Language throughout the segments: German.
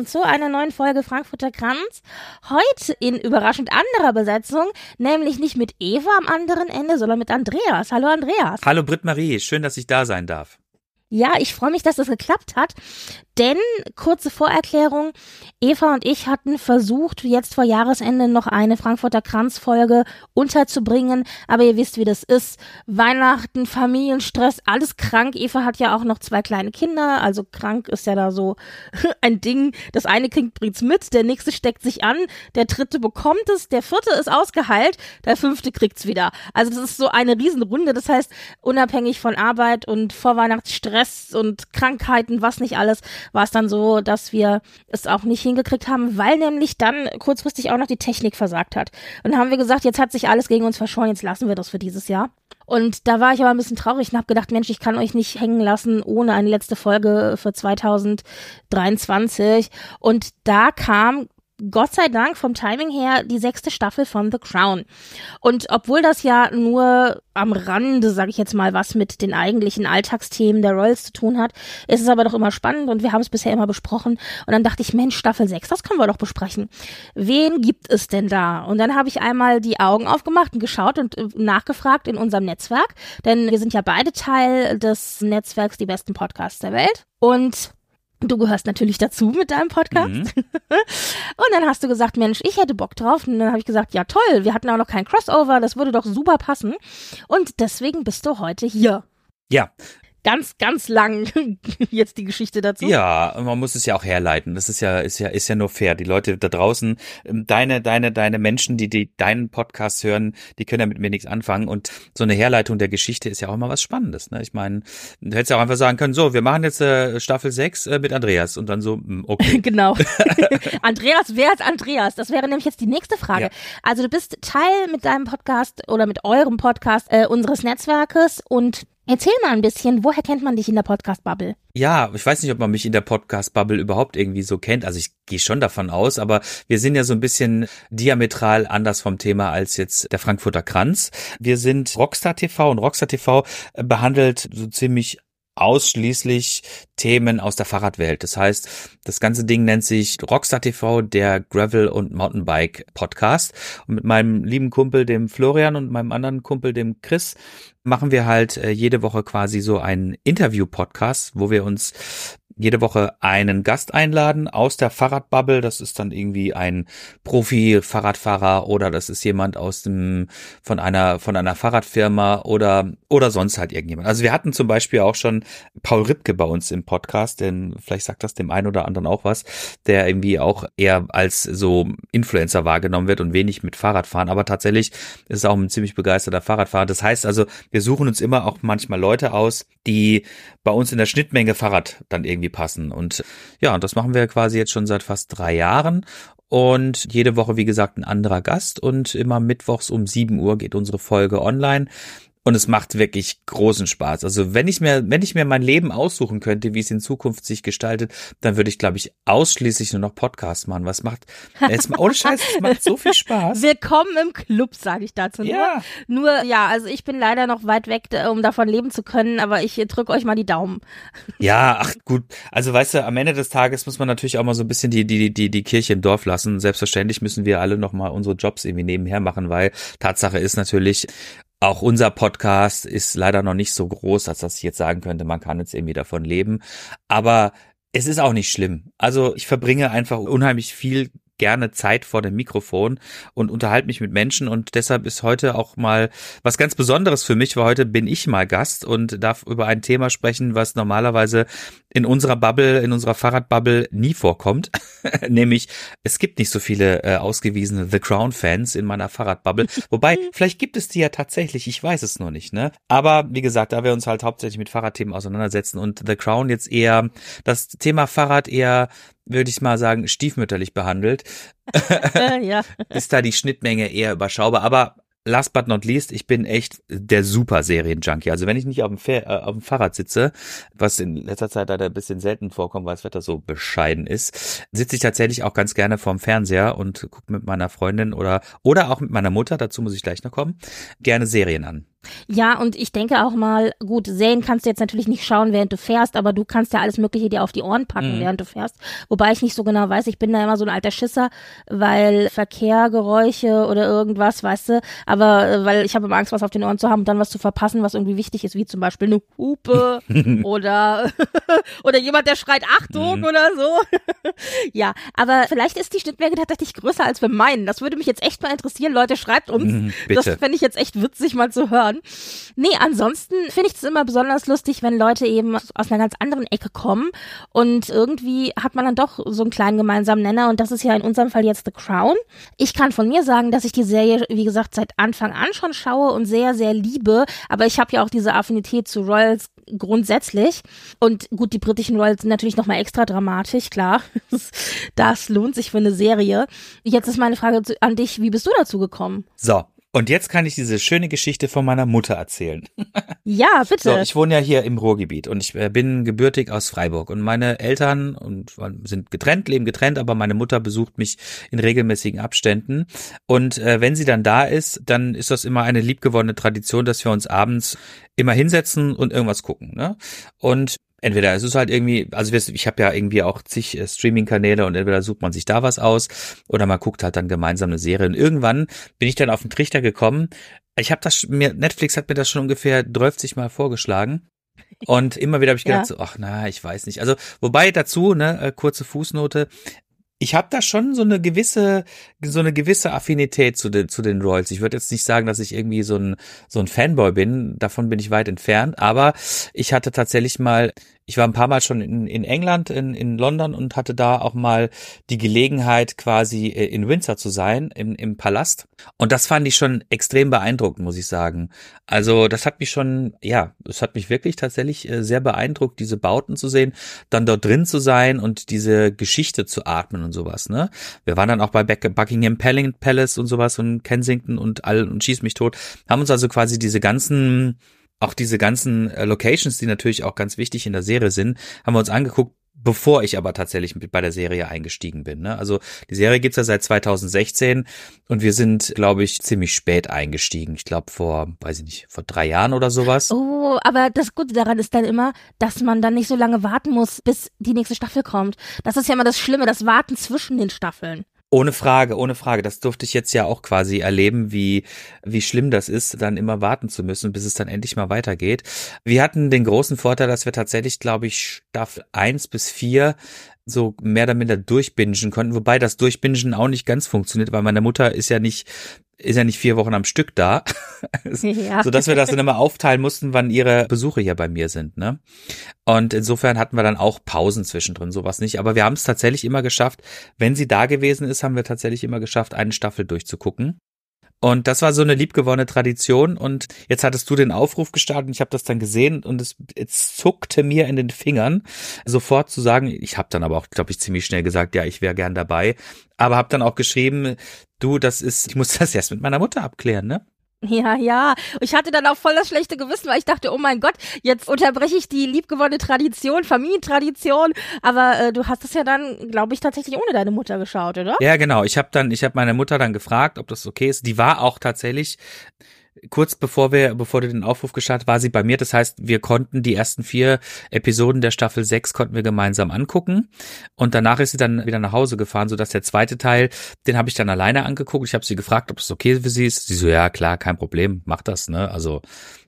Willkommen zu einer neuen Folge Frankfurter Kranz. Heute in überraschend anderer Besetzung, nämlich nicht mit Eva am anderen Ende, sondern mit Andreas. Hallo Andreas. Hallo Britt-Marie, schön, dass ich da sein darf. Ja, ich freue mich, dass das geklappt hat, denn kurze Vorerklärung, Eva und ich hatten versucht, jetzt vor Jahresende noch eine Frankfurter Kranzfolge unterzubringen, aber ihr wisst, wie das ist. Weihnachten, Familienstress, alles krank. Eva hat ja auch noch zwei kleine Kinder, also krank ist ja da so ein Ding. Das eine Kind bringt's mit, der nächste steckt sich an, der dritte bekommt es, der vierte ist ausgeheilt, der fünfte kriegt's wieder. Also das ist so eine Riesenrunde, das heißt, unabhängig von Arbeit und Vorweihnachtsstress und Krankheiten, was nicht alles, war es dann so, dass wir es auch nicht hingekriegt haben, weil nämlich dann kurzfristig auch noch die Technik versagt hat. Und dann haben wir gesagt, jetzt hat sich alles gegen uns verschoren, jetzt lassen wir das für dieses Jahr. Und da war ich aber ein bisschen traurig und habe gedacht, Mensch, ich kann euch nicht hängen lassen ohne eine letzte Folge für 2023. Und da kam Gott sei Dank vom Timing her die sechste Staffel von The Crown. Und obwohl das ja nur am Rande, sage ich jetzt mal, was mit den eigentlichen Alltagsthemen der Royals zu tun hat, ist es aber doch immer spannend und wir haben es bisher immer besprochen. Und dann dachte ich, Mensch, Staffel 6, das können wir doch besprechen. Wen gibt es denn da? Und dann habe ich einmal die Augen aufgemacht und geschaut und äh, nachgefragt in unserem Netzwerk, denn wir sind ja beide Teil des Netzwerks Die besten Podcasts der Welt. Und Du gehörst natürlich dazu mit deinem Podcast. Mhm. Und dann hast du gesagt, Mensch, ich hätte Bock drauf. Und dann habe ich gesagt, ja toll, wir hatten auch noch kein Crossover, das würde doch super passen. Und deswegen bist du heute hier. Ja, ganz, ganz lang jetzt die Geschichte dazu. Ja, man muss es ja auch herleiten. Das ist ja, ist ja, ist ja nur fair. Die Leute da draußen, ähm, deine, deine, deine Menschen, die, die deinen Podcast hören, die können ja mit mir nichts anfangen. Und so eine Herleitung der Geschichte ist ja auch immer was Spannendes. Ne? Ich meine, du hättest ja auch einfach sagen können, so, wir machen jetzt äh, Staffel 6 äh, mit Andreas und dann so, hm, okay. genau. Andreas, wer ist Andreas? Das wäre nämlich jetzt die nächste Frage. Ja. Also du bist Teil mit deinem Podcast oder mit eurem Podcast äh, unseres Netzwerkes und Erzähl mal ein bisschen, woher kennt man dich in der Podcast-Bubble? Ja, ich weiß nicht, ob man mich in der Podcast-Bubble überhaupt irgendwie so kennt. Also ich gehe schon davon aus, aber wir sind ja so ein bisschen diametral anders vom Thema als jetzt der Frankfurter Kranz. Wir sind Rockstar TV und Rockstar TV behandelt so ziemlich ausschließlich Themen aus der Fahrradwelt. Das heißt, das ganze Ding nennt sich Rockstar TV, der Gravel und Mountainbike Podcast. Und mit meinem lieben Kumpel, dem Florian und meinem anderen Kumpel, dem Chris, machen wir halt äh, jede Woche quasi so einen Interview-Podcast, wo wir uns jede Woche einen Gast einladen aus der Fahrradbubble. Das ist dann irgendwie ein Profi-Fahrradfahrer oder das ist jemand aus dem, von einer, von einer Fahrradfirma oder, oder sonst halt irgendjemand. Also wir hatten zum Beispiel auch schon Paul Ripke bei uns im Podcast, denn vielleicht sagt das dem einen oder anderen auch was, der irgendwie auch eher als so Influencer wahrgenommen wird und wenig mit Fahrradfahren. Aber tatsächlich ist auch ein ziemlich begeisterter Fahrradfahrer. Das heißt also, wir suchen uns immer auch manchmal Leute aus, die bei uns in der Schnittmenge Fahrrad dann irgendwie passen. Und ja, das machen wir quasi jetzt schon seit fast drei Jahren. Und jede Woche, wie gesagt, ein anderer Gast. Und immer mittwochs um sieben Uhr geht unsere Folge online. Und es macht wirklich großen Spaß. Also wenn ich mir, wenn ich mir mein Leben aussuchen könnte, wie es in Zukunft sich gestaltet, dann würde ich, glaube ich, ausschließlich nur noch Podcasts machen. Was macht, jetzt mal, ohne Scheiß, es macht so viel Spaß. Willkommen im Club, sage ich dazu ja. nur. Nur, ja, also ich bin leider noch weit weg, um davon leben zu können, aber ich drücke euch mal die Daumen. Ja, ach gut. Also weißt du, am Ende des Tages muss man natürlich auch mal so ein bisschen die, die, die, die Kirche im Dorf lassen. Selbstverständlich müssen wir alle noch mal unsere Jobs irgendwie nebenher machen, weil Tatsache ist natürlich, auch unser Podcast ist leider noch nicht so groß, als dass ich jetzt sagen könnte, man kann jetzt irgendwie davon leben. Aber es ist auch nicht schlimm. Also ich verbringe einfach unheimlich viel gerne Zeit vor dem Mikrofon und unterhalte mich mit Menschen und deshalb ist heute auch mal was ganz Besonderes für mich, weil heute bin ich mal Gast und darf über ein Thema sprechen, was normalerweise in unserer Bubble, in unserer Fahrradbubble nie vorkommt. Nämlich, es gibt nicht so viele äh, ausgewiesene The Crown-Fans in meiner Fahrradbubble. Wobei, vielleicht gibt es die ja tatsächlich, ich weiß es nur nicht, ne? Aber wie gesagt, da wir uns halt hauptsächlich mit Fahrradthemen auseinandersetzen und The Crown jetzt eher das Thema Fahrrad eher würde ich mal sagen, stiefmütterlich behandelt, ja. ist da die Schnittmenge eher überschaubar. Aber last but not least, ich bin echt der super Serienjunkie. Also wenn ich nicht auf dem, Fahr äh, auf dem Fahrrad sitze, was in letzter Zeit leider ein bisschen selten vorkommt, weil das Wetter so bescheiden ist, sitze ich tatsächlich auch ganz gerne vorm Fernseher und gucke mit meiner Freundin oder, oder auch mit meiner Mutter, dazu muss ich gleich noch kommen, gerne Serien an. Ja, und ich denke auch mal, gut, Serien kannst du jetzt natürlich nicht schauen, während du fährst, aber du kannst ja alles Mögliche dir auf die Ohren packen, mhm. während du fährst. Wobei ich nicht so genau weiß, ich bin da immer so ein alter Schisser, weil Verkehrgeräusche oder irgendwas, weißt du, aber äh, weil ich habe immer Angst, was auf den Ohren zu haben und dann was zu verpassen, was irgendwie wichtig ist, wie zum Beispiel eine Hupe oder, oder jemand, der schreit Achtung mhm. oder so. ja, aber vielleicht ist die Schnittmenge tatsächlich größer als wir meinen. Das würde mich jetzt echt mal interessieren. Leute, schreibt uns. Mhm, das fände ich jetzt echt witzig mal zu hören hören. Nee, ansonsten finde ich es immer besonders lustig, wenn Leute eben aus einer ganz anderen Ecke kommen und irgendwie hat man dann doch so einen kleinen gemeinsamen Nenner und das ist ja in unserem Fall jetzt The Crown. Ich kann von mir sagen, dass ich die Serie, wie gesagt, seit Anfang an schon schaue und sehr, sehr liebe, aber ich habe ja auch diese Affinität zu Royals grundsätzlich. Und gut, die britischen Royals sind natürlich nochmal extra dramatisch, klar. Das lohnt sich für eine Serie. Jetzt ist meine Frage an dich, wie bist du dazu gekommen? So, und jetzt kann ich diese schöne Geschichte von meiner Mutter erzählen. Ja, bitte. So, ich wohne ja hier im Ruhrgebiet und ich äh, bin gebürtig aus Freiburg und meine Eltern und sind getrennt, leben getrennt, aber meine Mutter besucht mich in regelmäßigen Abständen und äh, wenn sie dann da ist, dann ist das immer eine liebgewonnene Tradition, dass wir uns abends immer hinsetzen und irgendwas gucken. Ne? Und entweder es ist halt irgendwie, also ich habe ja irgendwie auch zig äh, Streaming-Kanäle und entweder sucht man sich da was aus oder man guckt halt dann gemeinsam eine Serie. Und irgendwann bin ich dann auf den Trichter gekommen. Ich habe das mir, Netflix hat mir das schon ungefähr 30 Mal vorgeschlagen. Und immer wieder habe ich gedacht, ja. so, ach na, ich weiß nicht. Also, wobei dazu, ne, äh, kurze Fußnote, ich habe da schon so eine gewisse so eine gewisse Affinität zu den zu den Royals. Ich würde jetzt nicht sagen, dass ich irgendwie so ein so ein Fanboy bin, davon bin ich weit entfernt, aber ich hatte tatsächlich mal ich war ein paar Mal schon in, in England, in, in London und hatte da auch mal die Gelegenheit, quasi äh, in Windsor zu sein, im, im Palast. Und das fand ich schon extrem beeindruckend, muss ich sagen. Also das hat mich schon, ja, es hat mich wirklich tatsächlich äh, sehr beeindruckt, diese Bauten zu sehen, dann dort drin zu sein und diese Geschichte zu atmen und sowas. Ne? Wir waren dann auch bei Buckingham Palace und sowas und Kensington und all und schieß mich tot, haben uns also quasi diese ganzen auch diese ganzen äh, Locations, die natürlich auch ganz wichtig in der Serie sind, haben wir uns angeguckt, bevor ich aber tatsächlich bei der Serie eingestiegen bin. Ne? Also die Serie gibt's ja seit 2016 und wir sind, glaube ich, ziemlich spät eingestiegen. Ich glaube vor, weiß ich nicht, vor drei Jahren oder sowas. Oh, aber das Gute daran ist dann immer, dass man dann nicht so lange warten muss, bis die nächste Staffel kommt. Das ist ja immer das Schlimme, das Warten zwischen den Staffeln. Ohne Frage, ohne Frage. Das durfte ich jetzt ja auch quasi erleben, wie, wie schlimm das ist, dann immer warten zu müssen, bis es dann endlich mal weitergeht. Wir hatten den großen Vorteil, dass wir tatsächlich, glaube ich, Staffel eins bis vier so mehr oder minder durchbingen konnten, wobei das Durchbingen auch nicht ganz funktioniert, weil meine Mutter ist ja nicht ist ja nicht vier Wochen am Stück da, ja. so dass wir das dann immer aufteilen mussten, wann ihre Besuche hier bei mir sind. Ne? Und insofern hatten wir dann auch Pausen zwischendrin, sowas nicht. Aber wir haben es tatsächlich immer geschafft. Wenn sie da gewesen ist, haben wir tatsächlich immer geschafft, eine Staffel durchzugucken. Und das war so eine liebgewonnene Tradition. Und jetzt hattest du den Aufruf gestartet und ich habe das dann gesehen und es, es zuckte mir in den Fingern, sofort zu sagen, ich habe dann aber auch, glaube ich, ziemlich schnell gesagt, ja, ich wäre gern dabei. Aber habe dann auch geschrieben, du, das ist, ich muss das erst mit meiner Mutter abklären, ne? Ja, ja. Ich hatte dann auch voll das schlechte Gewissen, weil ich dachte, oh mein Gott, jetzt unterbreche ich die liebgewonnene Tradition, Familientradition. Aber äh, du hast es ja dann, glaube ich, tatsächlich ohne deine Mutter geschaut, oder? Ja, genau. Ich habe dann, ich habe meine Mutter dann gefragt, ob das okay ist. Die war auch tatsächlich kurz bevor wir, bevor du den Aufruf gestartet, war sie bei mir. Das heißt, wir konnten die ersten vier Episoden der Staffel 6 konnten wir gemeinsam angucken. Und danach ist sie dann wieder nach Hause gefahren, sodass der zweite Teil, den habe ich dann alleine angeguckt. Ich habe sie gefragt, ob es okay für sie ist. Sie so, ja, klar, kein Problem, mach das, ne? Also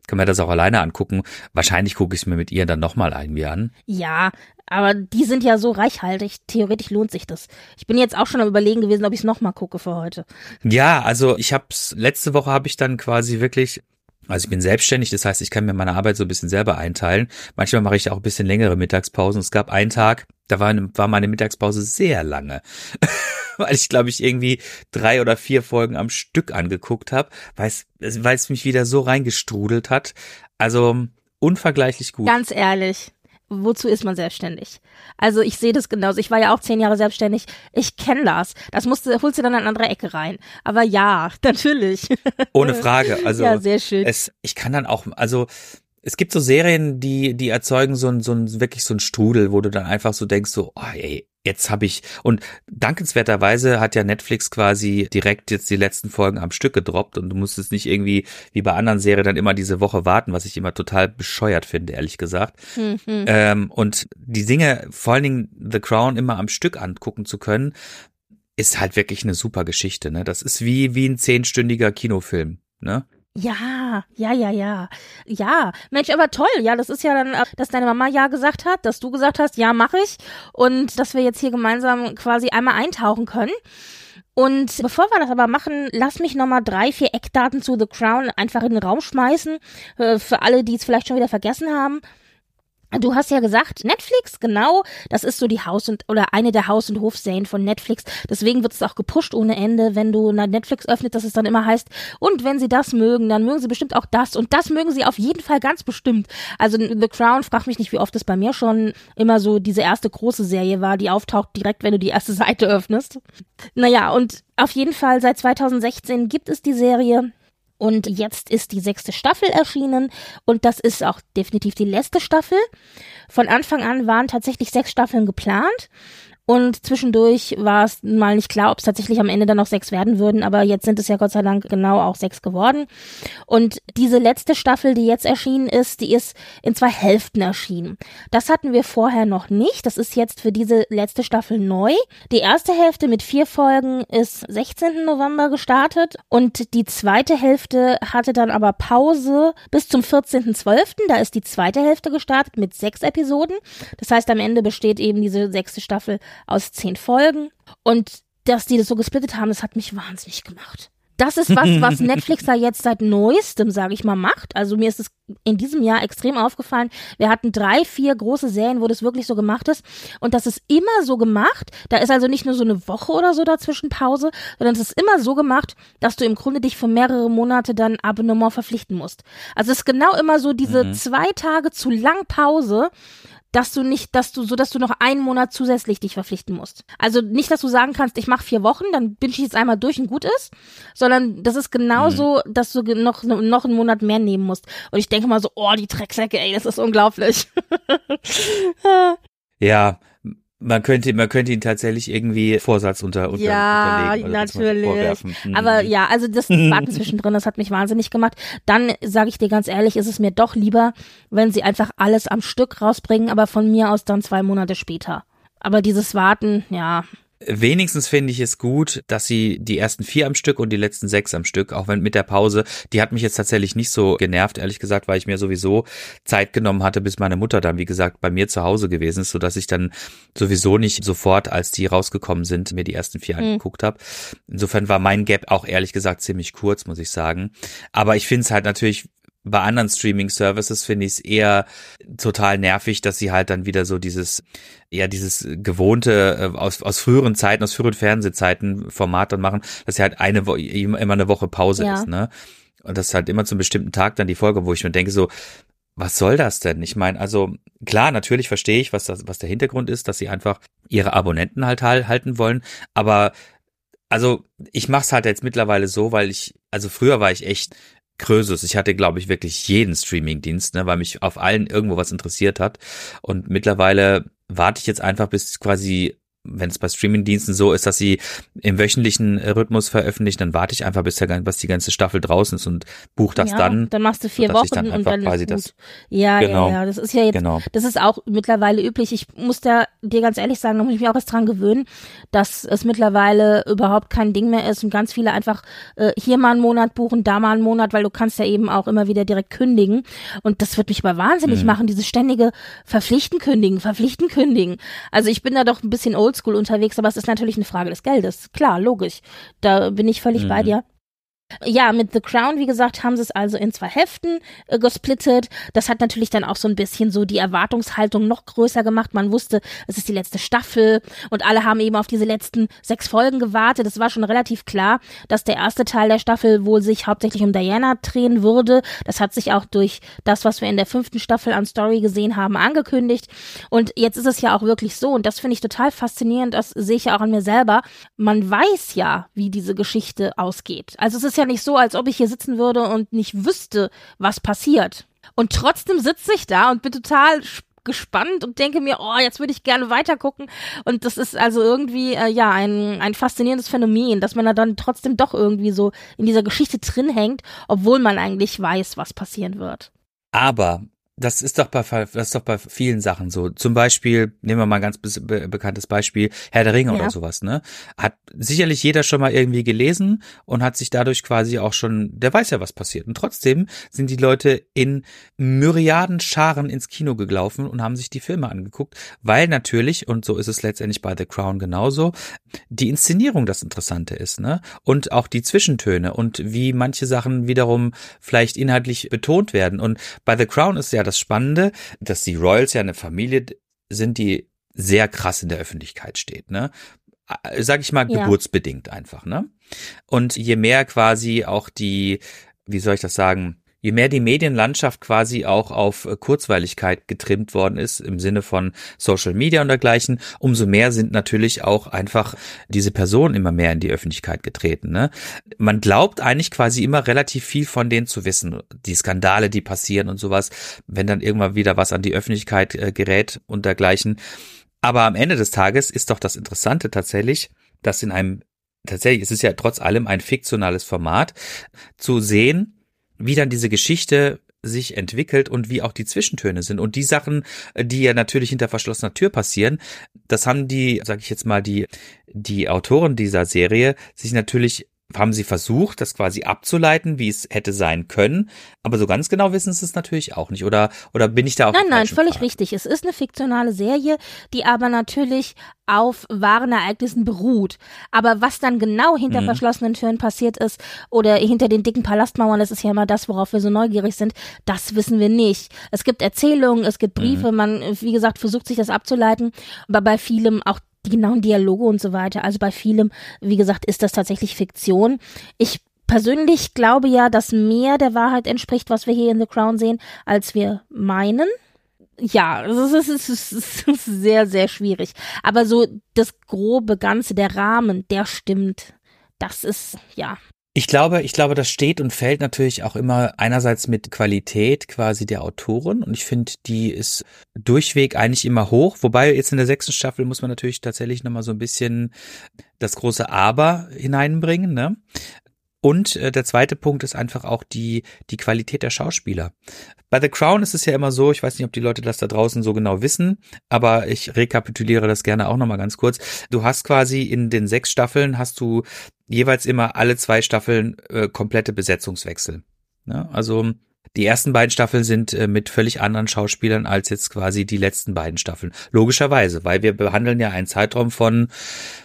kann man das auch alleine angucken. Wahrscheinlich gucke ich es mir mit ihr dann nochmal irgendwie an. Ja, aber die sind ja so reichhaltig. Theoretisch lohnt sich das. Ich bin jetzt auch schon am überlegen gewesen, ob ich es nochmal gucke für heute. Ja, also ich hab's, letzte Woche habe ich dann quasi wirklich Also ich bin selbstständig, das heißt, ich kann mir meine Arbeit so ein bisschen selber einteilen. Manchmal mache ich auch ein bisschen längere Mittagspausen. Es gab einen Tag, da war, war meine Mittagspause sehr lange. weil ich, glaube ich, irgendwie drei oder vier Folgen am Stück angeguckt habe, weil es mich wieder so reingestrudelt hat. Also unvergleichlich gut. Ganz ehrlich, wozu ist man selbstständig? Also ich sehe das genauso. Ich war ja auch zehn Jahre selbstständig. Ich kenne das. Das musst du, holst du dann an eine andere Ecke rein. Aber ja, natürlich. Ohne Frage. Also ja, sehr schön. Es, ich kann dann auch, also es gibt so Serien, die, die erzeugen so ein, so ein, wirklich so ein Strudel, wo du dann einfach so denkst, so, oh, ey, jetzt habe ich, und dankenswerterweise hat ja Netflix quasi direkt jetzt die letzten Folgen am Stück gedroppt und du musstest nicht irgendwie wie bei anderen Serien dann immer diese Woche warten, was ich immer total bescheuert finde, ehrlich gesagt. Mhm. Ähm, und die Dinge, vor allen Dingen The Crown immer am Stück angucken zu können, ist halt wirklich eine super Geschichte, ne? Das ist wie, wie ein zehnstündiger Kinofilm, ne? Ja, ja, ja, ja. Ja, Mensch, aber toll. Ja, das ist ja dann, äh, dass deine Mama ja gesagt hat, dass du gesagt hast, ja, mach ich. Und dass wir jetzt hier gemeinsam quasi einmal eintauchen können. Und bevor wir das aber machen, lass mich nochmal drei, vier Eckdaten zu The Crown einfach in den Raum schmeißen. Äh, für alle, die es vielleicht schon wieder vergessen haben. Du hast ja gesagt, Netflix, genau, das ist so die Haus- und oder eine der Haus- und Hofserien von Netflix. Deswegen wird es auch gepusht ohne Ende, wenn du Netflix öffnet, dass es dann immer heißt, und wenn sie das mögen, dann mögen sie bestimmt auch das und das mögen sie auf jeden Fall ganz bestimmt. Also The Crown, frag mich nicht, wie oft es bei mir schon immer so diese erste große Serie war, die auftaucht direkt, wenn du die erste Seite öffnest. Naja, und auf jeden Fall seit 2016 gibt es die Serie. Und jetzt ist die sechste Staffel erschienen und das ist auch definitiv die letzte Staffel. Von Anfang an waren tatsächlich sechs Staffeln geplant. Und zwischendurch war es mal nicht klar, ob es tatsächlich am Ende dann noch sechs werden würden, aber jetzt sind es ja Gott sei Dank genau auch sechs geworden. Und diese letzte Staffel, die jetzt erschienen ist, die ist in zwei Hälften erschienen. Das hatten wir vorher noch nicht. Das ist jetzt für diese letzte Staffel neu. Die erste Hälfte mit vier Folgen ist 16. November gestartet und die zweite Hälfte hatte dann aber Pause bis zum 14.12. Da ist die zweite Hälfte gestartet mit sechs Episoden. Das heißt, am Ende besteht eben diese sechste Staffel aus zehn Folgen. Und dass die das so gesplittet haben, das hat mich wahnsinnig gemacht. Das ist was, was Netflix da jetzt seit neuestem, sage ich mal, macht. Also mir ist es in diesem Jahr extrem aufgefallen. Wir hatten drei, vier große Serien, wo das wirklich so gemacht ist. Und das ist immer so gemacht. Da ist also nicht nur so eine Woche oder so dazwischen Pause, sondern es ist immer so gemacht, dass du im Grunde dich für mehrere Monate dann Abonnement verpflichten musst. Also es ist genau immer so diese mhm. zwei Tage zu lang Pause, dass du nicht, dass du so, dass du noch einen Monat zusätzlich dich verpflichten musst. Also nicht, dass du sagen kannst, ich mache vier Wochen, dann bin ich jetzt einmal durch und gut ist, sondern das ist genauso, mhm. dass du noch noch einen Monat mehr nehmen musst. Und ich denke mal so, oh, die Drecksäcke, ey, das ist unglaublich. ja, man könnte, man könnte ihn tatsächlich irgendwie Vorsatz unter, unter ja, unterlegen. natürlich. Mhm. Aber ja, also das Warten zwischendrin, das hat mich wahnsinnig gemacht. Dann sage ich dir ganz ehrlich, ist es mir doch lieber, wenn sie einfach alles am Stück rausbringen, aber von mir aus dann zwei Monate später. Aber dieses Warten, ja, Wenigstens finde ich es gut, dass sie die ersten vier am Stück und die letzten sechs am Stück, auch wenn mit der Pause, die hat mich jetzt tatsächlich nicht so genervt, ehrlich gesagt, weil ich mir sowieso Zeit genommen hatte, bis meine Mutter dann, wie gesagt, bei mir zu Hause gewesen ist, so dass ich dann sowieso nicht sofort, als die rausgekommen sind, mir die ersten vier mhm. angeguckt habe. Insofern war mein Gap auch ehrlich gesagt ziemlich kurz, muss ich sagen. Aber ich finde es halt natürlich bei anderen Streaming-Services finde ich es eher total nervig, dass sie halt dann wieder so dieses, ja, dieses gewohnte, äh, aus, aus früheren Zeiten, aus früheren Fernsehzeiten Format dann machen, dass sie halt eine Woche, immer eine Woche Pause ja. ist, ne? Und das ist halt immer zum bestimmten Tag dann die Folge, wo ich mir denke so, was soll das denn? Ich meine, also klar, natürlich verstehe ich, was das, was der Hintergrund ist, dass sie einfach ihre Abonnenten halt halten wollen, aber also ich mache es halt jetzt mittlerweile so, weil ich, also früher war ich echt Krösus. Ich hatte, glaube ich, wirklich jeden Streamingdienst, ne, weil mich auf allen irgendwo was interessiert hat. Und mittlerweile warte ich jetzt einfach, bis quasi wenn es bei Streamingdiensten so ist, dass sie im wöchentlichen Rhythmus veröffentlichen, dann warte ich einfach, bis, der, bis die ganze Staffel draußen ist und buche das ja, dann. Dann machst du vier Wochen dann und dann gut. Das, ja, genau, ja, ja, das ist ja jetzt, genau. das ist auch mittlerweile üblich. Ich muss da dir ganz ehrlich sagen, da muss ich mich auch erst dran gewöhnen, dass es mittlerweile überhaupt kein Ding mehr ist und ganz viele einfach äh, hier mal einen Monat buchen, da mal einen Monat, weil du kannst ja eben auch immer wieder direkt kündigen und das wird mich aber wahnsinnig mhm. machen, dieses ständige Verpflichten kündigen, verpflichten kündigen. Also ich bin da doch ein bisschen old oldschool unterwegs, aber es ist natürlich eine Frage des Geldes. Klar, logisch. Da bin ich völlig mhm. bei dir. Ja, mit The Crown, wie gesagt, haben sie es also in zwei Heften äh, gesplittet. Das hat natürlich dann auch so ein bisschen so die Erwartungshaltung noch größer gemacht. Man wusste, es ist die letzte Staffel und alle haben eben auf diese letzten sechs Folgen gewartet. Es war schon relativ klar, dass der erste Teil der Staffel wohl sich hauptsächlich um Diana drehen würde. Das hat sich auch durch das, was wir in der fünften Staffel an Story gesehen haben, angekündigt. Und jetzt ist es ja auch wirklich so, und das finde ich total faszinierend, das sehe ich ja auch an mir selber. Man weiß ja, wie diese Geschichte ausgeht. Also es ist ja nicht so, als ob ich hier sitzen würde und nicht wüsste, was passiert. Und trotzdem sitze ich da und bin total gespannt und denke mir, oh, jetzt würde ich gerne weitergucken. Und das ist also irgendwie, äh, ja, ein, ein faszinierendes Phänomen, dass man da dann trotzdem doch irgendwie so in dieser Geschichte drin hängt, obwohl man eigentlich weiß, was passieren wird. Aber das ist doch bei das ist doch bei vielen Sachen so. Zum Beispiel nehmen wir mal ein ganz be bekanntes Beispiel Herr der Ringe ja. oder sowas. Ne, hat sicherlich jeder schon mal irgendwie gelesen und hat sich dadurch quasi auch schon, der weiß ja, was passiert. Und trotzdem sind die Leute in Myriaden Scharen ins Kino gelaufen und haben sich die Filme angeguckt, weil natürlich und so ist es letztendlich bei The Crown genauso die Inszenierung das Interessante ist, ne und auch die Zwischentöne und wie manche Sachen wiederum vielleicht inhaltlich betont werden. Und bei The Crown ist ja das Spannende, dass die Royals ja eine Familie sind, die sehr krass in der Öffentlichkeit steht, ne? Sag ich mal, ja. geburtsbedingt einfach, ne? Und je mehr quasi auch die, wie soll ich das sagen, je mehr die Medienlandschaft quasi auch auf äh, Kurzweiligkeit getrimmt worden ist, im Sinne von Social Media und dergleichen, umso mehr sind natürlich auch einfach diese Personen immer mehr in die Öffentlichkeit getreten. Ne? Man glaubt eigentlich quasi immer relativ viel von denen zu wissen, die Skandale, die passieren und sowas, wenn dann irgendwann wieder was an die Öffentlichkeit äh, gerät und dergleichen. Aber am Ende des Tages ist doch das Interessante tatsächlich, dass in einem tatsächlich, es ist ja trotz allem ein fiktionales Format, zu sehen, wie dann diese Geschichte sich entwickelt und wie auch die Zwischentöne sind. Und die Sachen, die ja natürlich hinter verschlossener Tür passieren, das haben die, sag ich jetzt mal, die, die Autoren dieser Serie sich natürlich haben sie versucht, das quasi abzuleiten, wie es hätte sein können. Aber so ganz genau wissen sie es natürlich auch nicht. Oder, oder bin ich da auch Nein, nein, völlig Fall? richtig. Es ist eine fiktionale Serie, die aber natürlich auf wahren Ereignissen beruht. Aber was dann genau hinter mhm. verschlossenen Türen passiert ist oder hinter den dicken Palastmauern, das ist ja immer das, worauf wir so neugierig sind, das wissen wir nicht. Es gibt Erzählungen, es gibt Briefe, mhm. man, wie gesagt, versucht sich das abzuleiten, aber bei vielem auch die genauen Dialoge und so weiter. Also bei vielem, wie gesagt, ist das tatsächlich Fiktion. Ich persönlich glaube ja, dass mehr der Wahrheit entspricht, was wir hier in The Crown sehen, als wir meinen. Ja, es ist, es ist, ist sehr, sehr schwierig. Aber so das grobe Ganze, der Rahmen, der stimmt. Das ist, ja, ich glaube, ich glaube, das steht und fällt natürlich auch immer einerseits mit Qualität quasi der Autoren und ich finde, die ist durchweg eigentlich immer hoch. Wobei jetzt in der sechsten Staffel muss man natürlich tatsächlich nochmal so ein bisschen das große Aber hineinbringen, ne? Und äh, der zweite Punkt ist einfach auch die, die Qualität der Schauspieler. Bei The Crown ist es ja immer so, ich weiß nicht, ob die Leute das da draußen so genau wissen, aber ich rekapituliere das gerne auch nochmal ganz kurz. Du hast quasi in den sechs Staffeln hast du jeweils immer alle zwei Staffeln äh, komplette Besetzungswechsel. Ja, also die ersten beiden Staffeln sind äh, mit völlig anderen Schauspielern als jetzt quasi die letzten beiden Staffeln. Logischerweise, weil wir behandeln ja einen Zeitraum von,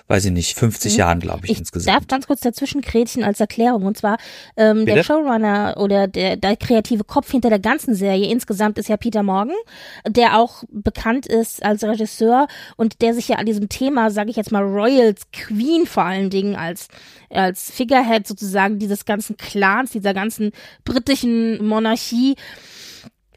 weiß ich nicht, 50 mhm. Jahren, glaube ich, ich, insgesamt. Ich darf ganz kurz dazwischen Gretchen als Erklärung. Und zwar ähm, der Showrunner oder der, der kreative Kopf hinter der ganzen Serie insgesamt ist ja Peter Morgan, der auch bekannt ist als Regisseur und der sich ja an diesem Thema, sage ich jetzt mal, Royals Queen vor allen Dingen als als Figurehead sozusagen dieses ganzen Clans, dieser ganzen britischen Monarchie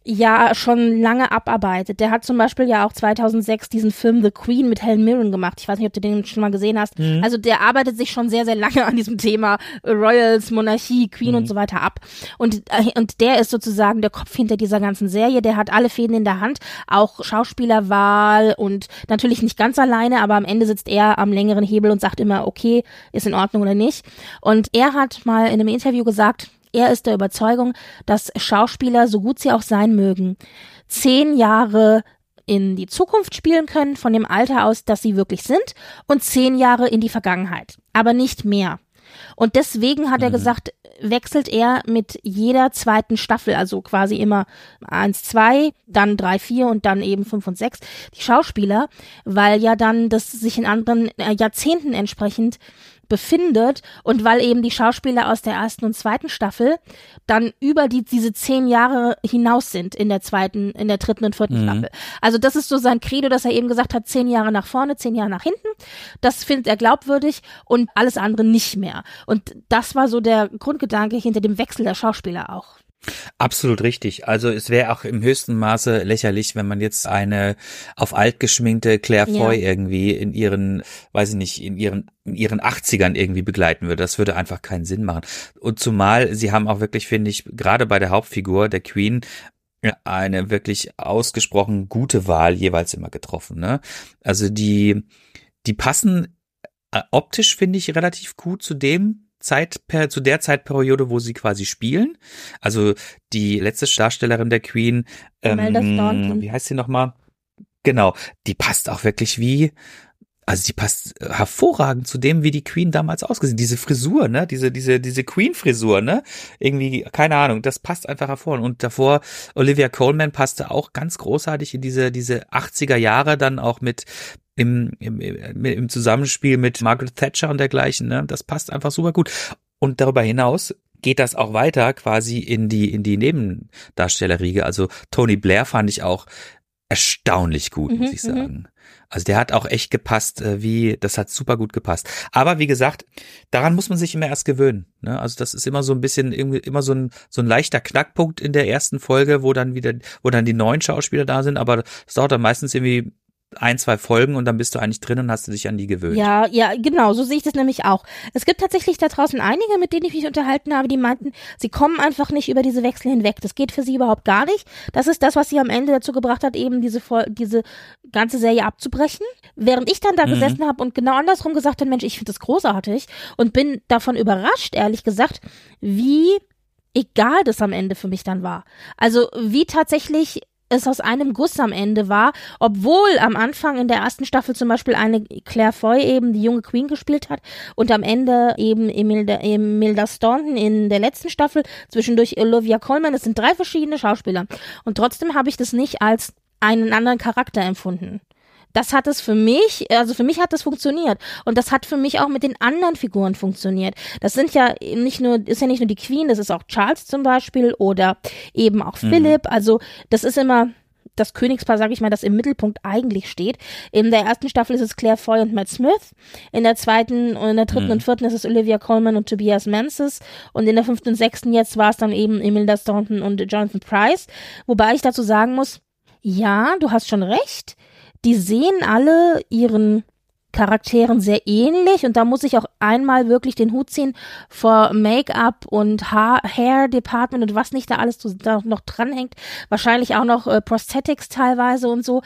ja schon lange abarbeitet. Der hat zum Beispiel ja auch 2006 diesen Film The Queen mit Helen Mirren gemacht. Ich weiß nicht, ob du den schon mal gesehen hast. Mhm. Also der arbeitet sich schon sehr, sehr lange an diesem Thema Royals, Monarchie, Queen mhm. und so weiter ab. Und, äh, und der ist sozusagen der Kopf hinter dieser ganzen Serie. Der hat alle Fäden in der Hand, auch Schauspielerwahl und natürlich nicht ganz alleine, aber am Ende sitzt er am längeren Hebel und sagt immer, okay, ist in Ordnung oder nicht. Und er hat mal in einem Interview gesagt, er ist der Überzeugung, dass Schauspieler, so gut sie auch sein mögen, zehn Jahre in die Zukunft spielen können, von dem Alter aus, dass sie wirklich sind, und zehn Jahre in die Vergangenheit, aber nicht mehr. Und deswegen hat er mhm. gesagt, wechselt er mit jeder zweiten Staffel, also quasi immer eins, zwei, dann drei, vier und dann eben fünf und sechs, die Schauspieler, weil ja dann das sich in anderen äh, Jahrzehnten entsprechend befindet und weil eben die Schauspieler aus der ersten und zweiten Staffel dann über die, diese zehn Jahre hinaus sind in der zweiten, in der dritten und vierten mhm. Staffel. Also das ist so sein Credo, dass er eben gesagt hat, zehn Jahre nach vorne, zehn Jahre nach hinten. Das findet er glaubwürdig und alles andere nicht mehr. Und das war so der Grundgedanke hinter dem Wechsel der Schauspieler auch. Absolut richtig. Also es wäre auch im höchsten Maße lächerlich, wenn man jetzt eine auf alt geschminkte Claire Foy ja. irgendwie in ihren, weiß ich nicht, in ihren in ihren 80ern irgendwie begleiten würde. Das würde einfach keinen Sinn machen. Und zumal sie haben auch wirklich, finde ich, gerade bei der Hauptfigur der Queen eine wirklich ausgesprochen gute Wahl jeweils immer getroffen. Ne? Also die, die passen äh, optisch, finde ich, relativ gut zu dem, Zeit zu der Zeitperiode, wo sie quasi spielen. Also die letzte Darstellerin der Queen, ähm, wie heißt sie nochmal? Genau, die passt auch wirklich wie, also die passt hervorragend zu dem, wie die Queen damals ausgesehen. Diese Frisur, ne, diese diese diese Queen-Frisur, ne, irgendwie keine Ahnung, das passt einfach hervor. Und davor Olivia Coleman passte auch ganz großartig in diese diese 80er Jahre dann auch mit im, im, im Zusammenspiel mit Margaret Thatcher und dergleichen. Ne? Das passt einfach super gut. Und darüber hinaus geht das auch weiter quasi in die in die Nebendarstellerriege. Also Tony Blair fand ich auch erstaunlich gut, muss mhm, ich mhm. sagen. Also der hat auch echt gepasst, äh, wie das hat super gut gepasst. Aber wie gesagt, daran muss man sich immer erst gewöhnen. Ne? Also das ist immer so ein bisschen irgendwie immer so ein so ein leichter Knackpunkt in der ersten Folge, wo dann wieder, wo dann die neuen Schauspieler da sind. Aber das dauert dann meistens irgendwie ein, zwei Folgen und dann bist du eigentlich drin und hast du dich an die gewöhnt. Ja, ja, genau, so sehe ich das nämlich auch. Es gibt tatsächlich da draußen einige, mit denen ich mich unterhalten habe, die meinten, sie kommen einfach nicht über diese Wechsel hinweg. Das geht für sie überhaupt gar nicht. Das ist das, was sie am Ende dazu gebracht hat, eben diese, diese ganze Serie abzubrechen. Während ich dann da mhm. gesessen habe und genau andersrum gesagt habe, Mensch, ich finde das großartig und bin davon überrascht, ehrlich gesagt, wie egal das am Ende für mich dann war. Also wie tatsächlich es aus einem Guss am Ende war, obwohl am Anfang in der ersten Staffel zum Beispiel eine Claire Foy eben die junge Queen gespielt hat und am Ende eben Imelda, Imelda Staunton in der letzten Staffel, zwischendurch Olivia Colman, es sind drei verschiedene Schauspieler. Und trotzdem habe ich das nicht als einen anderen Charakter empfunden das hat es für mich, also für mich hat das funktioniert. Und das hat für mich auch mit den anderen Figuren funktioniert. Das sind ja nicht nur, ist ja nicht nur die Queen, das ist auch Charles zum Beispiel oder eben auch mhm. Philipp. Also das ist immer, das Königspaar, sage ich mal, das im Mittelpunkt eigentlich steht. In der ersten Staffel ist es Claire Foy und Matt Smith. In der zweiten und in der dritten mhm. und vierten ist es Olivia Colman und Tobias Menzies. Und in der fünften und sechsten jetzt war es dann eben Imelda Staunton und Jonathan Price. Wobei ich dazu sagen muss, ja, du hast schon recht die sehen alle ihren Charakteren sehr ähnlich und da muss ich auch einmal wirklich den Hut ziehen vor Make-up und ha Hair Department und was nicht da alles da noch dranhängt. Wahrscheinlich auch noch äh, Prosthetics teilweise und so,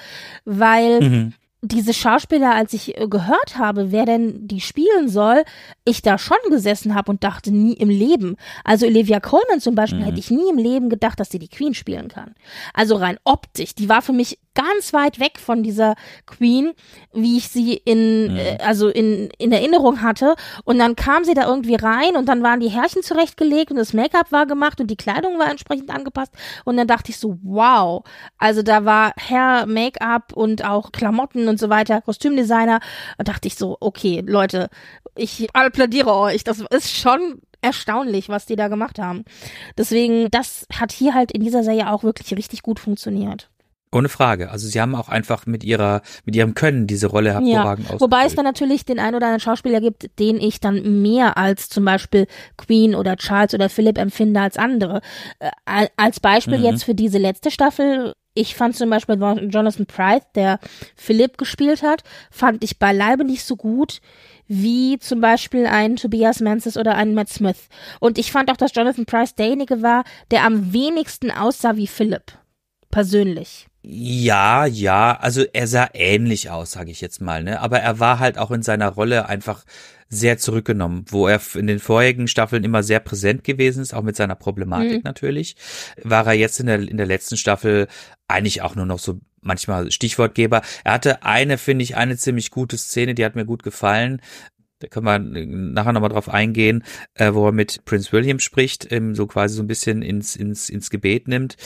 weil mhm diese Schauspieler, als ich äh, gehört habe, wer denn die spielen soll, ich da schon gesessen habe und dachte, nie im Leben. Also Olivia Colman zum Beispiel mhm. hätte ich nie im Leben gedacht, dass sie die Queen spielen kann. Also rein optisch, die war für mich ganz weit weg von dieser Queen, wie ich sie in, mhm. äh, also in, in Erinnerung hatte. Und dann kam sie da irgendwie rein und dann waren die Härchen zurechtgelegt und das Make-up war gemacht und die Kleidung war entsprechend angepasst. Und dann dachte ich so, wow. Also da war Hair, Make-up und auch Klamotten und so weiter, Kostümdesigner. Da dachte ich so, okay, Leute, ich applaudiere euch. Das ist schon erstaunlich, was die da gemacht haben. Deswegen, das hat hier halt in dieser Serie auch wirklich richtig gut funktioniert. Ohne Frage. Also sie haben auch einfach mit ihrer, mit ihrem Können diese Rolle hervorragend ja. Wobei es dann natürlich den ein oder anderen Schauspieler gibt, den ich dann mehr als zum Beispiel Queen oder Charles oder Philip empfinde als andere. Äh, als Beispiel mhm. jetzt für diese letzte Staffel ich fand zum Beispiel Jonathan Price, der Philipp gespielt hat, fand ich beileibe nicht so gut wie zum Beispiel ein Tobias Menzies oder ein Matt Smith. Und ich fand auch, dass Jonathan Price derjenige war, der am wenigsten aussah wie Philipp. Persönlich. Ja, ja, also er sah ähnlich aus, sage ich jetzt mal, ne? Aber er war halt auch in seiner Rolle einfach sehr zurückgenommen, wo er in den vorherigen Staffeln immer sehr präsent gewesen ist, auch mit seiner Problematik mhm. natürlich, war er jetzt in der in der letzten Staffel eigentlich auch nur noch so manchmal Stichwortgeber. Er hatte eine, finde ich, eine ziemlich gute Szene, die hat mir gut gefallen. Da können wir nachher nochmal drauf eingehen, äh, wo er mit Prince William spricht, ähm, so quasi so ein bisschen ins, ins, ins Gebet nimmt.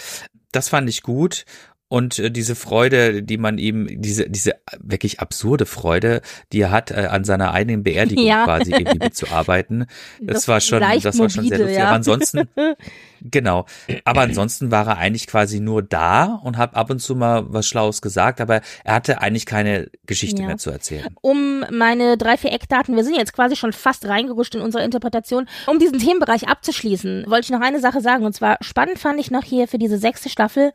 Das fand ich gut. Und äh, diese Freude, die man ihm, diese, diese wirklich absurde Freude, die er hat, äh, an seiner eigenen Beerdigung ja. quasi irgendwie mitzuarbeiten. Das, das war schon, das war schon sehr lustig. Ja. Aber ansonsten, genau. Aber ansonsten war er eigentlich quasi nur da und hat ab und zu mal was Schlaues gesagt, aber er hatte eigentlich keine Geschichte ja. mehr zu erzählen. Um meine drei, vier Eckdaten, wir sind jetzt quasi schon fast reingerutscht in unsere Interpretation. Um diesen Themenbereich abzuschließen, wollte ich noch eine Sache sagen. Und zwar spannend fand ich noch hier für diese sechste Staffel,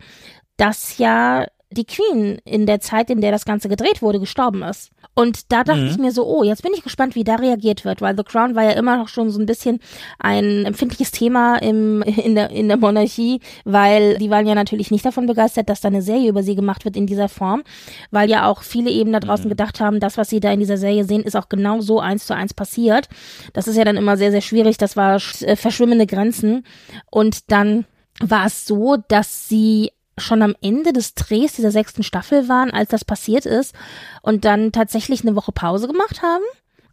dass ja die Queen in der Zeit, in der das Ganze gedreht wurde, gestorben ist. Und da dachte mhm. ich mir so, oh, jetzt bin ich gespannt, wie da reagiert wird, weil The Crown war ja immer noch schon so ein bisschen ein empfindliches Thema im, in, der, in der Monarchie, weil die waren ja natürlich nicht davon begeistert, dass da eine Serie über sie gemacht wird in dieser Form, weil ja auch viele eben da draußen mhm. gedacht haben, das, was sie da in dieser Serie sehen, ist auch genau so eins zu eins passiert. Das ist ja dann immer sehr, sehr schwierig, das war äh, verschwimmende Grenzen. Und dann war es so, dass sie schon am Ende des Drehs dieser sechsten Staffel waren, als das passiert ist und dann tatsächlich eine Woche Pause gemacht haben,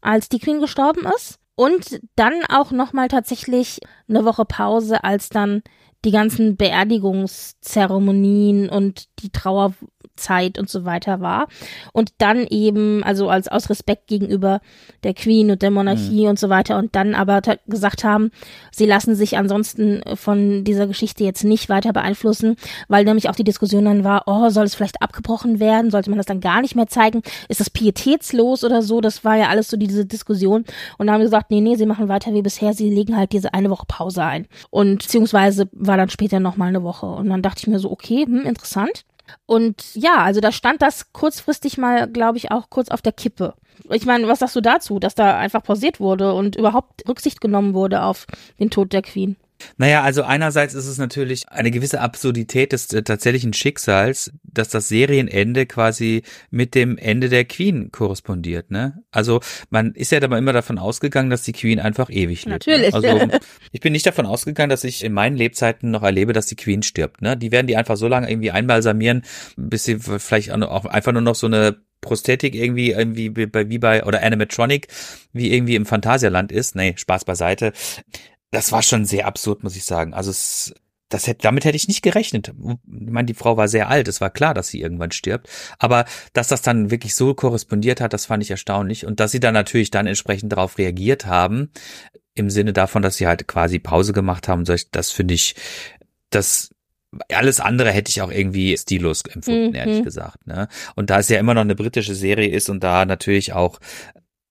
als die Queen gestorben ist und dann auch nochmal tatsächlich eine Woche Pause, als dann die ganzen Beerdigungszeremonien und die Trauer Zeit und so weiter war. Und dann eben, also als aus Respekt gegenüber der Queen und der Monarchie mhm. und so weiter und dann aber gesagt haben, sie lassen sich ansonsten von dieser Geschichte jetzt nicht weiter beeinflussen, weil nämlich auch die Diskussion dann war, oh, soll es vielleicht abgebrochen werden? Sollte man das dann gar nicht mehr zeigen? Ist das pietätslos oder so? Das war ja alles so diese Diskussion. Und da haben wir gesagt, nee, nee, sie machen weiter wie bisher, sie legen halt diese eine Woche Pause ein. Und beziehungsweise war dann später nochmal eine Woche. Und dann dachte ich mir so, okay, hm, interessant. Und ja, also da stand das kurzfristig mal, glaube ich, auch kurz auf der Kippe. Ich meine, was sagst du dazu, dass da einfach pausiert wurde und überhaupt Rücksicht genommen wurde auf den Tod der Queen? Naja, also einerseits ist es natürlich eine gewisse Absurdität des äh, tatsächlichen Schicksals, dass das Serienende quasi mit dem Ende der Queen korrespondiert, ne? Also man ist ja aber immer davon ausgegangen, dass die Queen einfach ewig lebt. Ne? Natürlich. Ne? Also ich bin nicht davon ausgegangen, dass ich in meinen Lebzeiten noch erlebe, dass die Queen stirbt, ne? Die werden die einfach so lange irgendwie einbalsamieren, bis sie vielleicht auch einfach nur noch so eine Prosthetik irgendwie irgendwie wie bei, wie bei oder Animatronic wie irgendwie im Phantasialand ist. Nee, Spaß beiseite das war schon sehr absurd, muss ich sagen. Also es, das hätte, damit hätte ich nicht gerechnet. Ich meine, die Frau war sehr alt, es war klar, dass sie irgendwann stirbt. Aber dass das dann wirklich so korrespondiert hat, das fand ich erstaunlich. Und dass sie dann natürlich dann entsprechend darauf reagiert haben, im Sinne davon, dass sie halt quasi Pause gemacht haben, das finde ich, das alles andere hätte ich auch irgendwie stillos empfunden, mhm. ehrlich gesagt. Ne? Und da es ja immer noch eine britische Serie ist und da natürlich auch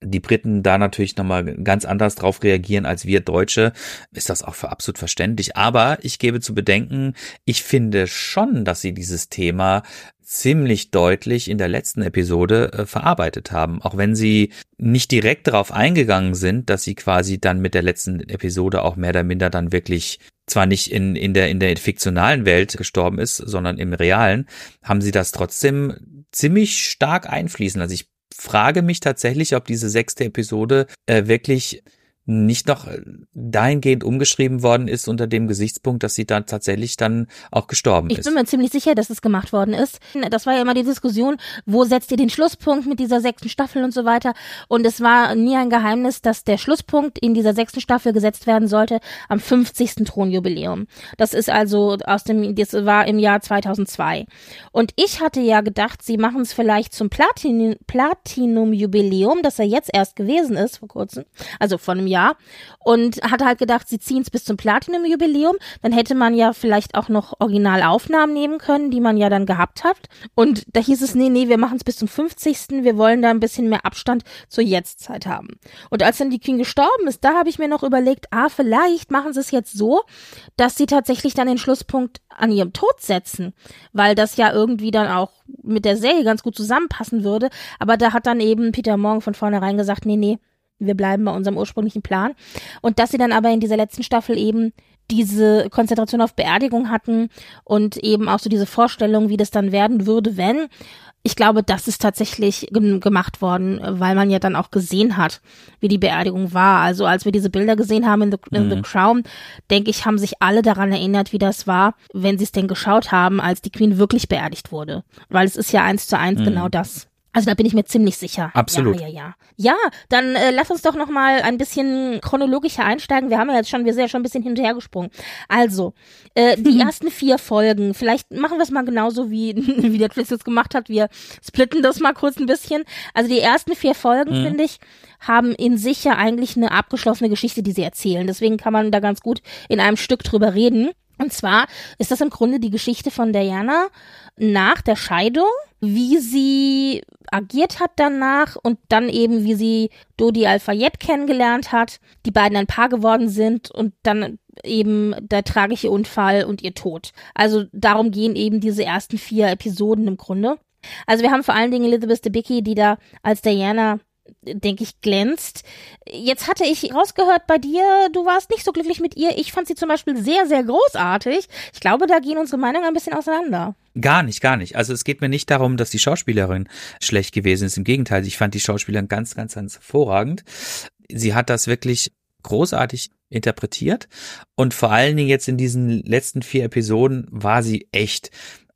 die Briten da natürlich nochmal ganz anders drauf reagieren als wir Deutsche, ist das auch für absolut verständlich. Aber ich gebe zu bedenken, ich finde schon, dass sie dieses Thema ziemlich deutlich in der letzten Episode äh, verarbeitet haben. Auch wenn sie nicht direkt darauf eingegangen sind, dass sie quasi dann mit der letzten Episode auch mehr oder minder dann wirklich zwar nicht in, in der, in der fiktionalen Welt gestorben ist, sondern im realen, haben sie das trotzdem ziemlich stark einfließen. Also ich frage mich tatsächlich, ob diese sechste Episode äh, wirklich nicht noch dahingehend umgeschrieben worden ist unter dem Gesichtspunkt, dass sie dann tatsächlich dann auch gestorben ich ist. Ich bin mir ziemlich sicher, dass es gemacht worden ist. Das war ja immer die Diskussion, wo setzt ihr den Schlusspunkt mit dieser sechsten Staffel und so weiter. Und es war nie ein Geheimnis, dass der Schlusspunkt in dieser sechsten Staffel gesetzt werden sollte am 50. Thronjubiläum. Das ist also aus dem, das war im Jahr 2002. Und ich hatte ja gedacht, sie machen es vielleicht zum Platin, Platinum-Jubiläum, das ja jetzt erst gewesen ist vor kurzem, also von einem Jahr Jahr und hatte halt gedacht, sie ziehen es bis zum Platinum-Jubiläum. Dann hätte man ja vielleicht auch noch Originalaufnahmen nehmen können, die man ja dann gehabt hat. Und da hieß es, nee, nee, wir machen es bis zum 50. Wir wollen da ein bisschen mehr Abstand zur Jetztzeit haben. Und als dann die Queen gestorben ist, da habe ich mir noch überlegt, ah, vielleicht machen sie es jetzt so, dass sie tatsächlich dann den Schlusspunkt an ihrem Tod setzen, weil das ja irgendwie dann auch mit der Serie ganz gut zusammenpassen würde. Aber da hat dann eben Peter Morgan von vornherein gesagt, nee, nee, wir bleiben bei unserem ursprünglichen Plan. Und dass sie dann aber in dieser letzten Staffel eben diese Konzentration auf Beerdigung hatten und eben auch so diese Vorstellung, wie das dann werden würde, wenn. Ich glaube, das ist tatsächlich gemacht worden, weil man ja dann auch gesehen hat, wie die Beerdigung war. Also als wir diese Bilder gesehen haben in The, in mhm. The Crown, denke ich, haben sich alle daran erinnert, wie das war, wenn sie es denn geschaut haben, als die Queen wirklich beerdigt wurde. Weil es ist ja eins zu eins mhm. genau das. Also da bin ich mir ziemlich sicher. Absolut. Ja, ja, ja. Ja, dann äh, lass uns doch noch mal ein bisschen chronologischer einsteigen. Wir haben ja jetzt schon, wir sind ja schon ein bisschen hinterhergesprungen. Also, äh, die mhm. ersten vier Folgen, vielleicht machen wir es mal genauso wie, wie der Twist es gemacht hat. Wir splitten das mal kurz ein bisschen. Also die ersten vier Folgen, mhm. finde ich, haben in sich ja eigentlich eine abgeschlossene Geschichte, die sie erzählen. Deswegen kann man da ganz gut in einem Stück drüber reden. Und zwar ist das im Grunde die Geschichte von Diana nach der Scheidung, wie sie agiert hat danach und dann eben, wie sie Dodi Al-Fayed kennengelernt hat, die beiden ein Paar geworden sind und dann eben der tragische Unfall und ihr Tod. Also darum gehen eben diese ersten vier Episoden im Grunde. Also wir haben vor allen Dingen Elizabeth Debicki, die da als Diana denke ich, glänzt. Jetzt hatte ich rausgehört bei dir, du warst nicht so glücklich mit ihr. Ich fand sie zum Beispiel sehr, sehr großartig. Ich glaube, da gehen unsere Meinungen ein bisschen auseinander. Gar nicht, gar nicht. Also es geht mir nicht darum, dass die Schauspielerin schlecht gewesen ist. Im Gegenteil, ich fand die Schauspielerin ganz, ganz, ganz hervorragend. Sie hat das wirklich großartig interpretiert und vor allen Dingen jetzt in diesen letzten vier Episoden war sie echt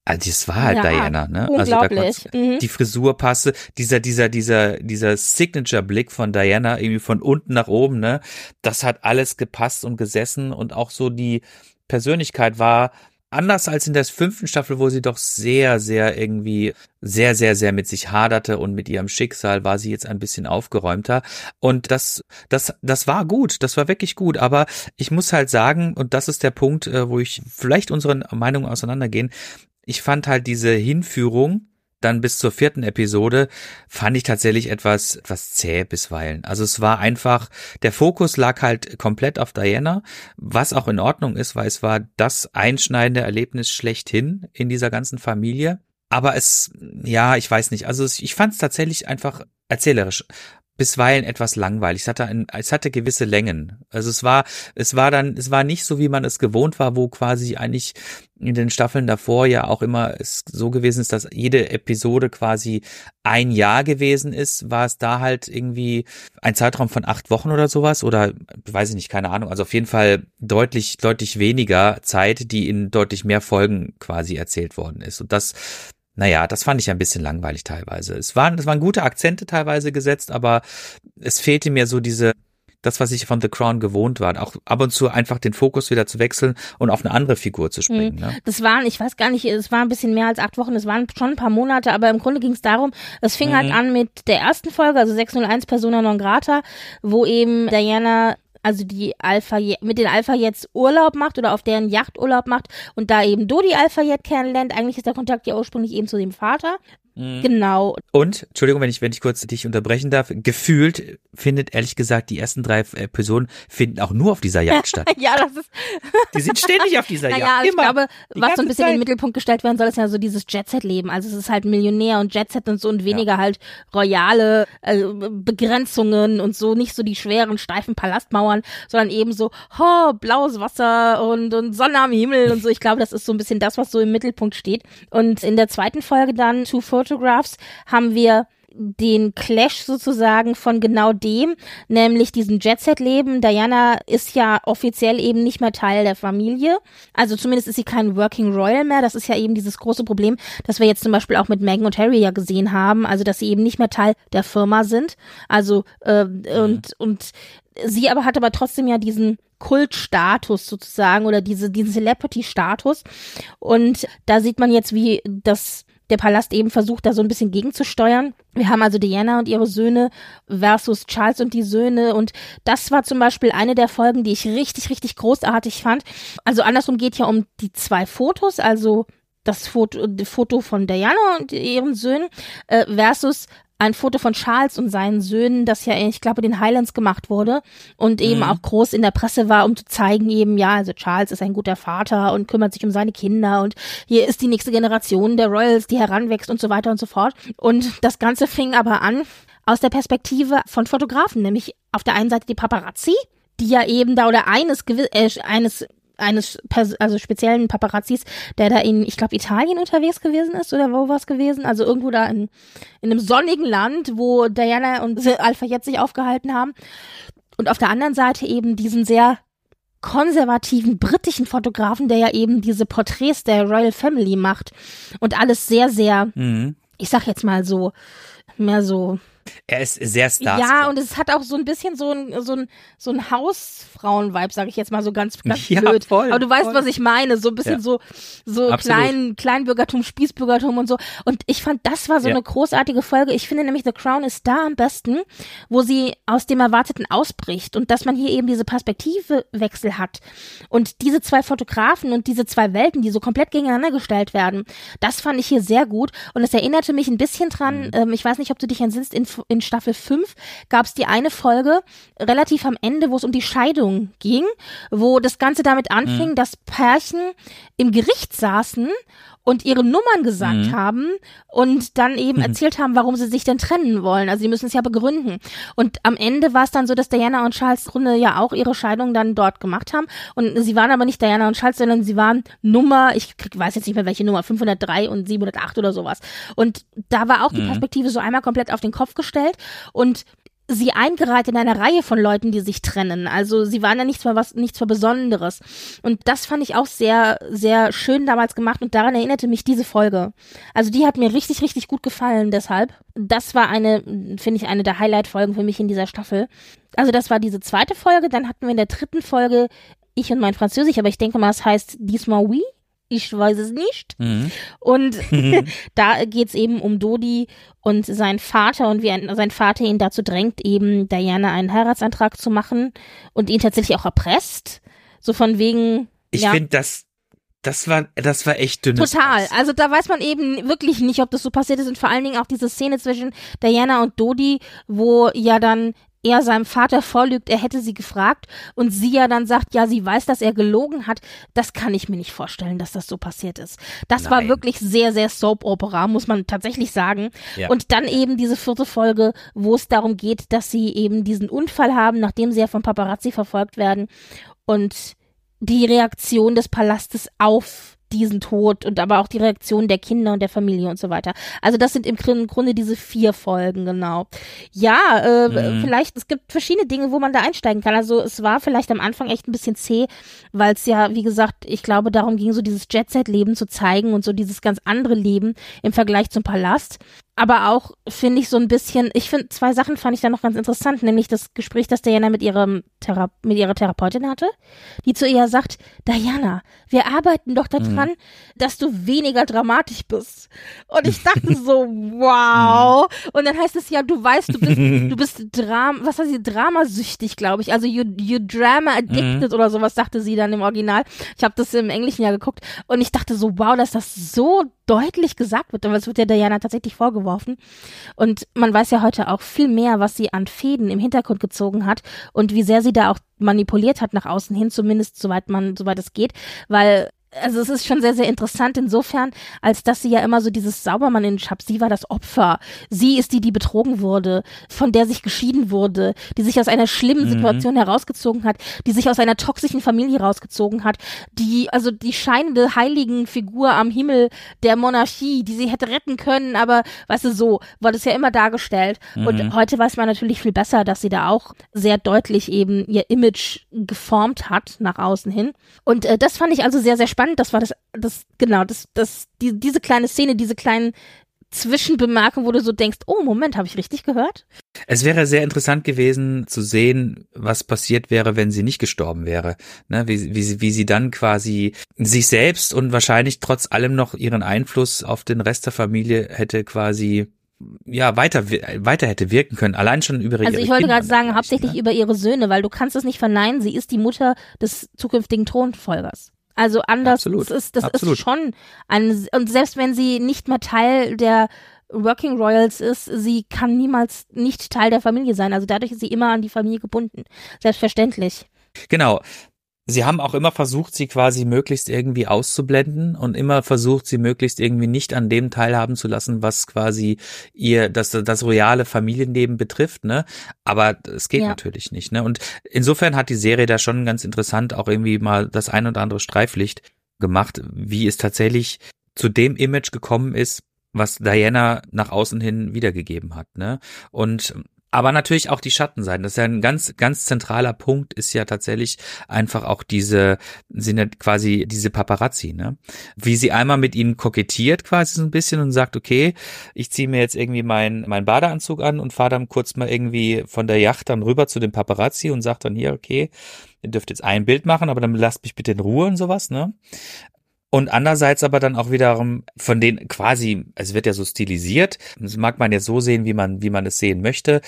also das war halt ja, Diana, ne? Also da mhm. die Frisur passe, dieser dieser dieser dieser Signature Blick von Diana irgendwie von unten nach oben, ne? Das hat alles gepasst und gesessen und auch so die Persönlichkeit war anders als in der fünften Staffel, wo sie doch sehr, sehr irgendwie sehr, sehr, sehr mit sich haderte und mit ihrem Schicksal war sie jetzt ein bisschen aufgeräumter. Und das, das, das war gut. Das war wirklich gut. Aber ich muss halt sagen, und das ist der Punkt, äh, wo ich vielleicht unseren Meinungen auseinandergehen ich fand halt diese Hinführung dann bis zur vierten Episode fand ich tatsächlich etwas, etwas zäh bisweilen. Also es war einfach, der Fokus lag halt komplett auf Diana, was auch in Ordnung ist, weil es war das einschneidende Erlebnis schlechthin in dieser ganzen Familie. Aber es, ja, ich weiß nicht. Also ich fand es tatsächlich einfach erzählerisch bisweilen etwas langweilig. Es hatte, ein, es hatte gewisse Längen. Also es war, es war dann, es war nicht so, wie man es gewohnt war, wo quasi eigentlich in den Staffeln davor ja auch immer es so gewesen ist, dass jede Episode quasi ein Jahr gewesen ist, war es da halt irgendwie ein Zeitraum von acht Wochen oder sowas oder weiß ich nicht, keine Ahnung. Also auf jeden Fall deutlich, deutlich weniger Zeit, die in deutlich mehr Folgen quasi erzählt worden ist. Und das naja, das fand ich ein bisschen langweilig teilweise. Es waren, es waren gute Akzente teilweise gesetzt, aber es fehlte mir so diese, das, was ich von The Crown gewohnt war, auch ab und zu einfach den Fokus wieder zu wechseln und auf eine andere Figur zu springen. Mhm. Ne? Das waren, ich weiß gar nicht, es war ein bisschen mehr als acht Wochen, es waren schon ein paar Monate, aber im Grunde ging es darum, es fing halt mhm. halt an mit der ersten Folge, also 601 Persona non grata, wo eben Diana also die Alpha mit den Alpha jetzt Urlaub macht oder auf deren Yacht Urlaub macht und da eben Dodi Alpha jetzt kennenlernt. Eigentlich ist der Kontakt ja ursprünglich eben zu dem Vater. Mhm. Genau. Und, Entschuldigung, wenn ich, wenn ich kurz dich unterbrechen darf, gefühlt findet ehrlich gesagt die ersten drei Episoden finden auch nur auf dieser Jagd statt. ja, das ist. die sind ständig auf dieser naja, Jagd. Immer. Ich glaube, was so ein bisschen Zeit. in den Mittelpunkt gestellt werden soll, ist ja so dieses Jet-Set-Leben. Also es ist halt Millionär und Jet-Set und so und weniger ja. halt royale äh, Begrenzungen und so, nicht so die schweren, steifen Palastmauern, sondern eben so, oh, blaues Wasser und, und Sonne am Himmel und so. Ich glaube, das ist so ein bisschen das, was so im Mittelpunkt steht. Und in der zweiten Folge dann, Two Photographs haben wir den Clash sozusagen von genau dem, nämlich diesem Jet-Set-Leben. Diana ist ja offiziell eben nicht mehr Teil der Familie. Also zumindest ist sie kein Working Royal mehr. Das ist ja eben dieses große Problem, das wir jetzt zum Beispiel auch mit Megan und Harry ja gesehen haben. Also dass sie eben nicht mehr Teil der Firma sind. Also äh, mhm. und und sie aber hat aber trotzdem ja diesen Kultstatus sozusagen oder diese diesen Celebrity-Status. Und da sieht man jetzt, wie das der Palast eben versucht, da so ein bisschen gegenzusteuern. Wir haben also Diana und ihre Söhne versus Charles und die Söhne. Und das war zum Beispiel eine der Folgen, die ich richtig, richtig großartig fand. Also andersrum geht ja um die zwei Fotos, also das Foto, Foto von Diana und ihren Söhnen äh, versus ein Foto von Charles und seinen Söhnen, das ja, ich glaube, den Highlands gemacht wurde und eben mhm. auch groß in der Presse war, um zu zeigen eben, ja, also Charles ist ein guter Vater und kümmert sich um seine Kinder und hier ist die nächste Generation der Royals, die heranwächst und so weiter und so fort. Und das Ganze fing aber an aus der Perspektive von Fotografen, nämlich auf der einen Seite die Paparazzi, die ja eben da oder eines äh, eines eines also speziellen Paparazzis, der da in, ich glaube, Italien unterwegs gewesen ist oder wo war es gewesen? Also irgendwo da in, in einem sonnigen Land, wo Diana und Alpha jetzt sich aufgehalten haben. Und auf der anderen Seite eben diesen sehr konservativen britischen Fotografen, der ja eben diese Porträts der Royal Family macht und alles sehr, sehr, mhm. ich sag jetzt mal so, mehr so er ist sehr Stars. Ja, und es hat auch so ein bisschen so ein, so ein, so ein Hausfrauen-Vibe, sage ich jetzt mal so ganz, ganz ja, blöd. Voll, Aber du weißt, voll. was ich meine. So ein bisschen Ja. so, so Absolut. klein, Kleinbürgertum, Spießbürgertum und so. Und ich fand, das war so Ja. eine großartige Folge. Ich finde nämlich, The Crown ist da am besten, wo sie aus dem Erwarteten ausbricht und dass man hier eben diese Perspektivewechsel hat. Und diese zwei Fotografen und diese zwei Welten, die so komplett gegeneinander gestellt werden, das fand ich hier sehr gut. Und es erinnerte mich ein bisschen dran, ähm, ich weiß nicht, ob du dich entsinnst, in, in Staffel 5 gab es die eine Folge relativ am Ende, wo es um die Scheidung ging, wo das Ganze damit anfing, dass Pärchen im Gericht saßen und ihre Nummern gesagt haben und dann eben erzählt haben, warum sie sich denn trennen wollen. Also sie müssen es ja begründen. Und am Ende war es dann so, dass Diana und Charles Grunde ja auch ihre Scheidung dann dort gemacht haben. Und sie waren aber nicht Diana und Charles, sondern sie waren Nummer, ich weiß jetzt nicht mehr welche Nummer, 503 und 708 oder sowas. Und da war auch die Perspektive so einmal komplett auf den Kopf gestellt und sie eingereiht in einer Reihe von Leuten, die sich trennen. Also sie waren ja nichts mehr was, nichts mehr Besonderes. Und das fand ich auch sehr, sehr schön damals gemacht und daran erinnerte mich diese Folge. Also die hat mir richtig, richtig gut gefallen deshalb. Das war eine, finde ich, eine der Highlight-Folgen für mich in dieser Staffel. Also das war diese zweite Folge. Dann hatten wir in der dritten Folge ich und mein Französisch, aber ich denke mal, es heißt diesmal oui. Ich weiß es nicht. Mhm. Und da geht's eben um Dodi und seinen Vater und wie ein, sein Vater ihn dazu drängt, eben Diana einen Heiratsantrag zu machen und ihn tatsächlich auch erpresst. So von wegen. Ich ja, finde, das, das war, das war echt dünnes Total. Eis. Also da weiß man eben wirklich nicht, ob das so passiert ist und vor allen Dingen auch diese Szene zwischen Diana und Dodi, wo ja dann er seinem Vater vorlügt, er hätte sie gefragt und sie ja dann sagt, ja, sie weiß, dass er gelogen hat. Das kann ich mir nicht vorstellen, dass das so passiert ist. Das war Nein. wirklich sehr, sehr Soap-Opera, muss man tatsächlich sagen. Ja. Und dann eben diese vierte Folge, wo es darum geht, dass sie eben diesen Unfall haben, nachdem sie ja vom Paparazzi verfolgt werden und die Reaktion des Palastes auf diesen Tod und aber auch die Reaktion der Kinder und der Familie und so weiter. Also das sind im Grunde diese vier Folgen, genau. Ja, äh, Mhm. vielleicht, es gibt verschiedene Dinge, wo man da einsteigen kann. Also es war vielleicht am Anfang echt ein bisschen zäh, weil es ja, wie gesagt, ich glaube, darum ging, so dieses Jet-Set-Leben zu zeigen und so dieses ganz andere Leben im Vergleich zum Palast. Aber auch finde ich so ein bisschen, ich finde zwei Sachen fand ich da noch ganz interessant, nämlich das Gespräch, das Diana mit ihrem Thera mit ihrer Therapeutin hatte, die zu ihr sagt, Diana, wir arbeiten doch daran, dass du weniger dramatisch bist. Und ich dachte so, wow. Und dann heißt es ja, du weißt, du bist, du bist Dram, was heißt sie, dramasüchtig, glaube ich. Also you, you drama addicted oder sowas, sagte sie dann im Original. Ich habe das im Englischen ja geguckt und ich dachte so, wow, dass das so deutlich gesagt wird, aber es wird ja Diana tatsächlich vorgeworfen. Und man weiß ja heute auch viel mehr, was sie an Fäden im Hintergrund gezogen hat und wie sehr sie da auch manipuliert hat nach außen hin, zumindest soweit man, soweit es geht, weil also es ist schon sehr, sehr interessant insofern, als dass sie ja immer so dieses Saubermann-Image hat. Sie war das Opfer. Sie ist die, die betrogen wurde, von der sich geschieden wurde, die sich aus einer schlimmen Situation herausgezogen hat, die sich aus einer toxischen Familie rausgezogen hat, die, also die scheinende heiligen Figur am Himmel der Monarchie, die sie hätte retten können, aber weißt du, so war das ja immer dargestellt. Und heute weiß man natürlich viel besser, dass sie da auch sehr deutlich eben ihr Image geformt hat nach außen hin. Und äh, das fand ich also sehr, sehr spannend. Das war das, das, genau, das, das, die, diese kleine Szene, diese kleinen Zwischenbemerkungen, wo du so denkst, oh, Moment, habe ich richtig gehört? Es wäre sehr interessant gewesen zu sehen, was passiert wäre, wenn sie nicht gestorben wäre. Ne, wie, wie, sie, wie sie dann quasi sich selbst und wahrscheinlich trotz allem noch ihren Einfluss auf den Rest der Familie hätte quasi ja weiter weiter hätte wirken können. Allein schon über ihre Also ich wollte gerade sagen, hauptsächlich ne? über ihre Söhne, weil du kannst es nicht verneinen, sie ist die Mutter des zukünftigen Thronfolgers. Also anders, Absolut, das ist, das absolut. ist schon ein, und selbst wenn sie nicht mehr Teil der Working Royals ist, sie kann niemals nicht Teil der Familie sein. Also dadurch ist sie immer an die Familie gebunden. Selbstverständlich. Genau. Sie haben auch immer versucht, sie quasi möglichst irgendwie auszublenden und immer versucht, sie möglichst irgendwie nicht an dem teilhaben zu lassen, was quasi ihr das das royale Familienleben betrifft, ne? Aber es geht Ja. natürlich nicht, ne? Und insofern hat die Serie da schon ganz interessant auch irgendwie mal das ein oder andere Streiflicht gemacht, wie es tatsächlich zu dem Image gekommen ist, was Diana nach außen hin wiedergegeben hat, ne? Und Aber natürlich auch die Schattenseiten. Das ist ja ein ganz, ganz zentraler Punkt, ist ja tatsächlich einfach auch diese, sind ja quasi diese Paparazzi, ne? Wie sie einmal mit ihnen kokettiert quasi so ein bisschen und sagt, okay, ich ziehe mir jetzt irgendwie meinen mein Badeanzug an und fahre dann kurz mal irgendwie von der Yacht dann rüber zu dem Paparazzi und sagt dann hier, okay, ihr dürft jetzt ein Bild machen, aber dann lasst mich bitte in Ruhe und sowas, ne? Und andererseits aber dann auch wiederum von denen quasi, es wird ja so stilisiert, das mag man jetzt so sehen, wie man, wie man es sehen möchte.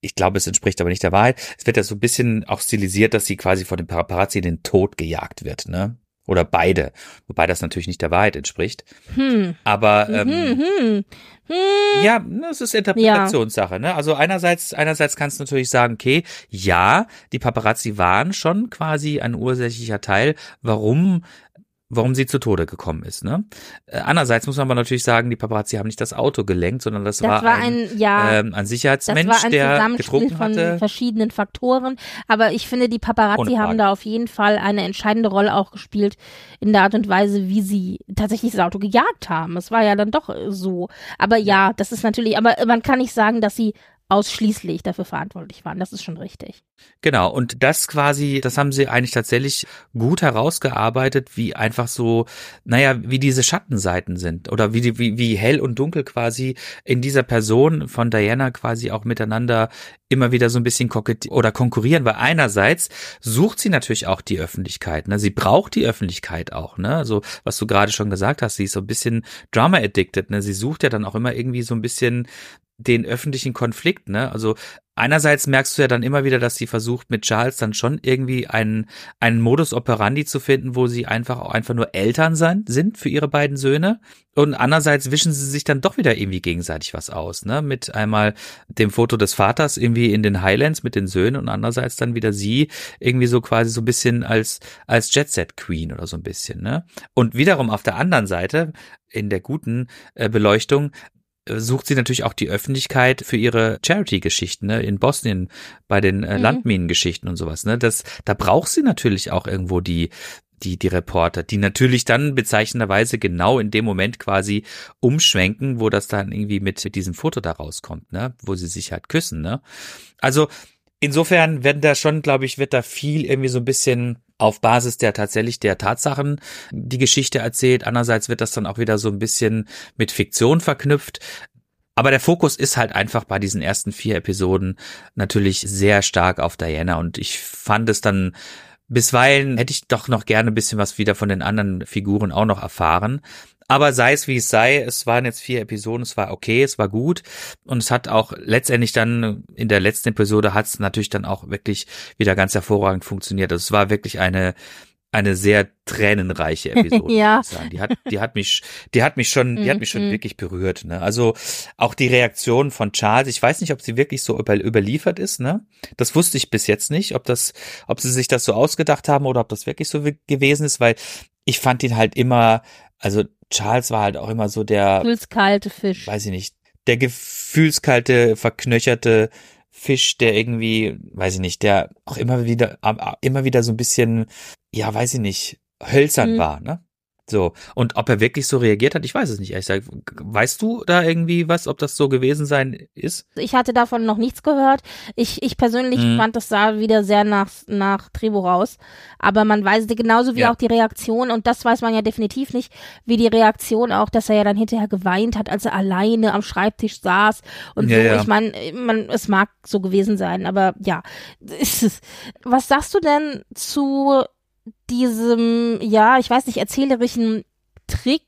Ich glaube, es entspricht aber nicht der Wahrheit. Es wird ja so ein bisschen auch stilisiert, dass sie quasi von dem Paparazzi in den Tod gejagt wird, ne? Oder beide, wobei das natürlich nicht der Wahrheit entspricht. Hm. Aber ähm, hm, hm, hm. ja, das ist Interpretationssache. Ja. Ne? Also einerseits, einerseits kannst du natürlich sagen, okay, ja, die Paparazzi waren schon quasi ein ursächlicher Teil, warum warum sie zu Tode gekommen ist. Ne? Äh, andererseits muss man aber natürlich sagen, die Paparazzi haben nicht das Auto gelenkt, sondern das, das war, war, ein, ein, ja, ähm, ein Sicherheitsmensch, das war ein der getrunken von hatte. verschiedenen Faktoren. Aber ich finde, die Paparazzi haben da auf jeden Fall eine entscheidende Rolle auch gespielt in der Art und Weise, wie sie tatsächlich das Auto gejagt haben. Es war ja dann doch so. Aber ja, das ist natürlich, aber man kann nicht sagen, dass sie ausschließlich dafür verantwortlich waren. Das ist schon richtig. Genau, und das quasi, das haben sie eigentlich tatsächlich gut herausgearbeitet, wie einfach so, naja, wie diese Schattenseiten sind oder wie, die, wie, wie hell und dunkel quasi in dieser Person von Diana quasi auch miteinander immer wieder so ein bisschen oder konkurrieren, weil einerseits sucht sie natürlich auch die Öffentlichkeit, ne? Sie braucht die Öffentlichkeit auch, ne? Also, was du gerade schon gesagt hast, sie ist so ein bisschen Drama addicted, ne? Sie sucht ja dann auch immer irgendwie so ein bisschen den öffentlichen Konflikt, ne? Also einerseits merkst du ja dann immer wieder, dass sie versucht, mit Charles dann schon irgendwie einen, einen Modus operandi zu finden, wo sie einfach auch einfach nur Eltern sein, sind für ihre beiden Söhne. Und andererseits wischen sie sich dann doch wieder irgendwie gegenseitig was aus, ne? Mit einmal dem Foto des Vaters irgendwie in den Highlands mit den Söhnen und andererseits dann wieder sie irgendwie so quasi so ein bisschen als, als Jet Set Queen oder so ein bisschen, ne? Und wiederum auf der anderen Seite, in der guten äh, Beleuchtung, sucht sie natürlich auch die Öffentlichkeit für ihre Charity-Geschichten ne? in Bosnien bei den äh, mhm. Landminengeschichten und sowas. Ne? Das, da braucht sie natürlich auch irgendwo die die die Reporter, die natürlich dann bezeichnenderweise genau in dem Moment quasi umschwenken, wo das dann irgendwie mit, mit diesem Foto da rauskommt, ne, wo sie sich halt küssen, ne. Also insofern werden da schon, glaube ich, wird da viel irgendwie so ein bisschen auf Basis der tatsächlich der Tatsachen die Geschichte erzählt. Andererseits wird das dann auch wieder so ein bisschen mit Fiktion verknüpft. Aber der Fokus ist halt einfach bei diesen ersten vier Episoden natürlich sehr stark auf Diana und ich fand es dann bisweilen hätte ich doch noch gerne ein bisschen was wieder von den anderen Figuren auch noch erfahren. Aber sei es wie es sei, es waren jetzt vier Episoden, es war okay, es war gut und es hat auch letztendlich dann in der letzten Episode hat es natürlich dann auch wirklich wieder ganz hervorragend funktioniert. Also es war wirklich eine eine sehr tränenreiche Episode. ja. Die hat, die hat mich, die hat mich schon, die hat mich schon mhm. wirklich berührt. Ne? Also auch die Reaktion von Charles. Ich weiß nicht, ob sie wirklich so über, überliefert ist. Ne, das wusste ich bis jetzt nicht, ob das, ob sie sich das so ausgedacht haben oder ob das wirklich so gewesen ist, weil ich fand ihn halt immer, also Charles war halt auch immer so der gefühlskalte Fisch. Weiß ich nicht. Der gefühlskalte, verknöcherte Fisch, der irgendwie, weiß ich nicht, der auch immer wieder, immer wieder so ein bisschen, ja, weiß ich nicht, hölzern mhm. war, ne? So. Und ob er wirklich so reagiert hat, ich weiß es nicht, ehrlich gesagt. Weißt du da irgendwie was, ob das so gewesen sein ist? Ich hatte davon noch nichts gehört. Ich, ich persönlich mhm. fand, das sah wieder sehr nach, nach Trevo raus. Aber man weiß genauso wie ja. auch die Reaktion, und das weiß man ja definitiv nicht, wie die Reaktion auch, dass er ja dann hinterher geweint hat, als er alleine am Schreibtisch saß und ja, so. Ja. Ich meine, man, es mag so gewesen sein, aber ja. Was sagst du denn zu diesem, ja, ich weiß nicht, erzählerischen Trick,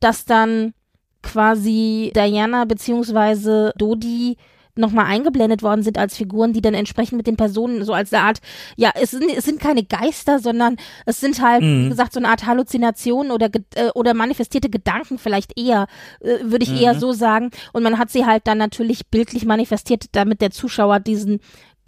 dass dann quasi Diana beziehungsweise Dodi nochmal eingeblendet worden sind als Figuren, die dann entsprechend mit den Personen so als eine Art, ja, es sind, es sind keine Geister, sondern es sind halt, mhm. wie gesagt, so eine Art Halluzination oder, äh, oder manifestierte Gedanken vielleicht eher, äh, würde ich mhm. eher so sagen. Und man hat sie halt dann natürlich bildlich manifestiert, damit der Zuschauer diesen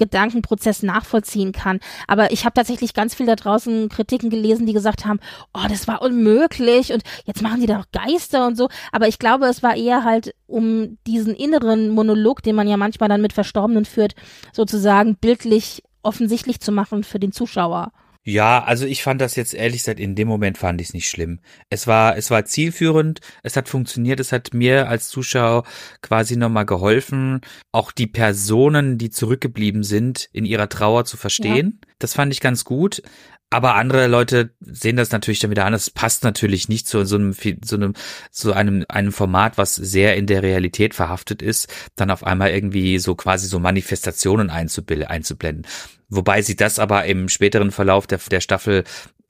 Gedankenprozess nachvollziehen kann. Aber ich habe tatsächlich ganz viel da draußen Kritiken gelesen, die gesagt haben, oh, das war unmöglich und jetzt machen die da doch Geister und so. Aber ich glaube, es war eher halt um diesen inneren Monolog, den man ja manchmal dann mit Verstorbenen führt, sozusagen bildlich offensichtlich zu machen für den Zuschauer. Ja, also ich fand das jetzt ehrlich gesagt, in dem Moment fand ich es nicht schlimm. Es war, es war zielführend, es hat funktioniert, es hat mir als Zuschauer quasi nochmal geholfen, auch die Personen, die zurückgeblieben sind, in ihrer Trauer zu verstehen. Ja. Das fand ich ganz gut. Aber andere Leute sehen das natürlich dann wieder anders. passt natürlich nicht zu so einem, so einem, so einem, einem Format, was sehr in der Realität verhaftet ist, dann auf einmal irgendwie so quasi so Manifestationen einzublenden. Wobei sie das aber im späteren Verlauf der, der Staffel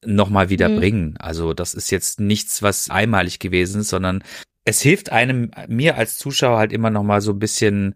nochmal wieder mhm. bringen. Also das ist jetzt nichts, was einmalig gewesen ist, sondern es hilft einem, mir als Zuschauer halt immer noch mal so ein bisschen,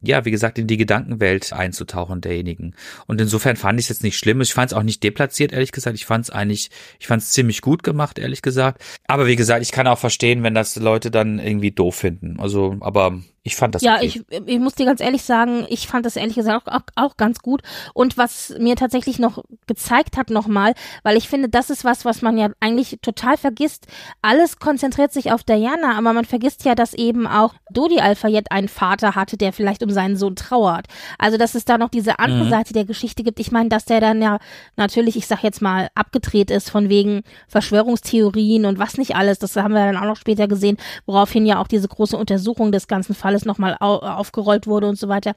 ja, wie gesagt, in die Gedankenwelt einzutauchen derjenigen. Und insofern fand ich es jetzt nicht schlimm. Ich fand es auch nicht deplatziert, ehrlich gesagt. Ich fand es eigentlich, ich fand es ziemlich gut gemacht, ehrlich gesagt. Aber wie gesagt, ich kann auch verstehen, wenn das Leute dann irgendwie doof finden. Also, aber ich fand das Ja, okay. ich, ich muss dir ganz ehrlich sagen, ich fand das ehrlich gesagt auch, auch, auch ganz gut. Und was mir tatsächlich noch gezeigt hat nochmal, weil ich finde, das ist was, was man ja eigentlich total vergisst. Alles konzentriert sich auf Diana, aber man vergisst ja, dass eben auch Dodi Al-Fayed einen Vater hatte, der vielleicht um seinen Sohn trauert. Also, dass es da noch diese andere mhm. Seite der Geschichte gibt. Ich meine, dass der dann ja natürlich, ich sag jetzt mal, abgedreht ist von wegen Verschwörungstheorien und was nicht alles. Das haben wir dann auch noch später gesehen, woraufhin ja auch diese große Untersuchung des ganzen Falles alles nochmal au aufgerollt wurde und so weiter.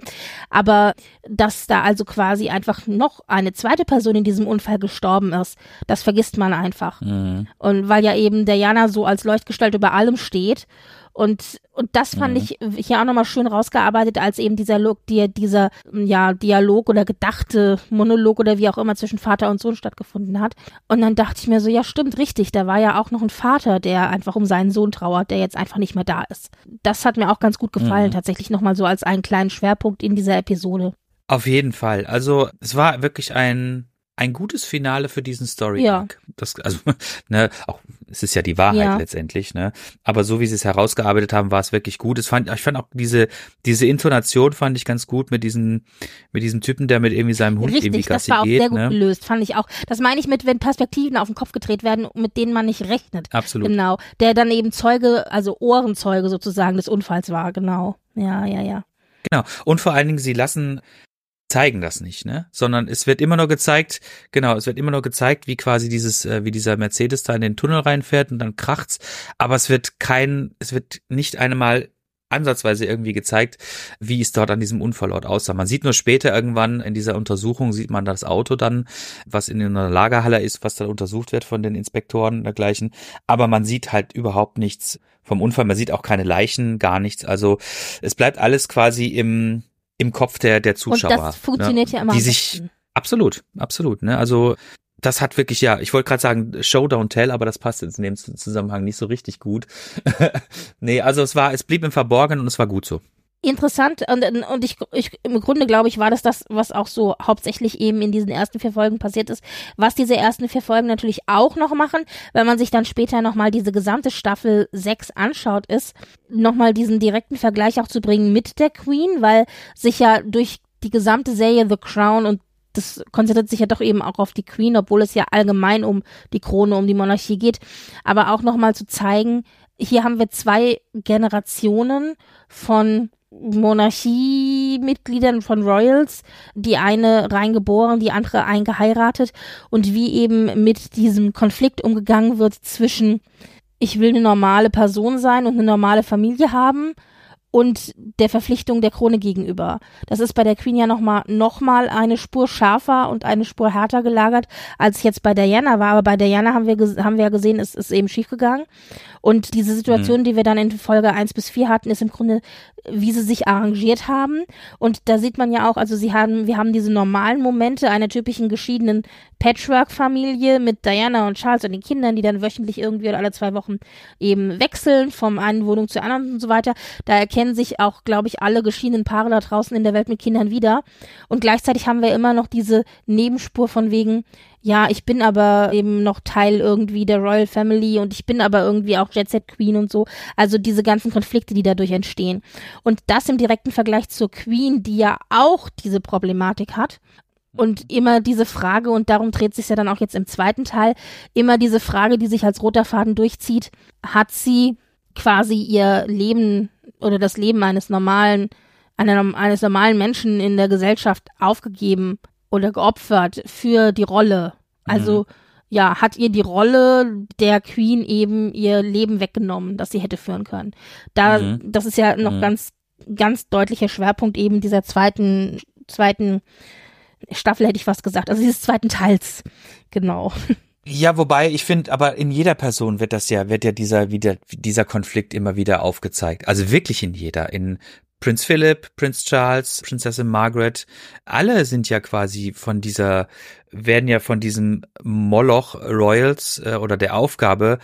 Aber dass da also quasi einfach noch eine zweite Person in diesem Unfall gestorben ist, das vergisst man einfach. Mhm. Und weil ja eben der Jana so als Leuchtgestalt über allem steht und, und das fand mhm. ich hier auch nochmal schön rausgearbeitet, als eben dieser, die, dieser ja, Dialog oder gedachte Monolog oder wie auch immer zwischen Vater und Sohn stattgefunden hat. Und dann dachte ich mir so, ja stimmt, richtig, da war ja auch noch ein Vater, der einfach um seinen Sohn trauert, der jetzt einfach nicht mehr da ist. Das hat mir auch ganz gut gefallen, mhm. tatsächlich nochmal so als einen kleinen Schwerpunkt in dieser Episode. Auf jeden Fall. Also es war wirklich ein ein gutes Finale für diesen Story Arc. Ja. Das, also, ne, auch, es ist ja die Wahrheit ja. letztendlich, ne. Aber so wie sie es herausgearbeitet haben, war es wirklich gut. Es fand, ich fand auch diese, diese Intonation fand ich ganz gut mit diesem, mit diesem Typen, der mit irgendwie seinem Hund Richtig, irgendwie Gassi das war auch geht, sehr gut ne? gelöst, fand ich auch. Das meine ich mit, wenn Perspektiven auf den Kopf gedreht werden, mit denen man nicht rechnet. Absolut. Genau. Der dann eben Zeuge, also Ohrenzeuge sozusagen des Unfalls war, genau. Ja, ja, ja. Genau. Und vor allen Dingen, sie lassen zeigen das nicht, ne? Sondern es wird immer nur gezeigt, genau, es wird immer nur gezeigt, wie quasi dieses, äh, wie dieser Mercedes da in den Tunnel reinfährt und dann kracht's. Aber es wird kein, es wird nicht einmal ansatzweise irgendwie gezeigt, wie es dort an diesem Unfallort aussah. Man sieht nur später irgendwann in dieser Untersuchung sieht man das Auto dann, was in einer Lagerhalle ist, was dann untersucht wird von den Inspektoren und dergleichen. Aber man sieht halt überhaupt nichts vom Unfall. Man sieht auch keine Leichen, gar nichts. Also es bleibt alles quasi im, im Kopf der, der Zuschauer. Und das funktioniert ne? ja immer. Die sich, absolut, absolut, ne? Also, das hat wirklich, ja, ich wollte gerade sagen, Show, don't tell, aber das passt jetzt in dem Zusammenhang nicht so richtig gut. nee, also es war, es blieb im Verborgenen und es war gut so interessant und, und ich, ich im Grunde glaube ich war das das, was auch so hauptsächlich eben in diesen ersten vier Folgen passiert ist. Was diese ersten vier Folgen natürlich auch noch machen, wenn man sich dann später nochmal diese gesamte Staffel 6 anschaut, ist nochmal diesen direkten Vergleich auch zu bringen mit der Queen, weil sich ja durch die gesamte Serie The Crown und das konzentriert sich ja doch eben auch auf die Queen, obwohl es ja allgemein um die Krone, um die Monarchie geht. Aber auch nochmal zu zeigen, hier haben wir zwei Generationen von Monarchiemitgliedern von Royals, die eine reingeboren, die andere eingeheiratet und wie eben mit diesem Konflikt umgegangen wird zwischen ich will eine normale Person sein und eine normale Familie haben und der Verpflichtung der Krone gegenüber. Das ist bei der Queen ja nochmal noch mal eine Spur schärfer und eine Spur härter gelagert, als es jetzt bei Diana war. Aber bei Diana haben wir, haben wir ja gesehen, es ist eben schiefgegangen. Und diese Situation, mhm. die wir dann in Folge 1 bis 4 hatten, ist im Grunde, wie sie sich arrangiert haben. Und da sieht man ja auch, also sie haben, wir haben diese normalen Momente einer typischen geschiedenen Patchwork-Familie mit Diana und Charles und den Kindern, die dann wöchentlich irgendwie oder alle zwei Wochen eben wechseln vom einen Wohnung zur anderen und so weiter. Da erkennen sich auch, glaube ich, alle geschiedenen Paare da draußen in der Welt mit Kindern wieder. Und gleichzeitig haben wir immer noch diese Nebenspur von wegen, ja, ich bin aber eben noch Teil irgendwie der Royal Family und ich bin aber irgendwie auch Jet Set Queen und so. Also diese ganzen Konflikte, die dadurch entstehen. Und das im direkten Vergleich zur Queen, die ja auch diese Problematik hat. Und immer diese Frage, und darum dreht sich ja dann auch jetzt im zweiten Teil, immer diese Frage, die sich als roter Faden durchzieht, hat sie quasi ihr Leben oder das Leben eines normalen, einer, eines normalen Menschen in der Gesellschaft aufgegeben oder geopfert für die Rolle Also mhm. ja, hat ihr die Rolle der Queen eben ihr Leben weggenommen, das sie hätte führen können. Da, mhm. das ist ja noch mhm. ganz, ganz deutlicher Schwerpunkt eben dieser zweiten, zweiten Staffel hätte ich was gesagt, also dieses zweiten Teils, genau. Ja, wobei ich finde, aber in jeder Person wird das ja, wird ja dieser wieder dieser Konflikt immer wieder aufgezeigt. Also wirklich in jeder. In Prinz Philip, Prinz Charles, Prinzessin Margaret, alle sind ja quasi von dieser, werden ja von diesem Moloch Royals äh, oder der Aufgabe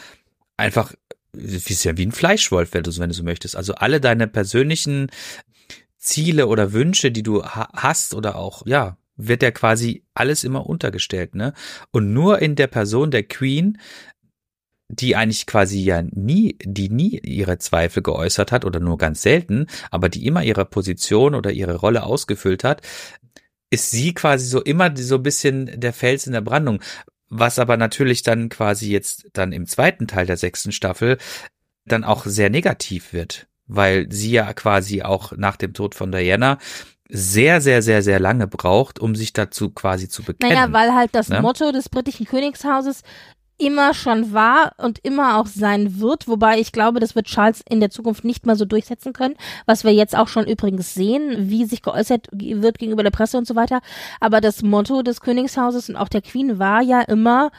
einfach, ist ja wie ein Fleischwolf, wenn du, wenn du so möchtest. Also alle deine persönlichen Ziele oder Wünsche, die du ha hast oder auch, ja, wird ja quasi alles immer untergestellt, ne? Und nur in der Person der Queen, die eigentlich quasi ja nie, die nie ihre Zweifel geäußert hat oder nur ganz selten, aber die immer ihre Position oder ihre Rolle ausgefüllt hat, ist sie quasi so immer so ein bisschen der Fels in der Brandung. Was aber natürlich dann quasi jetzt dann im zweiten Teil der sechsten Staffel dann auch sehr negativ wird, weil sie ja quasi auch nach dem Tod von Diana sehr, sehr, sehr, sehr lange braucht, um sich dazu quasi zu bekennen. Naja, weil halt das ne? Motto des britischen Königshauses immer schon war und immer auch sein wird, wobei ich glaube, das wird Charles in der Zukunft nicht mal so durchsetzen können, was wir jetzt auch schon übrigens sehen, wie sich geäußert wird gegenüber der Presse und so weiter. Aber das Motto des Königshauses und auch der Queen war ja immer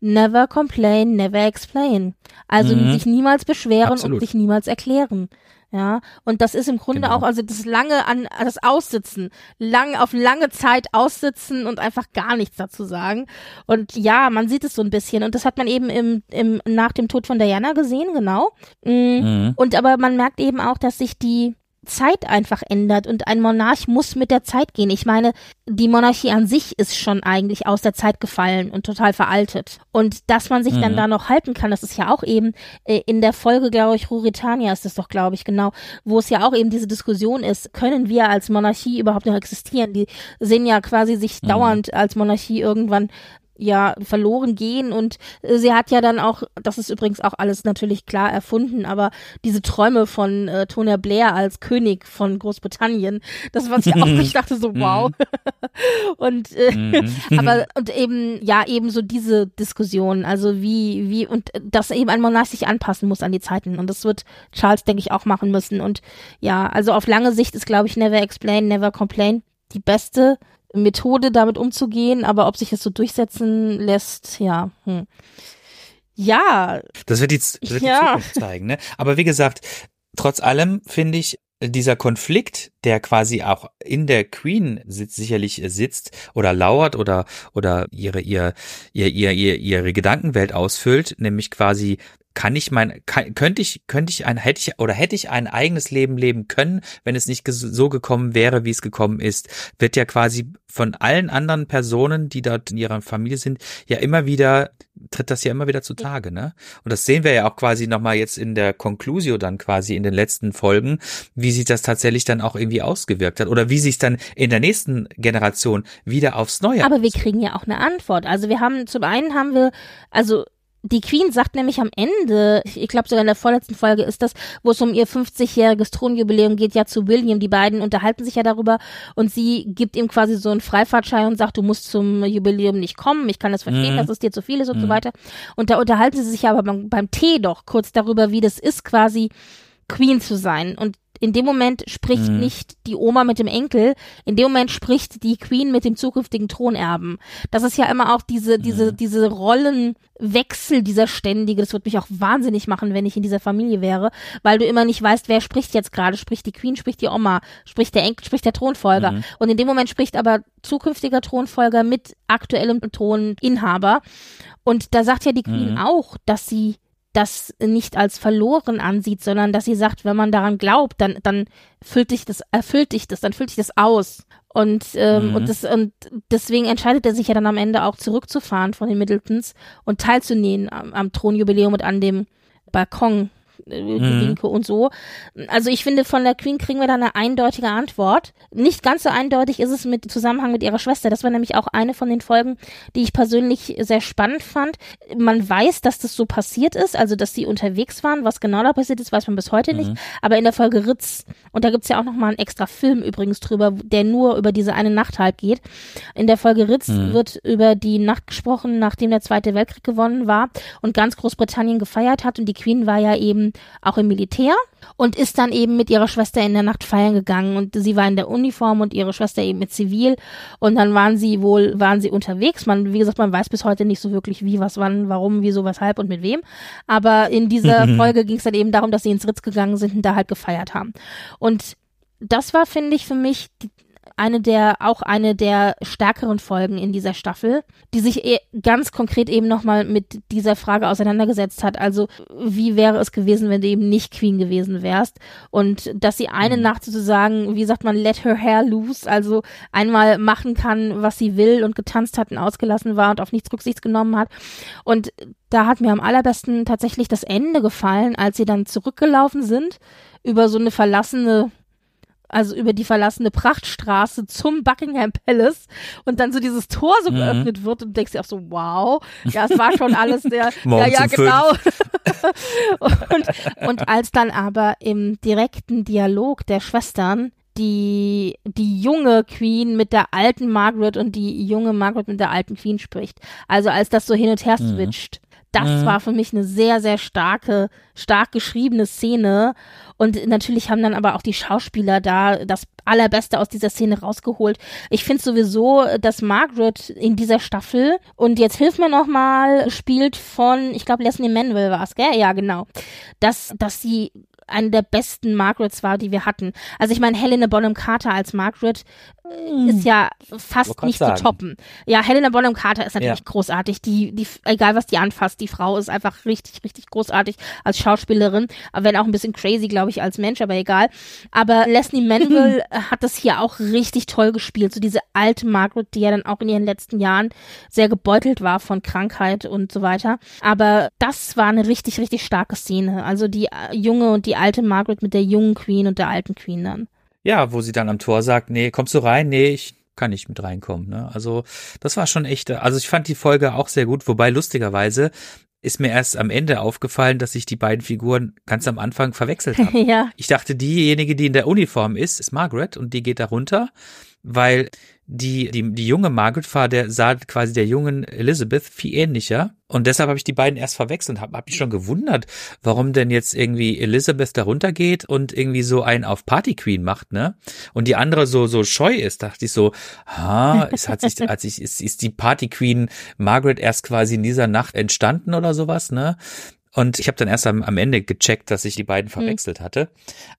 Never complain, never explain. Also mhm. sich niemals beschweren Absolut. und sich niemals erklären. Ja, und das ist im Grunde genau. auch, also das lange an, das Aussitzen, lang, auf lange Zeit aussitzen und einfach gar nichts dazu sagen. Und ja, man sieht es so ein bisschen und das hat man eben im, im, nach dem Tod von Diana gesehen, genau. Mm. Mhm. Und aber man merkt eben auch, dass sich die, Zeit einfach ändert und ein Monarch muss mit der Zeit gehen. Ich meine, die Monarchie an sich ist schon eigentlich aus der Zeit gefallen und total veraltet. Und dass man sich mhm. dann da noch halten kann, das ist ja auch eben äh, in der Folge, glaube ich, Ruritania ist es doch, glaube ich, genau, wo es ja auch eben diese Diskussion ist, können wir als Monarchie überhaupt noch existieren? Die sehen ja quasi sich mhm. dauernd als Monarchie irgendwann ja verloren gehen. Und äh, sie hat ja dann auch, das ist übrigens auch alles natürlich klar erfunden, aber diese Träume von äh, Tonya Blair als König von Großbritannien, das was ich auch, ich dachte so wow. Und äh, mhm. aber und eben ja eben so diese Diskussion, also wie wie und dass eben ein Monarch sich anpassen muss an die Zeiten. Und das wird Charles denke ich auch machen müssen. Und ja also auf lange Sicht ist glaube ich Never Explain, Never Complain die beste Methode, damit umzugehen, aber ob sich das so durchsetzen lässt, ja. Hm. Ja. Das wird die, das wird ja. die Zukunft zeigen, ne? Aber wie gesagt, trotz allem finde ich, dieser Konflikt, der quasi auch in der Queen sitzt, sicherlich sitzt oder lauert oder oder ihre ihr, ihr, ihr, ihr ihre Gedankenwelt ausfüllt, nämlich quasi kann ich mein, kann, könnte ich, könnte ich ein, hätte ich oder hätte ich ein eigenes Leben leben können, wenn es nicht so gekommen wäre, wie es gekommen ist, wird ja quasi von allen anderen Personen, die dort in ihrer Familie sind, ja immer wieder, tritt das ja immer wieder zutage, ne? Und das sehen wir ja auch quasi nochmal jetzt in der Conclusio dann quasi in den letzten Folgen, wie sich das tatsächlich dann auch irgendwie ausgewirkt hat oder wie sich dann in der nächsten Generation wieder aufs Neue. Aber wir kriegen ja auch eine Antwort. Also wir haben, zum einen haben wir, also die Queen sagt nämlich am Ende, ich glaube sogar in der vorletzten Folge ist das, wo es um ihr 50-jähriges Thronjubiläum geht, ja zu William. Die beiden unterhalten sich ja darüber und sie gibt ihm quasi so einen Freifahrtschein und sagt, du musst zum Jubiläum nicht kommen. Ich kann das verstehen, mhm. dass es dir zu viel ist und mhm. so weiter. Und da unterhalten sie sich aber beim, beim Tee doch kurz darüber, wie das ist, quasi Queen zu sein. Und in dem Moment spricht mhm. nicht die Oma mit dem Enkel, in dem Moment spricht die Queen mit dem zukünftigen Thronerben. Das ist ja immer auch diese, diese, mhm. diese Rollenwechsel, dieser ständige, das würde mich auch wahnsinnig machen, wenn ich in dieser Familie wäre, weil du immer nicht weißt, wer spricht jetzt gerade, spricht die Queen, spricht die Oma, spricht der Enkel, spricht der Thronfolger. Mhm. Und in dem Moment spricht aber zukünftiger Thronfolger mit aktuellem Throninhaber. Und da sagt ja die Queen mhm. auch, dass sie das nicht als verloren ansieht, sondern dass sie sagt, wenn man daran glaubt, dann, dann füllt dich das, erfüllt dich das, dann füllt dich das aus. Und, ähm, mhm. und, das, und deswegen entscheidet er sich ja dann am Ende auch zurückzufahren von den Middletons und teilzunehmen am, am Thronjubiläum und an dem Balkon äh, mhm. Winke und so. Also ich finde, von der Queen kriegen wir da eine eindeutige Antwort. Nicht ganz so eindeutig ist es mit Zusammenhang mit ihrer Schwester. Das war nämlich auch eine von den Folgen, die ich persönlich sehr spannend fand. Man weiß, dass das so passiert ist, also dass sie unterwegs waren. Was genau da passiert ist, weiß man bis heute mhm. nicht. Aber in der Folge Ritz, und da gibt's ja auch nochmal einen extra Film übrigens drüber, der nur über diese eine Nacht halt geht. In der Folge Ritz mhm. wird über die Nacht gesprochen, nachdem der Zweite Weltkrieg gewonnen war und ganz Großbritannien gefeiert hat. Und die Queen war ja eben auch im Militär und ist dann eben mit ihrer Schwester in der Nacht feiern gegangen und sie war in der Uniform und ihre Schwester eben mit Zivil und dann waren sie wohl, waren sie unterwegs. Man, wie gesagt, man weiß bis heute nicht so wirklich wie, was, wann, warum, wieso, weshalb und mit wem. Aber in dieser Folge ging es dann eben darum, dass sie ins Ritz gegangen sind und da halt gefeiert haben. Und das war, finde ich, für mich die, eine der, auch eine der stärkeren Folgen in dieser Staffel, die sich e ganz konkret eben nochmal mit dieser Frage auseinandergesetzt hat. Also, wie wäre es gewesen, wenn du eben nicht Queen gewesen wärst? Und dass sie eine mhm. Nacht sozusagen, wie sagt man, let her hair loose, also einmal machen kann, was sie will und getanzt hat und ausgelassen war und auf nichts Rücksicht genommen hat. Und da hat mir am allerbesten tatsächlich das Ende gefallen, als sie dann zurückgelaufen sind über so eine verlassene also über die verlassene Prachtstraße zum Buckingham Palace und dann so dieses Tor so mhm. geöffnet wird und denkst dir auch so, wow, ja, es war schon alles sehr, ja, ja, genau. und, und als dann aber im direkten Dialog der Schwestern die, die junge Queen mit der alten Margaret und die junge Margaret mit der alten Queen spricht. Also als das so hin und her mhm. switcht. Mhm das mhm. war für mich eine sehr, sehr starke, stark geschriebene Szene. Und natürlich haben dann aber auch die Schauspieler da das Allerbeste aus dieser Szene rausgeholt. Ich finde sowieso, dass Margaret in dieser Staffel, und jetzt hilf mir nochmal, spielt von, ich glaube, Leslie Manuel war es, gell? Ja, genau. Dass, dass sie eine der besten Margarets war, die wir hatten. Also ich meine, Helena Bonham Carter als Margaret äh, ist ja fast nicht sagen. zu toppen. Ja, Helena Bonham Carter ist natürlich ja. großartig. Die, die, egal was die anfasst, die Frau ist einfach richtig, richtig großartig als Schauspielerin. Wenn auch ein bisschen crazy, glaube ich, als Mensch, aber egal. Aber Leslie Manville hat das hier auch richtig toll gespielt. So diese alte Margaret, die ja dann auch in ihren letzten Jahren sehr gebeutelt war von Krankheit und so weiter. Aber das war eine richtig, richtig starke Szene. Also die äh, junge und die alte Margaret mit der jungen Queen und der alten Queen dann. Ja, wo sie dann am Tor sagt, nee, kommst du rein? Nee, ich kann nicht mit reinkommen. Ne? Also das war schon echt, also ich fand die Folge auch sehr gut, wobei lustigerweise ist mir erst am Ende aufgefallen, dass ich die beiden Figuren ganz am Anfang verwechselt habe. ja. Ich dachte, diejenige, die in der Uniform ist, ist Margaret und die geht da runter, weil die, die, die junge Margaret war der, sah quasi der jungen Elizabeth viel ähnlicher. Und deshalb habe ich die beiden erst verwechselt und habe hab mich schon gewundert, warum denn jetzt irgendwie Elizabeth da runtergeht und irgendwie so einen auf Party Queen macht, ne? Und die andere so, so scheu ist, dachte ich so, ha, es hat sich, als ich, ist, ist die Party Queen Margaret erst quasi in dieser Nacht entstanden oder sowas, ne? Und ich habe dann erst am, am, Ende gecheckt, dass ich die beiden hm. verwechselt mhm. hatte.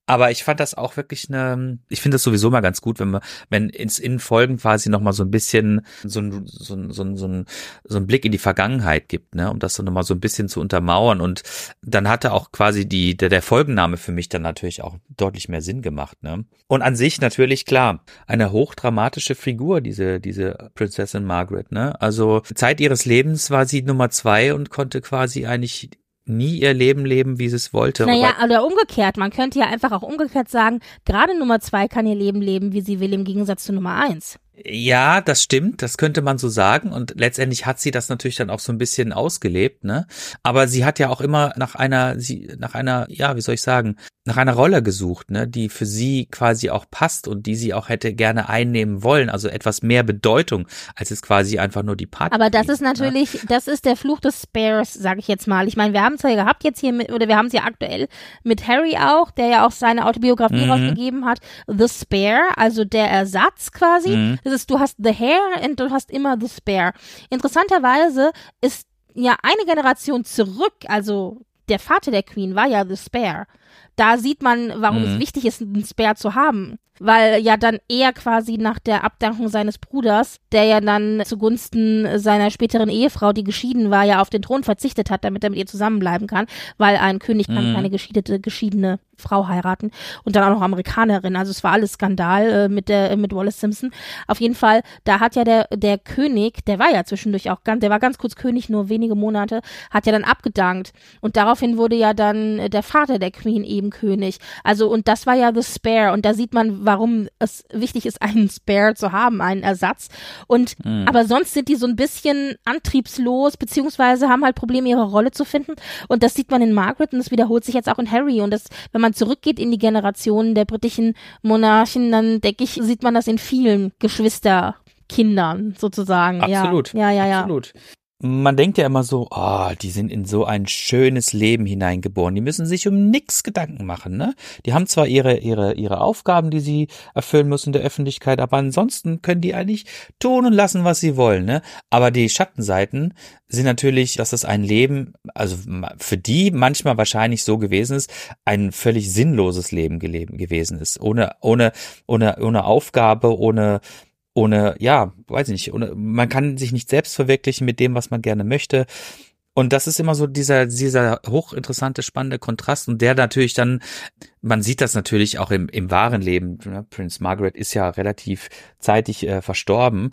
Aber ich fand das auch wirklich eine, ich finde das sowieso mal ganz gut, wenn man, wenn ins in Folgen quasi nochmal so ein bisschen so ein, so ein, so ein, so ein, so ein Blick in die Vergangenheit gibt, ne, um das dann nochmal so ein bisschen zu untermauern. Und dann hatte auch quasi die, der, der Folgenname für mich dann natürlich auch deutlich mehr Sinn gemacht, ne. Und an sich natürlich klar, eine hochdramatische Figur, diese, diese Prinzessin Margaret, ne. Also Zeit ihres Lebens war sie Nummer zwei und konnte quasi eigentlich nie ihr Leben leben, wie sie es wollte. Naja, oder umgekehrt. Man könnte ja einfach auch umgekehrt sagen, gerade Nummer zwei kann ihr Leben leben, wie sie will, im Gegensatz zu Nummer eins. Ja, das stimmt, das könnte man so sagen und letztendlich hat sie das natürlich dann auch so ein bisschen ausgelebt, ne? Aber sie hat ja auch immer nach einer sie nach einer ja, wie soll ich sagen, nach einer Rolle gesucht, ne, die für sie quasi auch passt und die sie auch hätte gerne einnehmen wollen, also etwas mehr Bedeutung als es quasi einfach nur die Party. Aber das ist ne? natürlich, ne? das ist der Fluch des Spares, sage ich jetzt mal. Ich meine, wir haben es ja gehabt jetzt hier mit oder wir haben es ja aktuell mit Harry auch, der ja auch seine Autobiografie mhm. rausgegeben hat, The Spare, also der Ersatz quasi. Mhm ist, du hast The Hair und du hast immer The Spare. Interessanterweise ist ja eine Generation zurück, also der Vater der Queen war ja The Spare. Da sieht man, warum mhm. es wichtig ist, einen Spare zu haben weil ja dann er quasi nach der Abdankung seines Bruders, der ja dann zugunsten seiner späteren Ehefrau, die geschieden war, ja auf den Thron verzichtet hat, damit er mit ihr zusammenbleiben kann, weil ein König kann mhm. keine geschiedete, geschiedene Frau heiraten und dann auch noch Amerikanerin. Also es war alles Skandal äh, mit der mit Wallace Simpson. Auf jeden Fall, da hat ja der der König, der war ja zwischendurch auch ganz, der war ganz kurz König, nur wenige Monate, hat ja dann abgedankt und daraufhin wurde ja dann der Vater der Queen eben König. Also und das war ja the Spare und da sieht man, warum es wichtig ist, einen Spare zu haben, einen Ersatz. Und mhm. aber sonst sind die so ein bisschen antriebslos beziehungsweise haben halt Probleme ihre Rolle zu finden und das sieht man in Margaret und das wiederholt sich jetzt auch in Harry und das, wenn man zurückgeht in die Generationen der britischen Monarchen, dann denke ich, sieht man das in vielen Geschwisterkindern sozusagen. Absolut. Ja, ja, ja. Absolut man denkt ja immer so, oh, die sind in so ein schönes Leben hineingeboren. Die müssen sich um nichts Gedanken machen, ne? Die haben zwar ihre, ihre, ihre Aufgaben, die sie erfüllen müssen in der Öffentlichkeit, aber ansonsten können die eigentlich tun und lassen, was sie wollen, ne? Aber die Schattenseiten sind natürlich, dass das ein Leben, also für die manchmal wahrscheinlich so gewesen ist, ein völlig sinnloses Leben gewesen ist. Ohne, ohne, ohne, ohne Aufgabe, ohne, ohne, ja, weiß ich nicht, ohne, man kann sich nicht selbst verwirklichen mit dem, was man gerne möchte. Und das ist immer so dieser, dieser hochinteressante, spannende Kontrast und der natürlich dann, man sieht das natürlich auch im, im wahren Leben. Ne? Prince Margaret ist ja relativ zeitig äh, verstorben,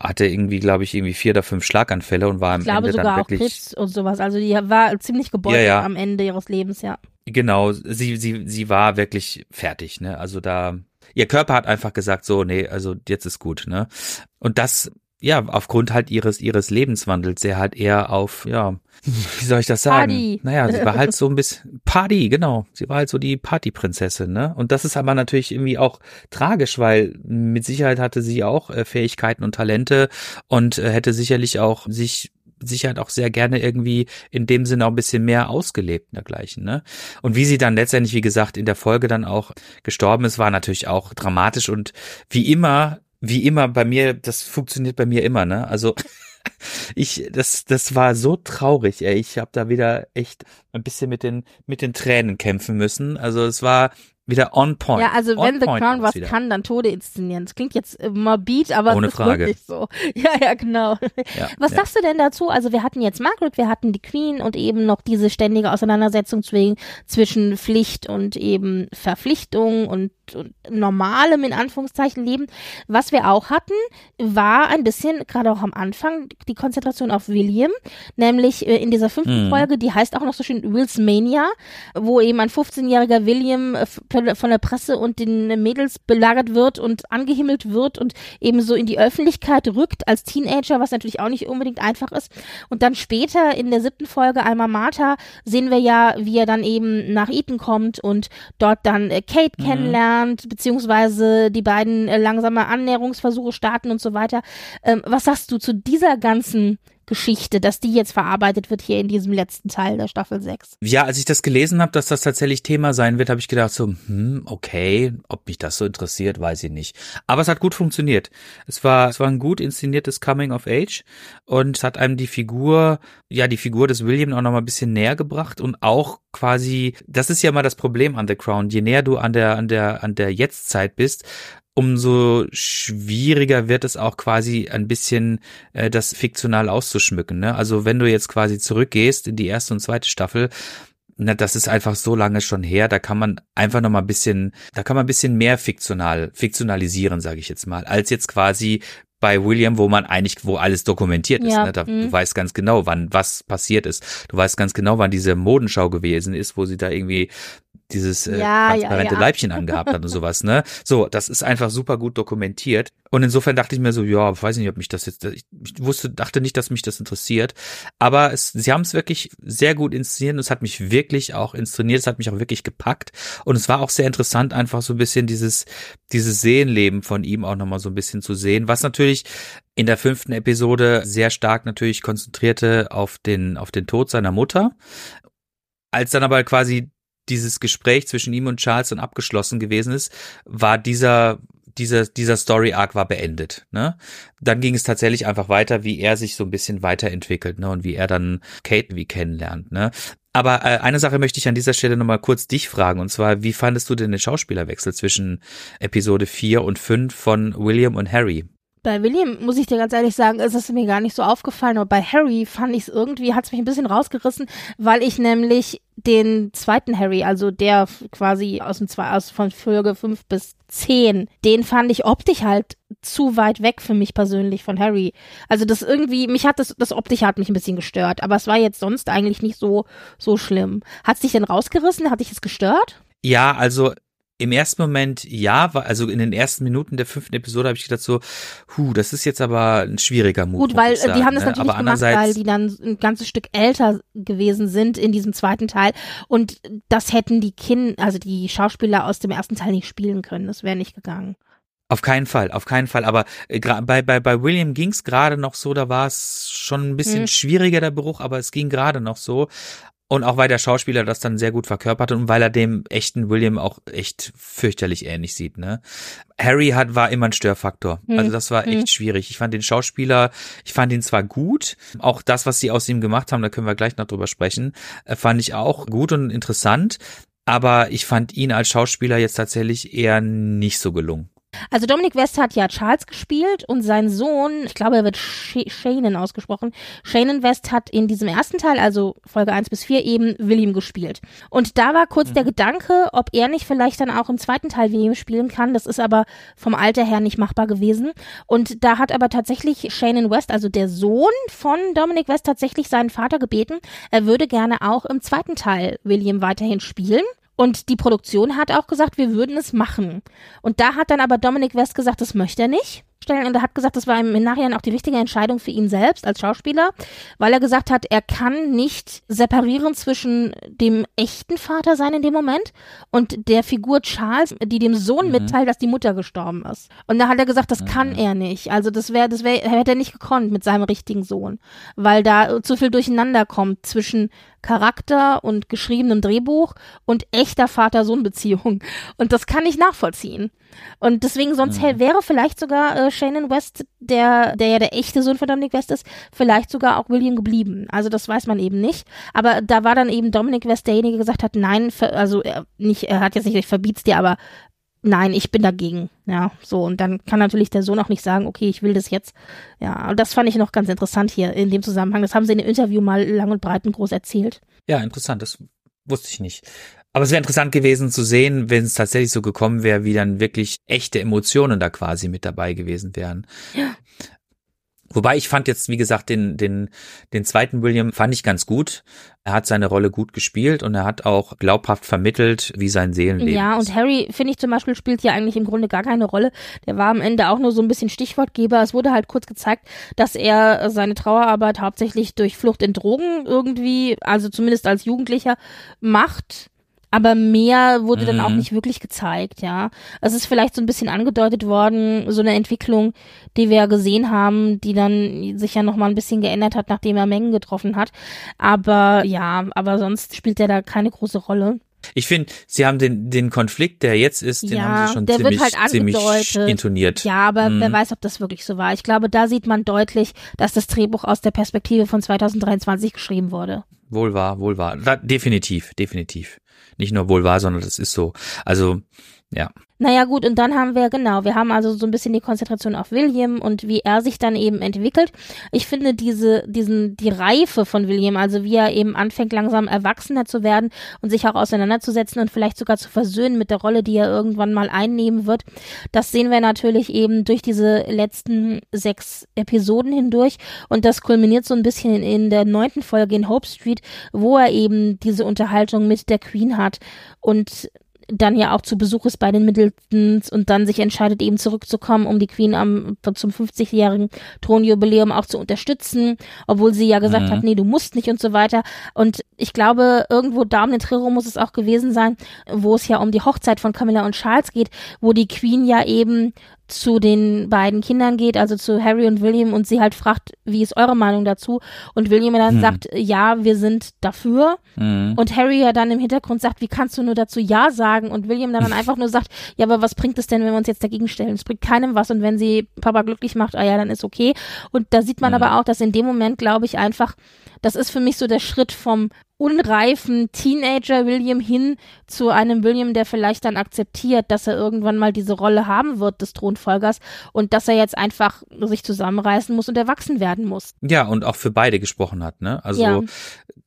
hatte irgendwie, glaube ich, irgendwie vier oder fünf Schlaganfälle und war am ich glaube Ende sogar dann wirklich. Auch Krebs und sowas. Also die war ziemlich gebeutelt ja, ja. am Ende ihres Lebens, ja. Genau, sie, sie, sie war wirklich fertig, ne? Also da, ihr Körper hat einfach gesagt, so, nee, also jetzt ist gut, ne? Und das, ja, aufgrund halt ihres, ihres Lebenswandels, sehr halt eher auf, ja, wie soll ich das sagen? Party. Naja, sie war halt so ein bisschen Party, genau. Sie war halt so die Partyprinzessin, ne? Und das ist aber natürlich irgendwie auch tragisch, weil mit Sicherheit hatte sie auch äh, Fähigkeiten und Talente und äh, hätte sicherlich auch sich Sicherheit auch sehr gerne irgendwie in dem Sinne auch ein bisschen mehr ausgelebt und dergleichen, ne? Und wie sie dann letztendlich, wie gesagt, in der Folge dann auch gestorben ist, war natürlich auch dramatisch und wie immer, wie immer bei mir, das funktioniert bei mir immer, ne? Also ich, das, das war so traurig, ey. Ich habe da wieder echt ein bisschen mit den, mit den Tränen kämpfen müssen. Also es war wieder on point. Ja, also on wenn The Crown was wieder. kann, dann Tode inszenieren. Das klingt jetzt äh, morbid, aber Ohne es ist Frage. wirklich so. Ja, ja, genau. Ja, was ja. sagst du denn dazu? Also wir hatten jetzt Margaret, wir hatten die Queen und eben noch diese ständige Auseinandersetzung zwischen Pflicht und eben Verpflichtung und und normalem in Anführungszeichen Leben. Was wir auch hatten, war ein bisschen, gerade auch am Anfang, die Konzentration auf William, nämlich äh, in dieser fünften mhm. Folge, die heißt auch noch so schön Wills Mania, wo eben ein 15-jähriger William äh, von der Presse und den Mädels belagert wird und angehimmelt wird und eben so in die Öffentlichkeit rückt als Teenager, was natürlich auch nicht unbedingt einfach ist. Und dann später in der siebten Folge Alma Mater sehen wir ja, wie er dann eben nach Eton kommt und dort dann äh, Kate mhm. kennenlernt kennenlernt, beziehungsweise die beiden äh, langsame Annäherungsversuche starten und so weiter. Ähm, was sagst du zu dieser ganzen Geschichte, dass die jetzt verarbeitet wird hier in diesem letzten Teil der Staffel 6. Ja, als ich das gelesen habe, dass das tatsächlich Thema sein wird, habe ich gedacht so, hm, okay, ob mich das so interessiert, weiß ich nicht. Aber es hat gut funktioniert. Es war es war ein gut inszeniertes Coming of Age und es hat einem die Figur, ja, die Figur des William auch noch mal ein bisschen näher gebracht und auch quasi, das ist ja mal das Problem an The Crown, je näher du an der an der an der Jetztzeit bist, umso schwieriger wird es auch quasi ein bisschen äh, das fiktional auszuschmücken. Ne? Also wenn du jetzt quasi zurückgehst in die erste und zweite Staffel, na, das ist einfach so lange schon her, da kann man einfach noch mal ein bisschen, da kann man ein bisschen mehr fiktional, fiktionalisieren, sage ich jetzt mal, als jetzt quasi bei William, wo man eigentlich, wo alles dokumentiert ist. Ja, ne? Da, Du mhm. weißt ganz genau, wann was passiert ist. Du weißt ganz genau, wann diese Modenschau gewesen ist, wo sie da irgendwie dieses äh, ja, transparente ja, ja. Leibchen angehabt hat und sowas, ne? So, das ist einfach super gut dokumentiert. Und insofern dachte ich mir so, ja, weiß nicht, ob mich das jetzt, ich wusste, dachte nicht, dass mich das interessiert. Aber es, sie haben es wirklich sehr gut inszeniert und es hat mich wirklich auch inszeniert, es hat mich auch wirklich gepackt. Und es war auch sehr interessant, einfach so ein bisschen dieses, dieses Seelenleben von ihm auch nochmal so ein bisschen zu sehen, was natürlich in der fünften Episode sehr stark natürlich konzentrierte auf den, auf den Tod seiner Mutter. Als dann aber quasi dieses Gespräch zwischen ihm und Charles dann abgeschlossen gewesen ist, war dieser dieser, dieser Story-Arc war beendet. Ne? Dann ging es tatsächlich einfach weiter, wie er sich so ein bisschen weiterentwickelt ne? und wie er dann Kate wie kennenlernt. Ne? Aber äh, eine Sache möchte ich an dieser Stelle nochmal kurz dich fragen, und zwar, wie fandest du denn den Schauspielerwechsel zwischen Episode 4 und 5 von William und Harry? Bei William, muss ich dir ganz ehrlich sagen, ist es mir gar nicht so aufgefallen, aber bei Harry fand ich es irgendwie, hat es mich ein bisschen rausgerissen, weil ich nämlich den zweiten Harry, also der quasi aus dem zwei, aus von Folge 5 bis 10, den fand ich optisch halt zu weit weg für mich persönlich von Harry. Also das irgendwie, mich hat das, das optisch hat mich ein bisschen gestört, aber es war jetzt sonst eigentlich nicht so, so schlimm. Hat es dich denn rausgerissen? Hat dich es gestört? Ja, also im ersten Moment ja, also in den ersten Minuten der fünften Episode habe ich gedacht so, hu, das ist jetzt aber ein schwieriger Move. Gut, weil sagen, die haben das ne? natürlich gemacht, weil die dann ein ganzes Stück älter gewesen sind in diesem zweiten Teil und das hätten die Kinder, also die Schauspieler aus dem ersten Teil nicht spielen können. Das wäre nicht gegangen. Auf keinen Fall, auf keinen Fall. Aber äh, bei, bei, bei William ging's gerade noch so, da war es schon ein bisschen hm. schwieriger, der Bruch, aber es ging gerade noch so. Und auch weil der Schauspieler das dann sehr gut verkörpert und weil er dem echten William auch echt fürchterlich ähnlich sieht, ne? Harry hat, war immer ein Störfaktor. Hm. Also das war echt hm. schwierig. Ich fand den Schauspieler, ich fand ihn zwar gut, auch das, was sie aus ihm gemacht haben, da können wir gleich noch drüber sprechen, äh, fand ich auch gut und interessant. Aber ich fand ihn als Schauspieler jetzt tatsächlich eher nicht so gelungen. Also Dominic West hat ja Charles gespielt und sein Sohn, ich glaube, er wird Shannon ausgesprochen. Shannon West hat in diesem ersten Teil, also Folge 1 bis 4 eben William gespielt. Und da war kurz mhm. der Gedanke, ob er nicht vielleicht dann auch im zweiten Teil William spielen kann. Das ist aber vom Alter her nicht machbar gewesen. Und da hat aber tatsächlich Shannon West, also der Sohn von Dominic West, tatsächlich seinen Vater gebeten, er würde gerne auch im zweiten Teil William weiterhin spielen. Und die Produktion hat auch gesagt, wir würden es machen. Und da hat dann aber Dominic West gesagt, das möchte er nicht stellen. Und er hat gesagt, das war im Nachhinein auch die richtige Entscheidung für ihn selbst als Schauspieler, weil er gesagt hat, er kann nicht separieren zwischen dem echten Vater sein in dem Moment und der Figur Charles, die dem Sohn mhm. mitteilt, dass die Mutter gestorben ist. Und da hat er gesagt, das mhm. kann er nicht. Also das wäre, das wäre, hätte er nicht gekonnt mit seinem richtigen Sohn, weil da zu viel durcheinander kommt zwischen Charakter und geschriebenem Drehbuch und echter Vater-Sohn-Beziehung. Und das kann ich nachvollziehen. Und deswegen sonst mhm. wäre vielleicht sogar äh, Shannon West, der, der ja der echte Sohn von Dominic West ist, vielleicht sogar auch William geblieben. Also das weiß man eben nicht. Aber da war dann eben Dominic West derjenige, der gesagt hat, nein, also er, nicht, er hat jetzt nicht, ich verbiet's dir, aber nein, ich bin dagegen. Ja, so. Und dann kann natürlich der Sohn auch nicht sagen, okay, ich will das jetzt. Ja, und das fand ich noch ganz interessant hier in dem Zusammenhang. Das haben sie in dem Interview mal lang und breit und groß erzählt. Ja, interessant. Das wusste ich nicht. Aber es wäre interessant gewesen zu sehen, wenn es tatsächlich so gekommen wäre, wie dann wirklich echte Emotionen da quasi mit dabei gewesen wären. Ja. Wobei ich fand jetzt, wie gesagt, den, den, den zweiten William fand ich ganz gut. Er hat seine Rolle gut gespielt und er hat auch glaubhaft vermittelt, wie sein Seelenleben Ja, und Harry, finde ich zum Beispiel, spielt hier eigentlich im Grunde gar keine Rolle. Der war am Ende auch nur so ein bisschen Stichwortgeber. Es wurde halt kurz gezeigt, dass er seine Trauerarbeit hauptsächlich durch Flucht in Drogen irgendwie, also zumindest als Jugendlicher, macht aber mehr wurde mhm. dann auch mhm. nicht wirklich gezeigt, ja. Es ist vielleicht so ein bisschen angedeutet worden, so eine Entwicklung, die wir ja gesehen haben, die dann sich ja nochmal ein bisschen geändert hat, nachdem er Mengen getroffen hat. Aber ja, aber sonst spielt er da keine große Rolle. Ich finde, sie haben den, den Konflikt, der jetzt ist, den ja, haben sie schon der ziemlich, wird halt ziemlich intoniert. Ja, aber hm. wer weiß, ob das wirklich so war. Ich glaube, da sieht man deutlich, dass das Drehbuch aus der Perspektive von 2023 geschrieben wurde. Wohl wahr, wohl wahr. Definitiv, definitiv nicht nur wohl wahr, sondern das ist so. Also, ja. Naja gut, und dann haben wir, genau, wir haben also so ein bisschen die Konzentration auf William und wie er sich dann eben entwickelt. Ich finde diese, diesen, die Reife von William, also wie er eben anfängt langsam erwachsener zu werden und sich auch auseinanderzusetzen und vielleicht sogar zu versöhnen mit der Rolle, die er irgendwann mal einnehmen wird. Das sehen wir natürlich eben durch diese letzten sechs Episoden hindurch und das kulminiert so ein bisschen in, in der neunten Folge in Hope Street, wo er eben diese Unterhaltung mit der Queen hat und dann ja auch zu Besuch ist bei den Middletons und dann sich entscheidet, eben zurückzukommen, um die Queen am zum 50-jährigen Thronjubiläum auch zu unterstützen, obwohl sie ja gesagt mhm. hat, nee, du musst nicht und so weiter. Und ich glaube, irgendwo da um den Trero muss es auch gewesen sein, wo es ja um die Hochzeit von Camilla und Charles geht, wo die Queen ja eben zu den beiden Kindern geht, also zu Harry und William und sie halt fragt, wie ist eure Meinung dazu? Und William dann hm. sagt, ja, wir sind dafür. Hm. Und Harry ja dann im Hintergrund sagt, wie kannst du nur dazu ja sagen? Und William dann einfach nur sagt, ja, aber was bringt es denn, wenn wir uns jetzt dagegen stellen? Es bringt keinem was und wenn sie Papa glücklich macht, ah ja, dann ist okay. Und da sieht man hm. aber auch, dass in dem Moment, glaube ich, einfach, das ist für mich so der Schritt vom unreifen Teenager William hin zu einem William, der vielleicht dann akzeptiert, dass er irgendwann mal diese Rolle haben wird des Thronfolgers und dass er jetzt einfach sich zusammenreißen muss und erwachsen werden muss. Ja, und auch für beide gesprochen hat, ne? Also ja.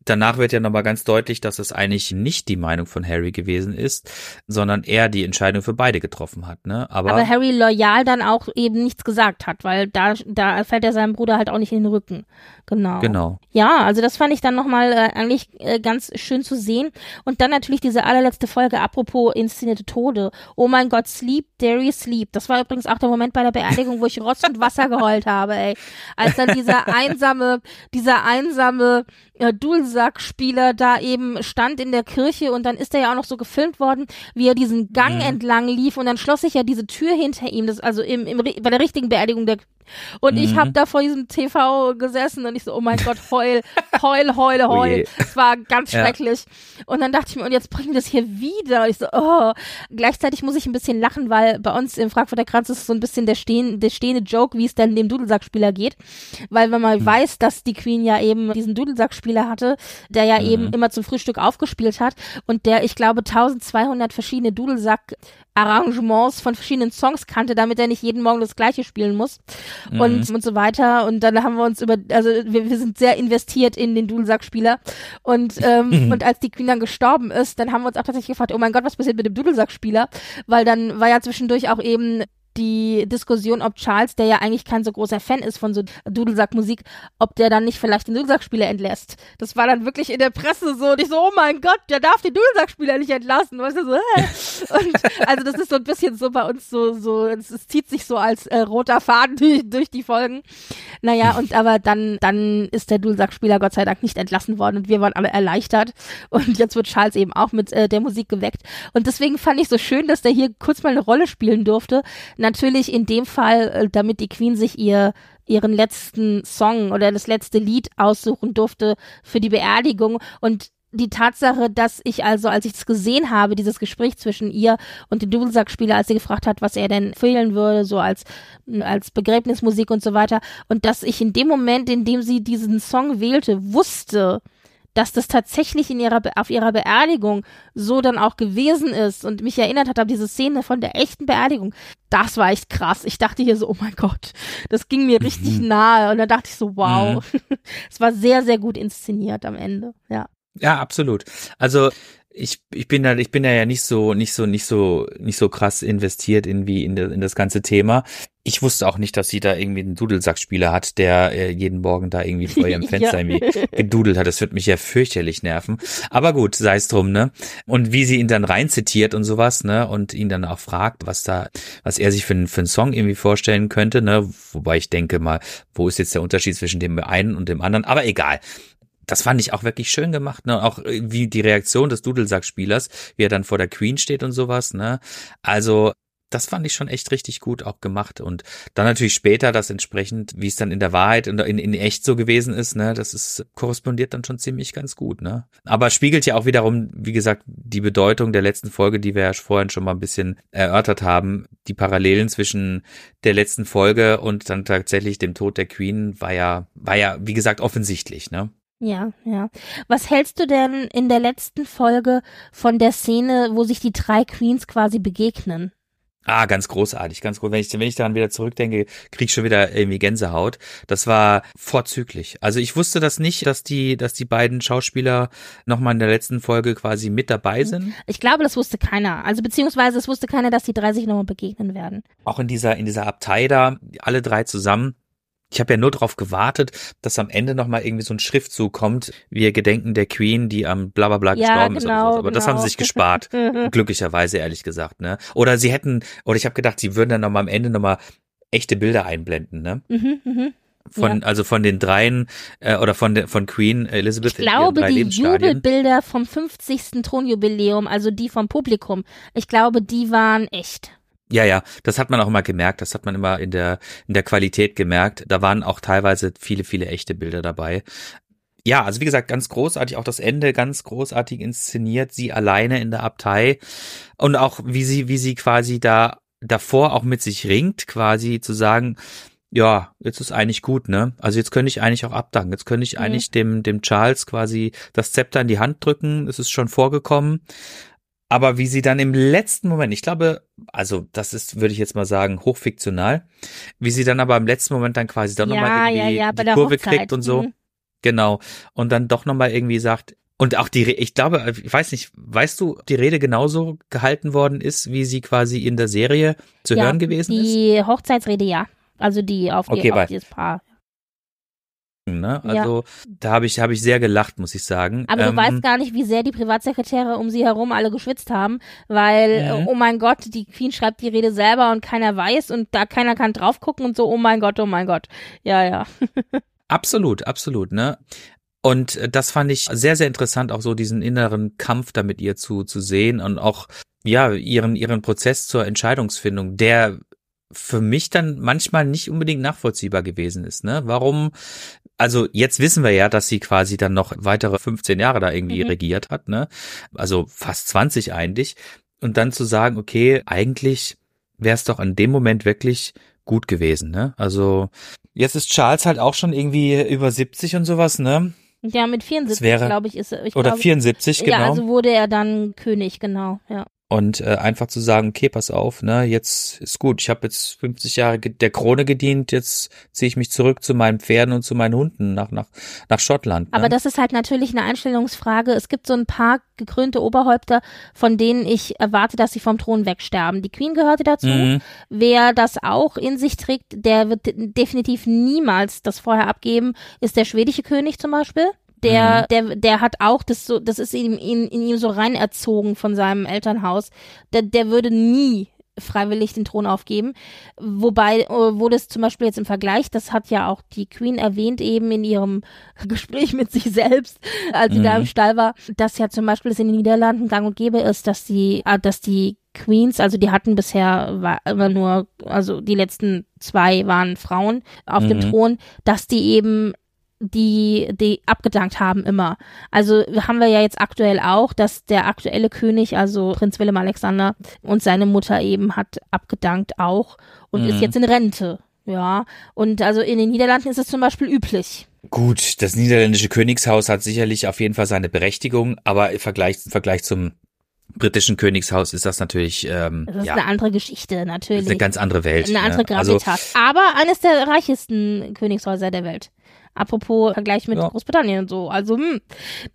danach wird ja nochmal ganz deutlich, dass es eigentlich nicht die Meinung von Harry gewesen ist, sondern er die Entscheidung für beide getroffen hat, ne? Aber, Aber Harry loyal dann auch eben nichts gesagt hat, weil da, da fällt er seinem Bruder halt auch nicht in den Rücken. Genau. Genau. Ja, also das fand ich dann nochmal äh, eigentlich äh, ganz schön zu sehen. Und dann natürlich diese allerletzte Folge, apropos inszenierte Tode. Oh mein Gott, Sleep, Dairy, Sleep. Das war übrigens auch der Moment bei der Beerdigung, wo ich Rotz und Wasser geheult habe, ey. Als dann dieser einsame, dieser einsame äh, Dulsack-Spieler da eben stand in der Kirche und dann ist er ja auch noch so gefilmt worden, wie er diesen Gang mhm. entlang lief und dann schloss sich ja diese Tür hinter ihm, das also im, im bei der richtigen Beerdigung der und mhm. ich habe da vor diesem TV gesessen und ich so, oh mein Gott, heul, heul, heul, oh heul. Es war ganz ja. schrecklich. Und dann dachte ich mir, und jetzt bringen wir das hier wieder. Und ich so, oh. Gleichzeitig muss ich ein bisschen lachen, weil bei uns im Frankfurter Kranz ist so ein bisschen der, stehen, der stehende Joke, wie es denn dem Dudelsackspieler geht. Weil wenn man mhm. weiß, dass die Queen ja eben diesen Dudelsackspieler hatte, der ja mhm. eben immer zum Frühstück aufgespielt hat und der, ich glaube, 1200 verschiedene Dudelsack Arrangements von verschiedenen Songs kannte, damit er nicht jeden Morgen das gleiche spielen muss mhm. und, und so weiter. Und dann haben wir uns über, also wir, wir sind sehr investiert in den Dudelsackspieler. Und, ähm, mhm. und als die Queen dann gestorben ist, dann haben wir uns auch tatsächlich gefragt, oh mein Gott, was passiert mit dem Dudelsackspieler? Weil dann war ja zwischendurch auch eben die Diskussion, ob Charles, der ja eigentlich kein so großer Fan ist von so Dudelsackmusik, ob der dann nicht vielleicht den Dudelsackspieler entlässt. Das war dann wirklich in der Presse so und ich so, oh mein Gott, der darf den Dudelsackspieler nicht entlassen. Weißt du, so, äh. und also das ist so ein bisschen so bei uns so, so, es, es zieht sich so als äh, roter Faden durch, durch die Folgen. Naja, und aber dann, dann ist der Dudelsackspieler Gott sei Dank nicht entlassen worden und wir waren alle erleichtert. Und jetzt wird Charles eben auch mit äh, der Musik geweckt. Und deswegen fand ich so schön, dass der hier kurz mal eine Rolle spielen durfte Natürlich in dem Fall, äh, damit die Queen sich ihr ihren letzten Song oder das letzte Lied aussuchen durfte für die Beerdigung. Und die Tatsache, dass ich also, als ich es gesehen habe, dieses Gespräch zwischen ihr und dem Dudelsackspieler, als sie gefragt hat, was er denn fehlen würde, so als, als Begräbnismusik und so weiter, und dass ich in dem Moment, in dem sie diesen Song wählte, wusste, dass das tatsächlich in ihrer auf ihrer Beerdigung so dann auch gewesen ist und mich erinnert hat an diese Szene von der echten Beerdigung. Das war echt krass. Ich dachte hier so, oh mein Gott, das ging mir richtig mhm. nahe und dann dachte ich so, wow. Mhm. es war sehr sehr gut inszeniert am Ende. Ja. Ja, absolut. Also ich, ich bin da, ich bin da ja nicht so, nicht so, nicht so, nicht so krass investiert in wie in, in das ganze Thema. Ich wusste auch nicht, dass sie da irgendwie einen Dudelsackspieler hat, der äh, jeden Morgen da irgendwie vor ihrem Fenster ja. irgendwie gedudelt hat. Das wird mich ja fürchterlich nerven. Aber gut, sei es drum, ne? Und wie sie ihn dann rein zitiert und sowas, ne? Und ihn dann auch fragt, was da, was er sich für, für einen Song irgendwie vorstellen könnte, ne? Wobei ich denke mal, wo ist jetzt der Unterschied zwischen dem einen und dem anderen? Aber egal das fand ich auch wirklich schön gemacht, ne? Auch äh, wie die Reaktion des Dudelsackspielers, wie er dann vor der Queen steht und sowas, ne? Also, das fand ich schon echt richtig gut auch gemacht und dann natürlich später das entsprechend, wie es dann in der Wahrheit und in, in echt so gewesen ist, ne, das ist korrespondiert dann schon ziemlich ganz gut, ne. Aber spiegelt ja auch wiederum, wie gesagt, die Bedeutung der letzten Folge, die wir ja vorhin schon mal ein bisschen erörtert haben, die Parallelen zwischen der letzten Folge und dann tatsächlich dem Tod der Queen war ja, war ja, wie gesagt, offensichtlich, ne. Ja, ja. Was hältst du denn in der letzten Folge von der Szene, wo sich die drei Queens quasi begegnen? Ah, ganz großartig, ganz groß. Wenn ich, wenn ich daran wieder zurückdenke, krieg ich schon wieder irgendwie Gänsehaut. Das war vorzüglich. Also ich wusste das nicht, dass die, dass die beiden Schauspieler nochmal in der letzten Folge quasi mit dabei mhm. sind. Ich glaube, das wusste keiner. Also beziehungsweise es wusste keiner, dass die drei sich nochmal begegnen werden. Auch in dieser, in dieser Abtei da, alle drei zusammen. Ich habe ja nur darauf gewartet, dass am Ende nochmal irgendwie so ein Schriftzug kommt, wir gedenken der Queen, die am blablabla ja, gestorben genau, ist. Oder so. Aber genau. das haben sie sich genau. gespart. Glücklicherweise, ehrlich gesagt. Ne? Oder sie hätten, oder ich habe gedacht, sie würden dann nochmal am Ende nochmal echte Bilder einblenden. Ne? Mhm, mh. Von, ja. also von den dreien äh, oder von der von Queen Elizabeth. Ich glaube, die Jubelbilder vom 50. Thronjubiläum, also die vom Publikum, ich glaube, die waren echt. Ja, ja, das hat man auch immer gemerkt. Das hat man immer in der, in der Qualität gemerkt. Da waren auch teilweise viele, viele echte Bilder dabei. Ja, also wie gesagt, ganz großartig, auch das Ende ganz großartig inszeniert, sie alleine in der Abtei und auch wie sie, wie sie quasi da davor auch mit sich ringt, quasi zu sagen, ja, jetzt ist eigentlich gut, ne? Also jetzt könnte ich eigentlich auch abdanken. Jetzt könnte ich mhm. eigentlich dem, dem Charles quasi das Zepter in die Hand drücken. Es ist schon vorgekommen. Aber wie sie dann im letzten Moment, ich glaube, also das ist, würde ich jetzt mal sagen, hochfiktional, wie sie dann aber im letzten Moment dann quasi doch ja, nochmal irgendwie ja, ja, die Kurve Hochzeit. kriegt und so. Mhm. Genau. Und dann doch nochmal irgendwie sagt, und auch die, ich glaube, ich weiß nicht, weißt du, die Rede genauso gehalten worden ist, wie sie quasi in der Serie zu hören gewesen die ist? Die Hochzeitsrede, ja. Also die auf, die, okay, auf dieses Paar. Ne? Also ja. da habe ich habe ich sehr gelacht, muss ich sagen. Aber ähm, du weißt gar nicht, wie sehr die Privatsekretäre um sie herum alle geschwitzt haben, weil mhm. oh mein Gott, die Queen schreibt die Rede selber und keiner weiß und da keiner kann drauf gucken und so. Oh mein Gott, oh mein Gott, ja ja. absolut, absolut, ne? Und das fand ich sehr sehr interessant, auch so diesen inneren Kampf da mit ihr zu zu sehen und auch ja ihren ihren Prozess zur Entscheidungsfindung, der für mich dann manchmal nicht unbedingt nachvollziehbar gewesen ist. Ne? Warum also jetzt wissen wir ja, dass sie quasi dann noch weitere 15 Jahre da irgendwie mhm. regiert hat, ne? Also fast 20 eigentlich. Und dann zu sagen, okay, eigentlich wäre es doch an dem Moment wirklich gut gewesen, ne? Also jetzt ist Charles halt auch schon irgendwie über 70 und sowas, ne? Ja, mit 74, glaube ich, ist er. Oder glaube, 74, genau. Ja, also wurde er dann König, genau, ja. Und äh, einfach zu sagen, okay, pass auf, ne, jetzt ist gut, ich habe jetzt 50 Jahre der Krone gedient, jetzt ziehe ich mich zurück zu meinen Pferden und zu meinen Hunden nach, nach, nach Schottland. Ne? Aber das ist halt natürlich eine Einstellungsfrage. Es gibt so ein paar gekrönte Oberhäupter, von denen ich erwarte, dass sie vom Thron wegsterben. Die Queen gehörte dazu. Mhm. Wer das auch in sich trägt, der wird definitiv niemals das vorher abgeben, ist der schwedische König zum Beispiel der, mhm. der, der hat auch das so, das ist in, in, in ihm so rein erzogen von seinem Elternhaus. Der, der würde nie freiwillig den Thron aufgeben. Wobei, äh, wo das zum Beispiel jetzt im Vergleich, das hat ja auch die Queen erwähnt eben in ihrem Gespräch mit sich selbst, als sie mhm. da im Stall war, dass ja zum Beispiel es in den Niederlanden gang und gäbe ist, dass die, äh, dass die Queens, also die hatten bisher war immer nur, also die letzten zwei waren Frauen auf mhm. dem Thron, dass die eben die, die abgedankt haben immer. Also haben wir ja jetzt aktuell auch, dass der aktuelle König, also Prinz Willem Alexander und seine Mutter eben hat abgedankt auch und mhm. ist jetzt in Rente. Ja, und also in den Niederlanden ist es zum Beispiel üblich. Gut, das niederländische Königshaus hat sicherlich auf jeden Fall seine Berechtigung, aber im Vergleich, im Vergleich zum britischen Königshaus ist das natürlich ähm, das ist ja, eine andere Geschichte natürlich. eine ganz andere Welt. Eine andere ne? Gravitas. Also, aber eines der reichesten Königshäuser der Welt. Apropos Vergleich mit ja. Großbritannien und so. Also, hm.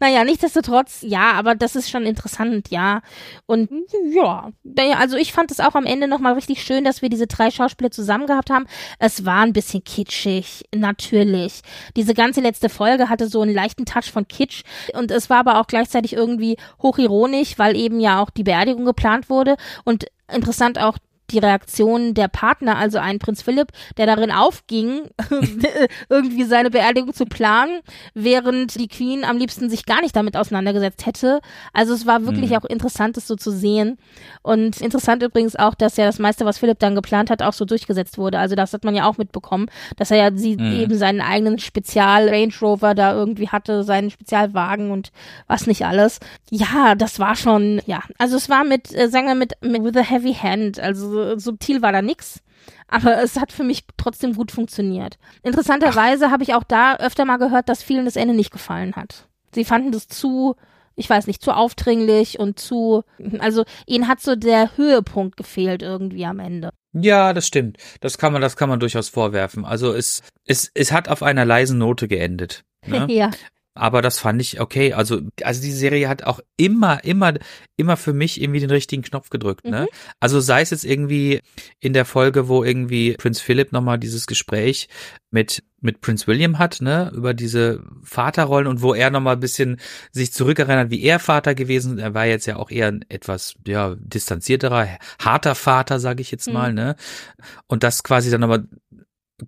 naja, nichtsdestotrotz, ja, aber das ist schon interessant, ja. Und ja, also ich fand es auch am Ende nochmal richtig schön, dass wir diese drei Schauspieler zusammen gehabt haben. Es war ein bisschen kitschig, natürlich. Diese ganze letzte Folge hatte so einen leichten Touch von Kitsch und es war aber auch gleichzeitig irgendwie hochironisch, weil eben ja auch die Beerdigung geplant wurde und interessant auch die Reaktion der Partner, also ein Prinz Philipp, der darin aufging, irgendwie seine Beerdigung zu planen, während die Queen am liebsten sich gar nicht damit auseinandergesetzt hätte. Also es war wirklich mhm. auch interessant, das so zu sehen. Und interessant übrigens auch, dass ja das meiste, was Philipp dann geplant hat, auch so durchgesetzt wurde. Also das hat man ja auch mitbekommen, dass er ja sie mhm. eben seinen eigenen Spezial-Range Rover da irgendwie hatte, seinen Spezialwagen und was nicht alles. Ja, das war schon, ja. Also es war mit, äh, sagen wir mit, mit with a heavy hand. Also subtil war da nix. Aber es hat für mich trotzdem gut funktioniert. Interessanterweise habe ich auch da öfter mal gehört, dass vielen das Ende nicht gefallen hat. Sie fanden das zu, ich weiß nicht, zu aufdringlich und zu, also ihnen hat so der Höhepunkt gefehlt irgendwie am Ende. Ja, das stimmt. Das kann man, das kann man durchaus vorwerfen. Also es, es, es hat auf einer leisen Note geendet. Ne? ja. Aber das fand ich okay. Also, also die Serie hat auch immer, immer, immer für mich irgendwie den richtigen Knopf gedrückt, ne? Mhm. Also sei es jetzt irgendwie in der Folge, wo irgendwie Prinz Philip nochmal dieses Gespräch mit, mit Prinz William hat, ne? Über diese Vaterrollen und wo er nochmal ein bisschen sich zurückerinnert, wie er Vater gewesen. Er war jetzt ja auch eher ein etwas, ja, distanzierterer, harter Vater, sage ich jetzt mal, mhm. ne? Und das quasi dann nochmal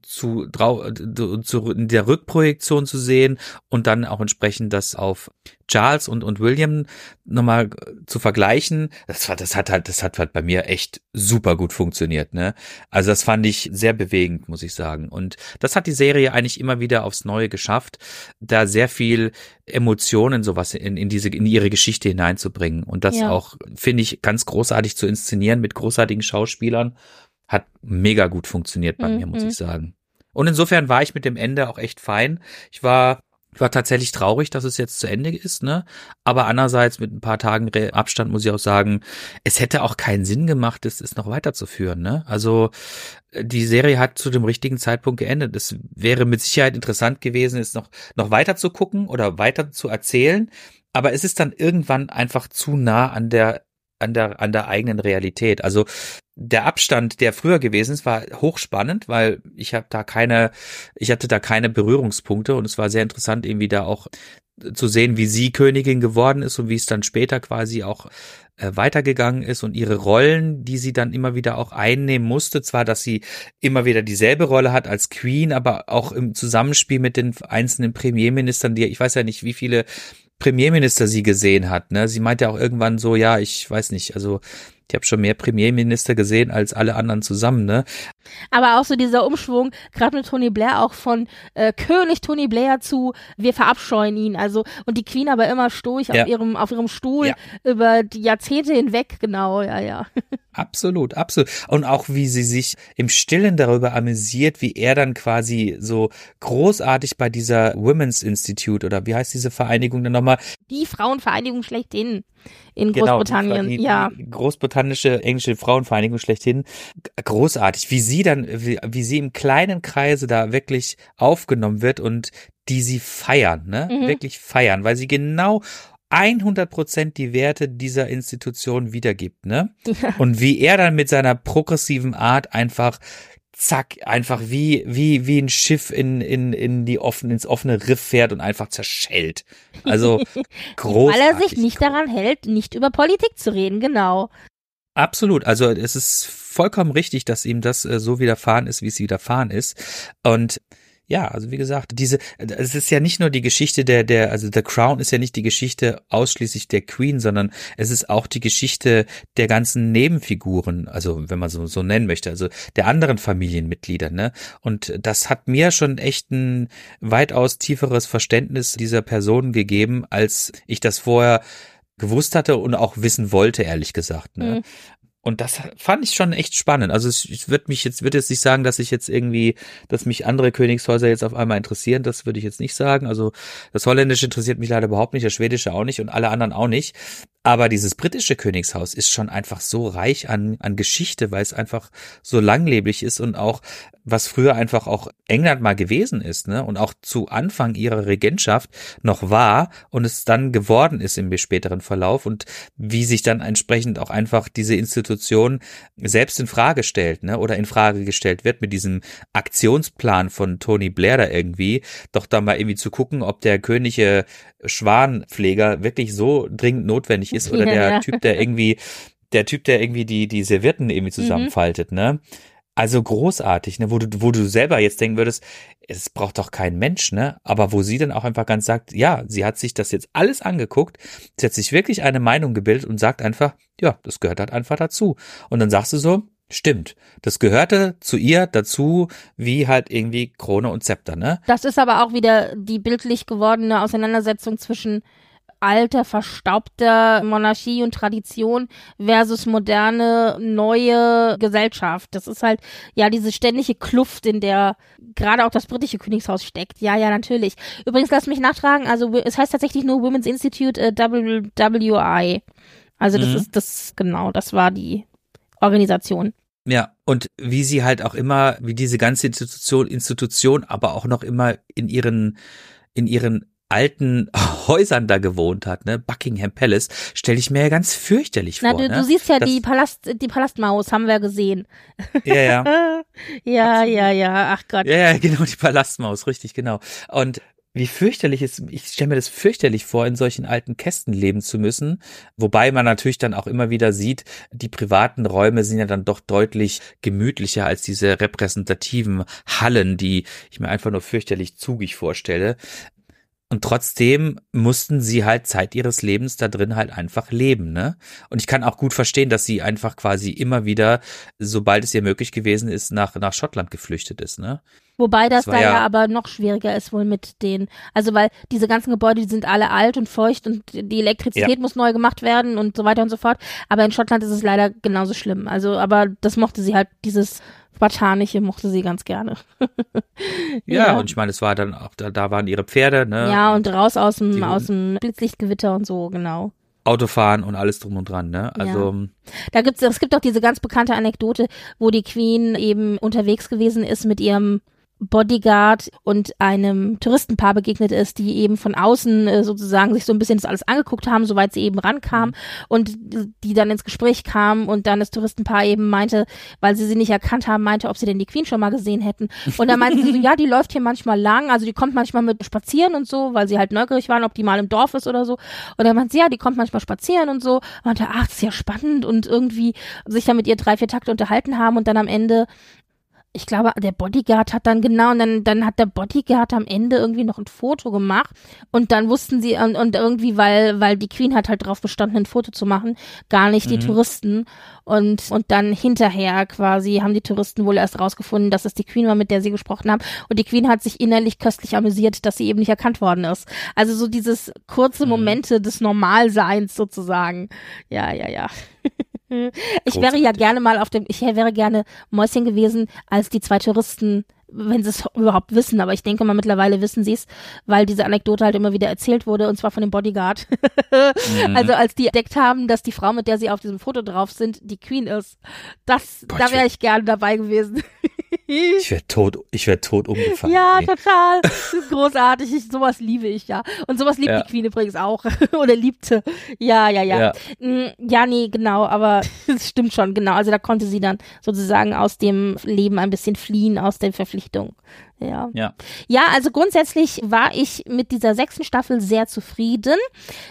zu, zu in der Rückprojektion zu sehen und dann auch entsprechend das auf Charles und und William nochmal zu vergleichen, das war das hat halt das hat halt bei mir echt super gut funktioniert, ne? Also das fand ich sehr bewegend, muss ich sagen und das hat die Serie eigentlich immer wieder aufs neue geschafft, da sehr viel Emotionen sowas in in diese in ihre Geschichte hineinzubringen und das ja. auch finde ich ganz großartig zu inszenieren mit großartigen Schauspielern hat mega gut funktioniert bei mhm. mir, muss ich sagen. Und insofern war ich mit dem Ende auch echt fein. Ich war ich war tatsächlich traurig, dass es jetzt zu Ende ist, ne? Aber andererseits mit ein paar Tagen Abstand muss ich auch sagen, es hätte auch keinen Sinn gemacht, es, es noch weiterzuführen, ne? Also die Serie hat zu dem richtigen Zeitpunkt geendet. Es wäre mit Sicherheit interessant gewesen, es noch noch weiter zu gucken oder weiter zu erzählen, aber es ist dann irgendwann einfach zu nah an der an der, an der eigenen Realität. Also der Abstand, der früher gewesen ist, war hochspannend, weil ich habe da keine, ich hatte da keine Berührungspunkte und es war sehr interessant, irgendwie da auch zu sehen, wie sie Königin geworden ist und wie es dann später quasi auch äh, weitergegangen ist und ihre Rollen, die sie dann immer wieder auch einnehmen musste. Zwar, dass sie immer wieder dieselbe Rolle hat als Queen, aber auch im Zusammenspiel mit den einzelnen Premierministern, die ich weiß ja nicht, wie viele Premierminister sie gesehen hat. Ne? Sie meinte auch irgendwann so, ja, ich weiß nicht, also ich habe schon mehr Premierminister gesehen als alle anderen zusammen, ne? Aber auch so dieser Umschwung, gerade mit Tony Blair, auch von äh, König Tony Blair zu wir verabscheuen ihn. Also und die Queen aber immer stoisch ja. auf ihrem auf ihrem Stuhl ja. über die Jahrzehnte hinweg, genau, ja, ja. Absolut, absolut. Und auch wie sie sich im Stillen darüber amüsiert, wie er dann quasi so großartig bei dieser Women's Institute oder wie heißt diese Vereinigung denn nochmal? Die Frauenvereinigung schlechthin in genau, Großbritannien, die, ja. Die großbritannische englische Frauenvereinigung schlechthin. Großartig, wie sie dann, wie, wie sie im kleinen Kreise da wirklich aufgenommen wird und die sie feiern, ne? Mhm. Wirklich feiern, weil sie genau 100 Prozent die Werte dieser Institution wiedergibt, ne? Ja. Und wie er dann mit seiner progressiven Art einfach zack, einfach wie, wie, wie ein Schiff in, in, in die offene, ins offene Riff fährt und einfach zerschellt. Also, großartig. Weil er sich nicht daran hält, nicht über Politik zu reden, genau. Absolut. Also, es ist vollkommen richtig, dass ihm das äh, so widerfahren ist, wie es widerfahren ist. Und ja, also wie gesagt, diese, es ist ja nicht nur die Geschichte der, der, also The Crown ist ja nicht die Geschichte ausschließlich der Queen, sondern es ist auch die Geschichte der ganzen Nebenfiguren, also wenn man so, so nennen möchte, also der anderen Familienmitglieder, ne? Und das hat mir schon echt ein weitaus tieferes Verständnis dieser Personen gegeben, als ich das vorher gewusst hatte und auch wissen wollte, ehrlich gesagt. Ne? Mhm. Und das fand ich schon echt spannend. Also ich würde mich jetzt, würde jetzt nicht sagen, dass ich jetzt irgendwie, dass mich andere Königshäuser jetzt auf einmal interessieren. Das würde ich jetzt nicht sagen. Also das Holländische interessiert mich leider überhaupt nicht, das Schwedische auch nicht und alle anderen auch nicht. Aber dieses britische Königshaus ist schon einfach so reich an, an Geschichte, weil es einfach so langlebig ist und auch was früher einfach auch England mal gewesen ist, ne? Und auch zu Anfang ihrer Regentschaft noch war und es dann geworden ist im späteren Verlauf und wie sich dann entsprechend auch einfach diese Institution selbst in Frage stellt, ne? Oder in Frage gestellt wird mit diesem Aktionsplan von Tony Blair da irgendwie, doch da mal irgendwie zu gucken, ob der könige Schwanpfleger wirklich so dringend notwendig ist oder der Typ, der irgendwie der Typ, der irgendwie die, die Servietten irgendwie mhm. zusammenfaltet, mhm. ne? Also großartig, ne, wo du, wo du selber jetzt denken würdest, es braucht doch kein Mensch, ne? Aber wo sie dann auch einfach ganz sagt, ja, sie hat sich das jetzt alles angeguckt, sie hat sich wirklich eine Meinung gebildet und sagt einfach, ja, das gehört halt einfach dazu. Und dann sagst du so, Stimmt. Das gehörte zu ihr dazu, wie halt irgendwie Krone und Zepter, ne? Das ist aber auch wieder die bildlich gewordene Auseinandersetzung zwischen alter, verstaubter Monarchie und Tradition versus moderne, neue Gesellschaft. Das ist halt, ja, diese ständige Kluft, in der gerade auch das britische Königshaus steckt. Ja, ja, natürlich. Übrigens, lass mich nachtragen, also es heißt tatsächlich nur Women's Institute äh, WWI. Also das mhm. ist das, genau, das war die Organisation. Ja, und wie sie halt auch immer, wie diese ganze Institution, Institution, aber auch noch immer in ihren, in ihren alten Häusern da gewohnt hat, ne, Buckingham Palace, stelle ich mir ja ganz fürchterlich Na, vor. Du, ne? du siehst ja das, die Palast, die Palastmaus haben wir gesehen. Ja, ja. ja, ja, ja, ach Gott. Ja, ja, genau, die Palastmaus, richtig, genau. Und wie fürchterlich ist, ich stelle mir das fürchterlich vor, in solchen alten Kästen leben zu müssen. Wobei man natürlich dann auch immer wieder sieht, die privaten Räume sind ja dann doch deutlich gemütlicher als diese repräsentativen Hallen, die ich mir einfach nur fürchterlich zugig vorstelle. Und trotzdem mussten sie halt Zeit ihres Lebens da drin halt einfach leben, ne? Und ich kann auch gut verstehen, dass sie einfach quasi immer wieder, sobald es ihr möglich gewesen ist, nach, nach Schottland geflüchtet ist, ne? Wobei das, Das da ja, ja- aber noch schwieriger ist wohl mit den, also weil diese ganzen Gebäude, die sind alle alt und feucht und die Elektrizität muss neu gemacht werden und so weiter und so fort. Aber in Schottland ist es leider genauso schlimm. Also, aber das mochte sie halt, dieses Spartanische mochte sie ganz gerne. Ja, und ich meine, es war dann auch, da, da waren ihre Pferde, ne? ja, und raus aus dem, aus dem Blitzlichtgewitter und so, genau. Autofahren und alles drum und dran, ne? Also, Da gibt's, es gibt auch diese ganz bekannte Anekdote, wo die Queen eben unterwegs gewesen ist mit ihrem Bodyguard und einem Touristenpaar begegnet ist, die eben von außen äh, sozusagen sich so ein bisschen das alles angeguckt haben, soweit sie eben rankam und die dann ins Gespräch kamen und dann das Touristenpaar eben meinte, weil sie sie nicht erkannt haben, meinte, ob sie denn die Queen schon mal gesehen hätten. Und dann meinte sie so, ja, die läuft hier manchmal lang, also die kommt manchmal mit spazieren und so, weil sie halt neugierig waren, ob die mal im Dorf ist oder so. Und dann meinte sie, ja, die kommt manchmal spazieren und so. Und meinte, ach, das ist ja spannend und irgendwie sich dann mit ihr drei, vier Takte unterhalten haben und dann am Ende ich glaube, der Bodyguard hat dann genau, und dann, dann hat der Bodyguard am Ende irgendwie noch ein Foto gemacht und dann wussten sie, und, und irgendwie, weil, weil die Queen hat halt drauf bestanden, ein Foto zu machen, gar nicht die Mhm. Touristen. Und, und dann hinterher quasi haben die Touristen wohl erst rausgefunden, dass es die Queen war, mit der sie gesprochen haben. Und die Queen hat sich innerlich köstlich amüsiert, dass sie eben nicht erkannt worden ist. Also so dieses kurze Mhm. Momente des Normalseins sozusagen. Ja, ja, ja. Ich wäre ja gerne mal auf dem, ich wäre gerne Mäuschen gewesen, als die zwei Touristen, wenn sie es überhaupt wissen, aber ich denke mal mittlerweile wissen sie es, weil diese Anekdote halt immer wieder erzählt wurde und zwar von dem Bodyguard. Mhm. Also als die entdeckt haben, dass die Frau, mit der sie auf diesem Foto drauf sind, die Queen ist. Das, Boah, da wäre wär- ich gerne dabei gewesen. ich wäre tot, ich wäre tot umgefallen. Ja, ey. total. Das ist großartig. Ich, sowas liebe ich ja. Und sowas liebt Ja. die Queen übrigens auch. Oder liebte. Ja, ja, ja. Ja. Mm, Ja, nee, genau, aber es stimmt schon, genau. Also da konnte sie dann sozusagen aus dem Leben ein bisschen fliehen, aus der Verpflichtung. Ja. Ja. Ja, also grundsätzlich war ich mit dieser sechsten Staffel sehr zufrieden.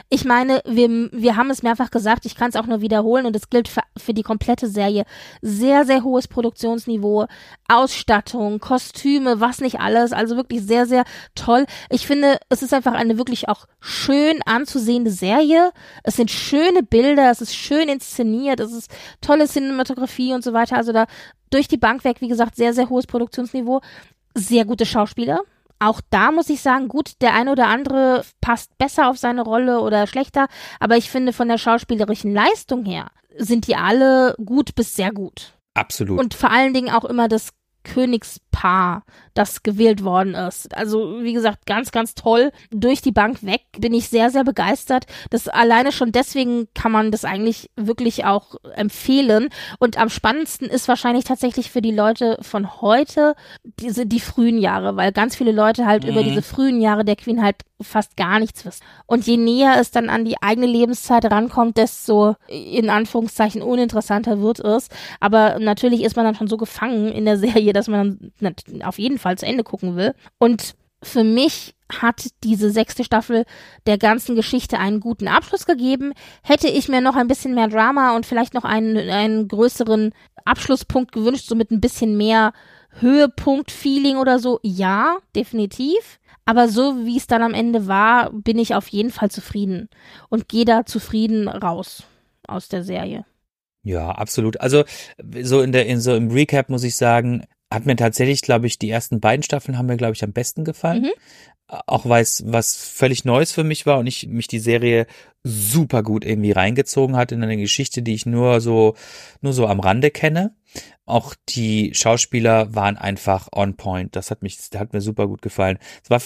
Ich meine, wir, wir haben es mehrfach gesagt, ich kann es auch nur wiederholen und es gilt für, für die komplette Serie. Sehr, sehr hohes Produktionsniveau, Ausstattung, Kostüme, was nicht alles. Also wirklich sehr, sehr toll. Ich finde, es ist einfach eine wirklich auch schön anzusehende Serie. Es sind schöne Bilder, es ist schön inszeniert, es ist tolle Cinematografie und so weiter. Also da durch die Bank weg, wie gesagt, sehr, sehr hohes Produktionsniveau sehr gute Schauspieler. Auch da muss ich sagen, gut, der eine oder andere passt besser auf seine Rolle oder schlechter, aber ich finde von der schauspielerischen Leistung her sind die alle gut bis sehr gut. Absolut. Und vor allen Dingen auch immer das Königspaar, das gewählt worden ist. Also, wie gesagt, ganz, ganz toll. Durch die Bank weg bin ich sehr, sehr begeistert. Das alleine schon deswegen kann man das eigentlich wirklich auch empfehlen. Und am spannendsten ist wahrscheinlich tatsächlich für die Leute von heute diese, die frühen Jahre, weil ganz viele Leute halt über Mhm. diese frühen Jahre der Queen halt fast gar nichts wissen. Und je näher es dann an die eigene Lebenszeit rankommt, desto in Anführungszeichen uninteressanter wird es. Aber natürlich ist man dann schon so gefangen in der Serie, dass man auf jeden Fall zu Ende gucken will. Und für mich hat diese sechste Staffel der ganzen Geschichte einen guten Abschluss gegeben. Hätte ich mir noch ein bisschen mehr Drama und vielleicht noch einen, einen größeren Abschlusspunkt gewünscht, so mit ein bisschen mehr Höhepunkt-Feeling oder so, ja, definitiv. Aber so wie es dann am Ende war, bin ich auf jeden Fall zufrieden und gehe da zufrieden raus aus der Serie. Ja, absolut. Also so in der in so im Recap muss ich sagen, hat mir tatsächlich, glaube ich, die ersten beiden Staffeln haben mir, glaube ich, am besten gefallen. Mhm. Auch weil es was völlig Neues für mich war und ich mich die Serie super gut irgendwie reingezogen hat in eine Geschichte, die ich nur so nur so am Rande kenne. Auch die Schauspieler waren einfach on point. Das hat mich, das hat mir super gut gefallen. Es war,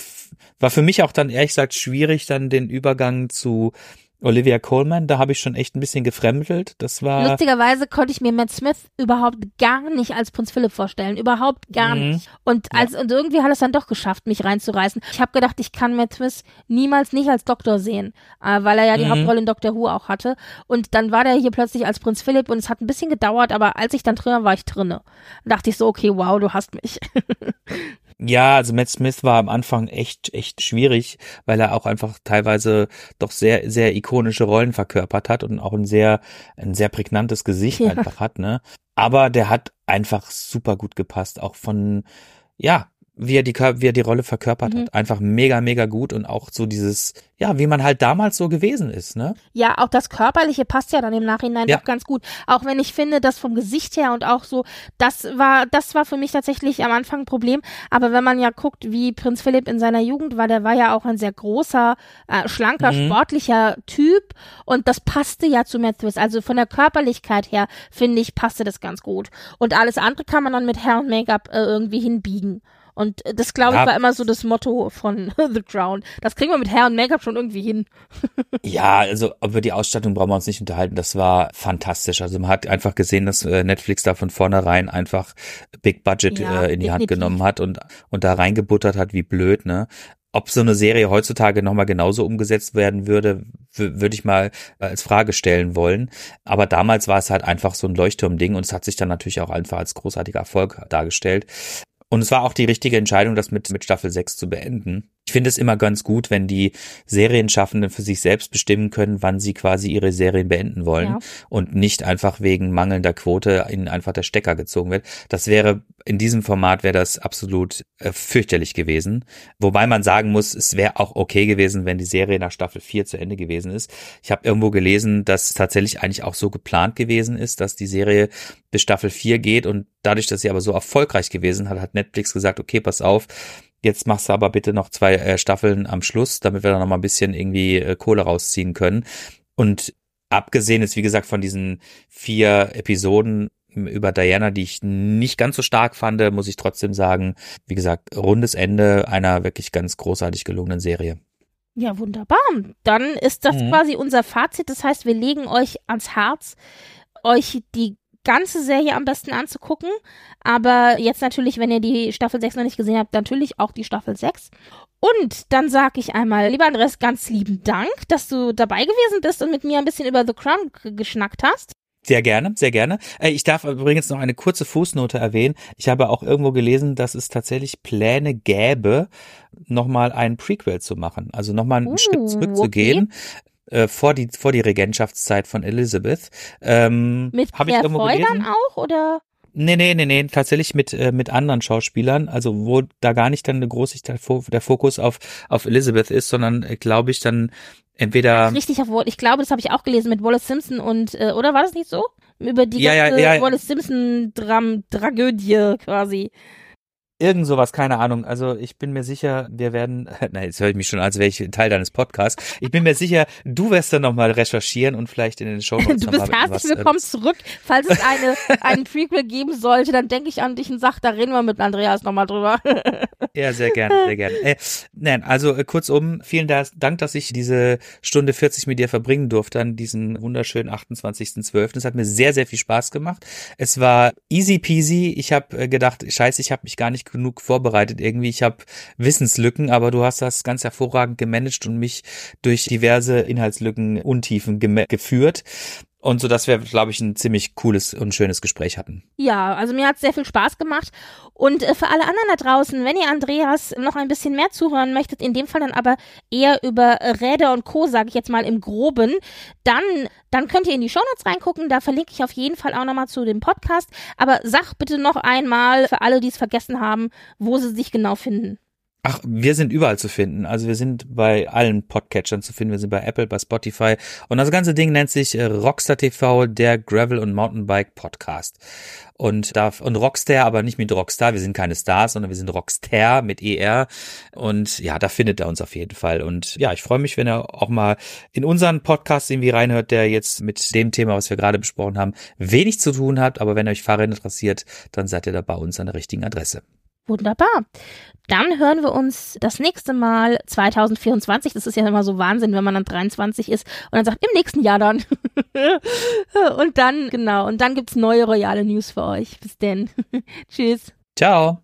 war für mich auch dann ehrlich gesagt schwierig, dann den Übergang zu Olivia Coleman. Da habe ich schon echt ein bisschen gefremdelt. Das war Lustigerweise konnte ich mir Matt Smith überhaupt gar nicht als Prinz Philipp vorstellen. Überhaupt gar Mhm. nicht. Und, als, und irgendwie hat es dann doch geschafft, mich reinzureißen. Ich habe gedacht, ich kann Matt Smith niemals nicht als Doktor sehen, äh, weil er ja die Mhm. Hauptrolle in Doctor Who auch hatte. Und dann war der hier plötzlich als Prinz Philipp und es hat ein bisschen gedauert, aber als ich dann drin war, war ich drinne. Da dachte ich so, okay, wow, du hast mich. Ja, also Matt Smith war am Anfang echt, echt schwierig, weil er auch einfach teilweise doch sehr, sehr ikonische Rollen verkörpert hat und auch ein sehr, ein sehr prägnantes Gesicht ja. einfach hat, ne? Aber der hat einfach super gut gepasst, auch von, ja, wie er die, wie er die Rolle verkörpert mhm. hat. Einfach mega, mega gut und auch so dieses, ja, wie man halt damals so gewesen ist, ne? Ja, auch das Körperliche passt ja dann im Nachhinein ja. doch ganz gut. Auch wenn ich finde, dass vom Gesicht her und auch so, das war, das war für mich tatsächlich am Anfang ein Problem. Aber wenn man ja guckt, wie Prinz Philipp in seiner Jugend war, der war ja auch ein sehr großer, äh, schlanker, mhm. sportlicher Typ und das passte ja zu Matthews. Also von der Körperlichkeit her, finde ich, passte das ganz gut. Und alles andere kann man dann mit Hair und Make-up äh, irgendwie hinbiegen. Und das, glaube ich, war immer so das Motto von The Crown. Das kriegen wir mit Hair und Make-up schon irgendwie hin. ja, also über die Ausstattung brauchen wir uns nicht unterhalten. Das war fantastisch. Also man hat einfach gesehen, dass äh, Netflix da von vornherein einfach Big Budget ja, äh, in die definitiv. Hand genommen hat und, und da reingebuttert hat, wie blöd, ne? Ob so eine Serie heutzutage nochmal genauso umgesetzt werden würde, würde ich mal als Frage stellen wollen. Aber damals war es halt einfach so ein Leuchtturmding und es hat sich dann natürlich auch einfach als großartiger Erfolg dargestellt. Und es war auch die richtige Entscheidung, das mit, mit Staffel 6 zu beenden. Ich finde es immer ganz gut, wenn die Serienschaffenden für sich selbst bestimmen können, wann sie quasi ihre Serien beenden wollen ja. und nicht einfach wegen mangelnder Quote ihnen einfach der Stecker gezogen wird. Das wäre in diesem Format wäre das absolut äh, fürchterlich gewesen. Wobei man sagen muss, es wäre auch okay gewesen, wenn die Serie nach Staffel 4 zu Ende gewesen ist. Ich habe irgendwo gelesen, dass tatsächlich eigentlich auch so geplant gewesen ist, dass die Serie bis Staffel 4 geht und dadurch, dass sie aber so erfolgreich gewesen hat, hat Netflix gesagt, okay, pass auf, Jetzt machst du aber bitte noch zwei äh, Staffeln am Schluss, damit wir da noch mal ein bisschen irgendwie äh, Kohle rausziehen können. Und abgesehen ist, wie gesagt, von diesen vier Episoden über Diana, die ich nicht ganz so stark fand, muss ich trotzdem sagen, wie gesagt, rundes Ende einer wirklich ganz großartig gelungenen Serie. Ja, wunderbar. Dann ist das mhm. quasi unser Fazit. Das heißt, wir legen euch ans Herz, euch die ganze Serie am besten anzugucken. Aber jetzt natürlich, wenn ihr die Staffel 6 noch nicht gesehen habt, natürlich auch die Staffel 6. Und dann sage ich einmal, lieber Andres, ganz lieben Dank, dass du dabei gewesen bist und mit mir ein bisschen über The Crown geschnackt hast. Sehr gerne, sehr gerne. Äh, ich darf übrigens noch eine kurze Fußnote erwähnen. Ich habe auch irgendwo gelesen, dass es tatsächlich Pläne gäbe, nochmal ein Prequel zu machen. Also nochmal einen uh, Schritt zurückzugehen. Äh, vor die vor die Regentschaftszeit von Elizabeth. Ähm, mit hab ich irgendwo gelesen. auch oder? Nee, nee, nee, nee, tatsächlich mit, äh, mit anderen Schauspielern, also wo da gar nicht dann eine große der Fokus auf, auf Elizabeth ist, sondern äh, glaube ich dann entweder. Ach, richtig auf. Ich glaube, das habe ich auch gelesen mit Wallace Simpson und, äh, oder war das nicht so? Über die ja, ganze ja, ja, Wallace Simpson Dram Tragödie quasi. Irgend sowas, keine Ahnung. Also ich bin mir sicher, wir werden, nein, jetzt höre ich mich schon, als wäre ich Teil deines Podcasts. Ich bin mir sicher, du wirst dann nochmal recherchieren und vielleicht in den Show Notes Du bist herzlich willkommen zurück. Falls es eine, einen Prequel geben sollte, dann denke ich an dich und sag, da reden wir mit Andreas nochmal drüber. ja, sehr gerne, sehr gerne. Äh, nein, also äh, kurzum, vielen Dank, dass ich diese Stunde 40 mit dir verbringen durfte an diesem wunderschönen 28.12. Es hat mir sehr, sehr viel Spaß gemacht. Es war easy peasy. Ich habe äh, gedacht, scheiße, ich habe mich gar nicht genug vorbereitet irgendwie. Ich habe Wissenslücken, aber du hast das ganz hervorragend gemanagt und mich durch diverse Inhaltslücken, Untiefen geführt. Und so, dass wir, glaube ich, ein ziemlich cooles und schönes Gespräch hatten. Ja, also mir hat es sehr viel Spaß gemacht. Und äh, für alle anderen da draußen, wenn ihr Andreas noch ein bisschen mehr zuhören möchtet, in dem Fall dann aber eher über Räder und Co., sage ich jetzt mal im Groben, dann, dann könnt ihr in die Shownotes reingucken. Da verlinke ich auf jeden Fall auch nochmal zu dem Podcast. Aber sag bitte noch einmal für alle, die es vergessen haben, wo sie sich genau finden. Ach, wir sind überall zu finden. Also wir sind bei allen Podcatchern zu finden. Wir sind bei Apple, bei Spotify. Und das ganze Ding nennt sich äh, Rockstar TV, der Gravel- und Mountainbike Podcast. Und da, und Rockstar, aber nicht mit Rockstar. Wir sind keine Stars, sondern wir sind Rockstar mit ER. Und ja, da findet er uns auf jeden Fall. Und ja, ich freue mich, wenn er auch mal in unseren Podcast irgendwie reinhört, der jetzt mit dem Thema, was wir gerade besprochen haben, wenig zu tun hat. Aber wenn euch Fahrräder interessiert, dann seid ihr da bei uns an der richtigen Adresse. Wunderbar. Dann hören wir uns das nächste Mal 2024. Das ist ja immer so Wahnsinn, wenn man dann 23 ist und dann sagt, im nächsten Jahr dann. und dann, genau, und dann gibt's neue royale News für euch. Bis denn. Tschüss. Ciao.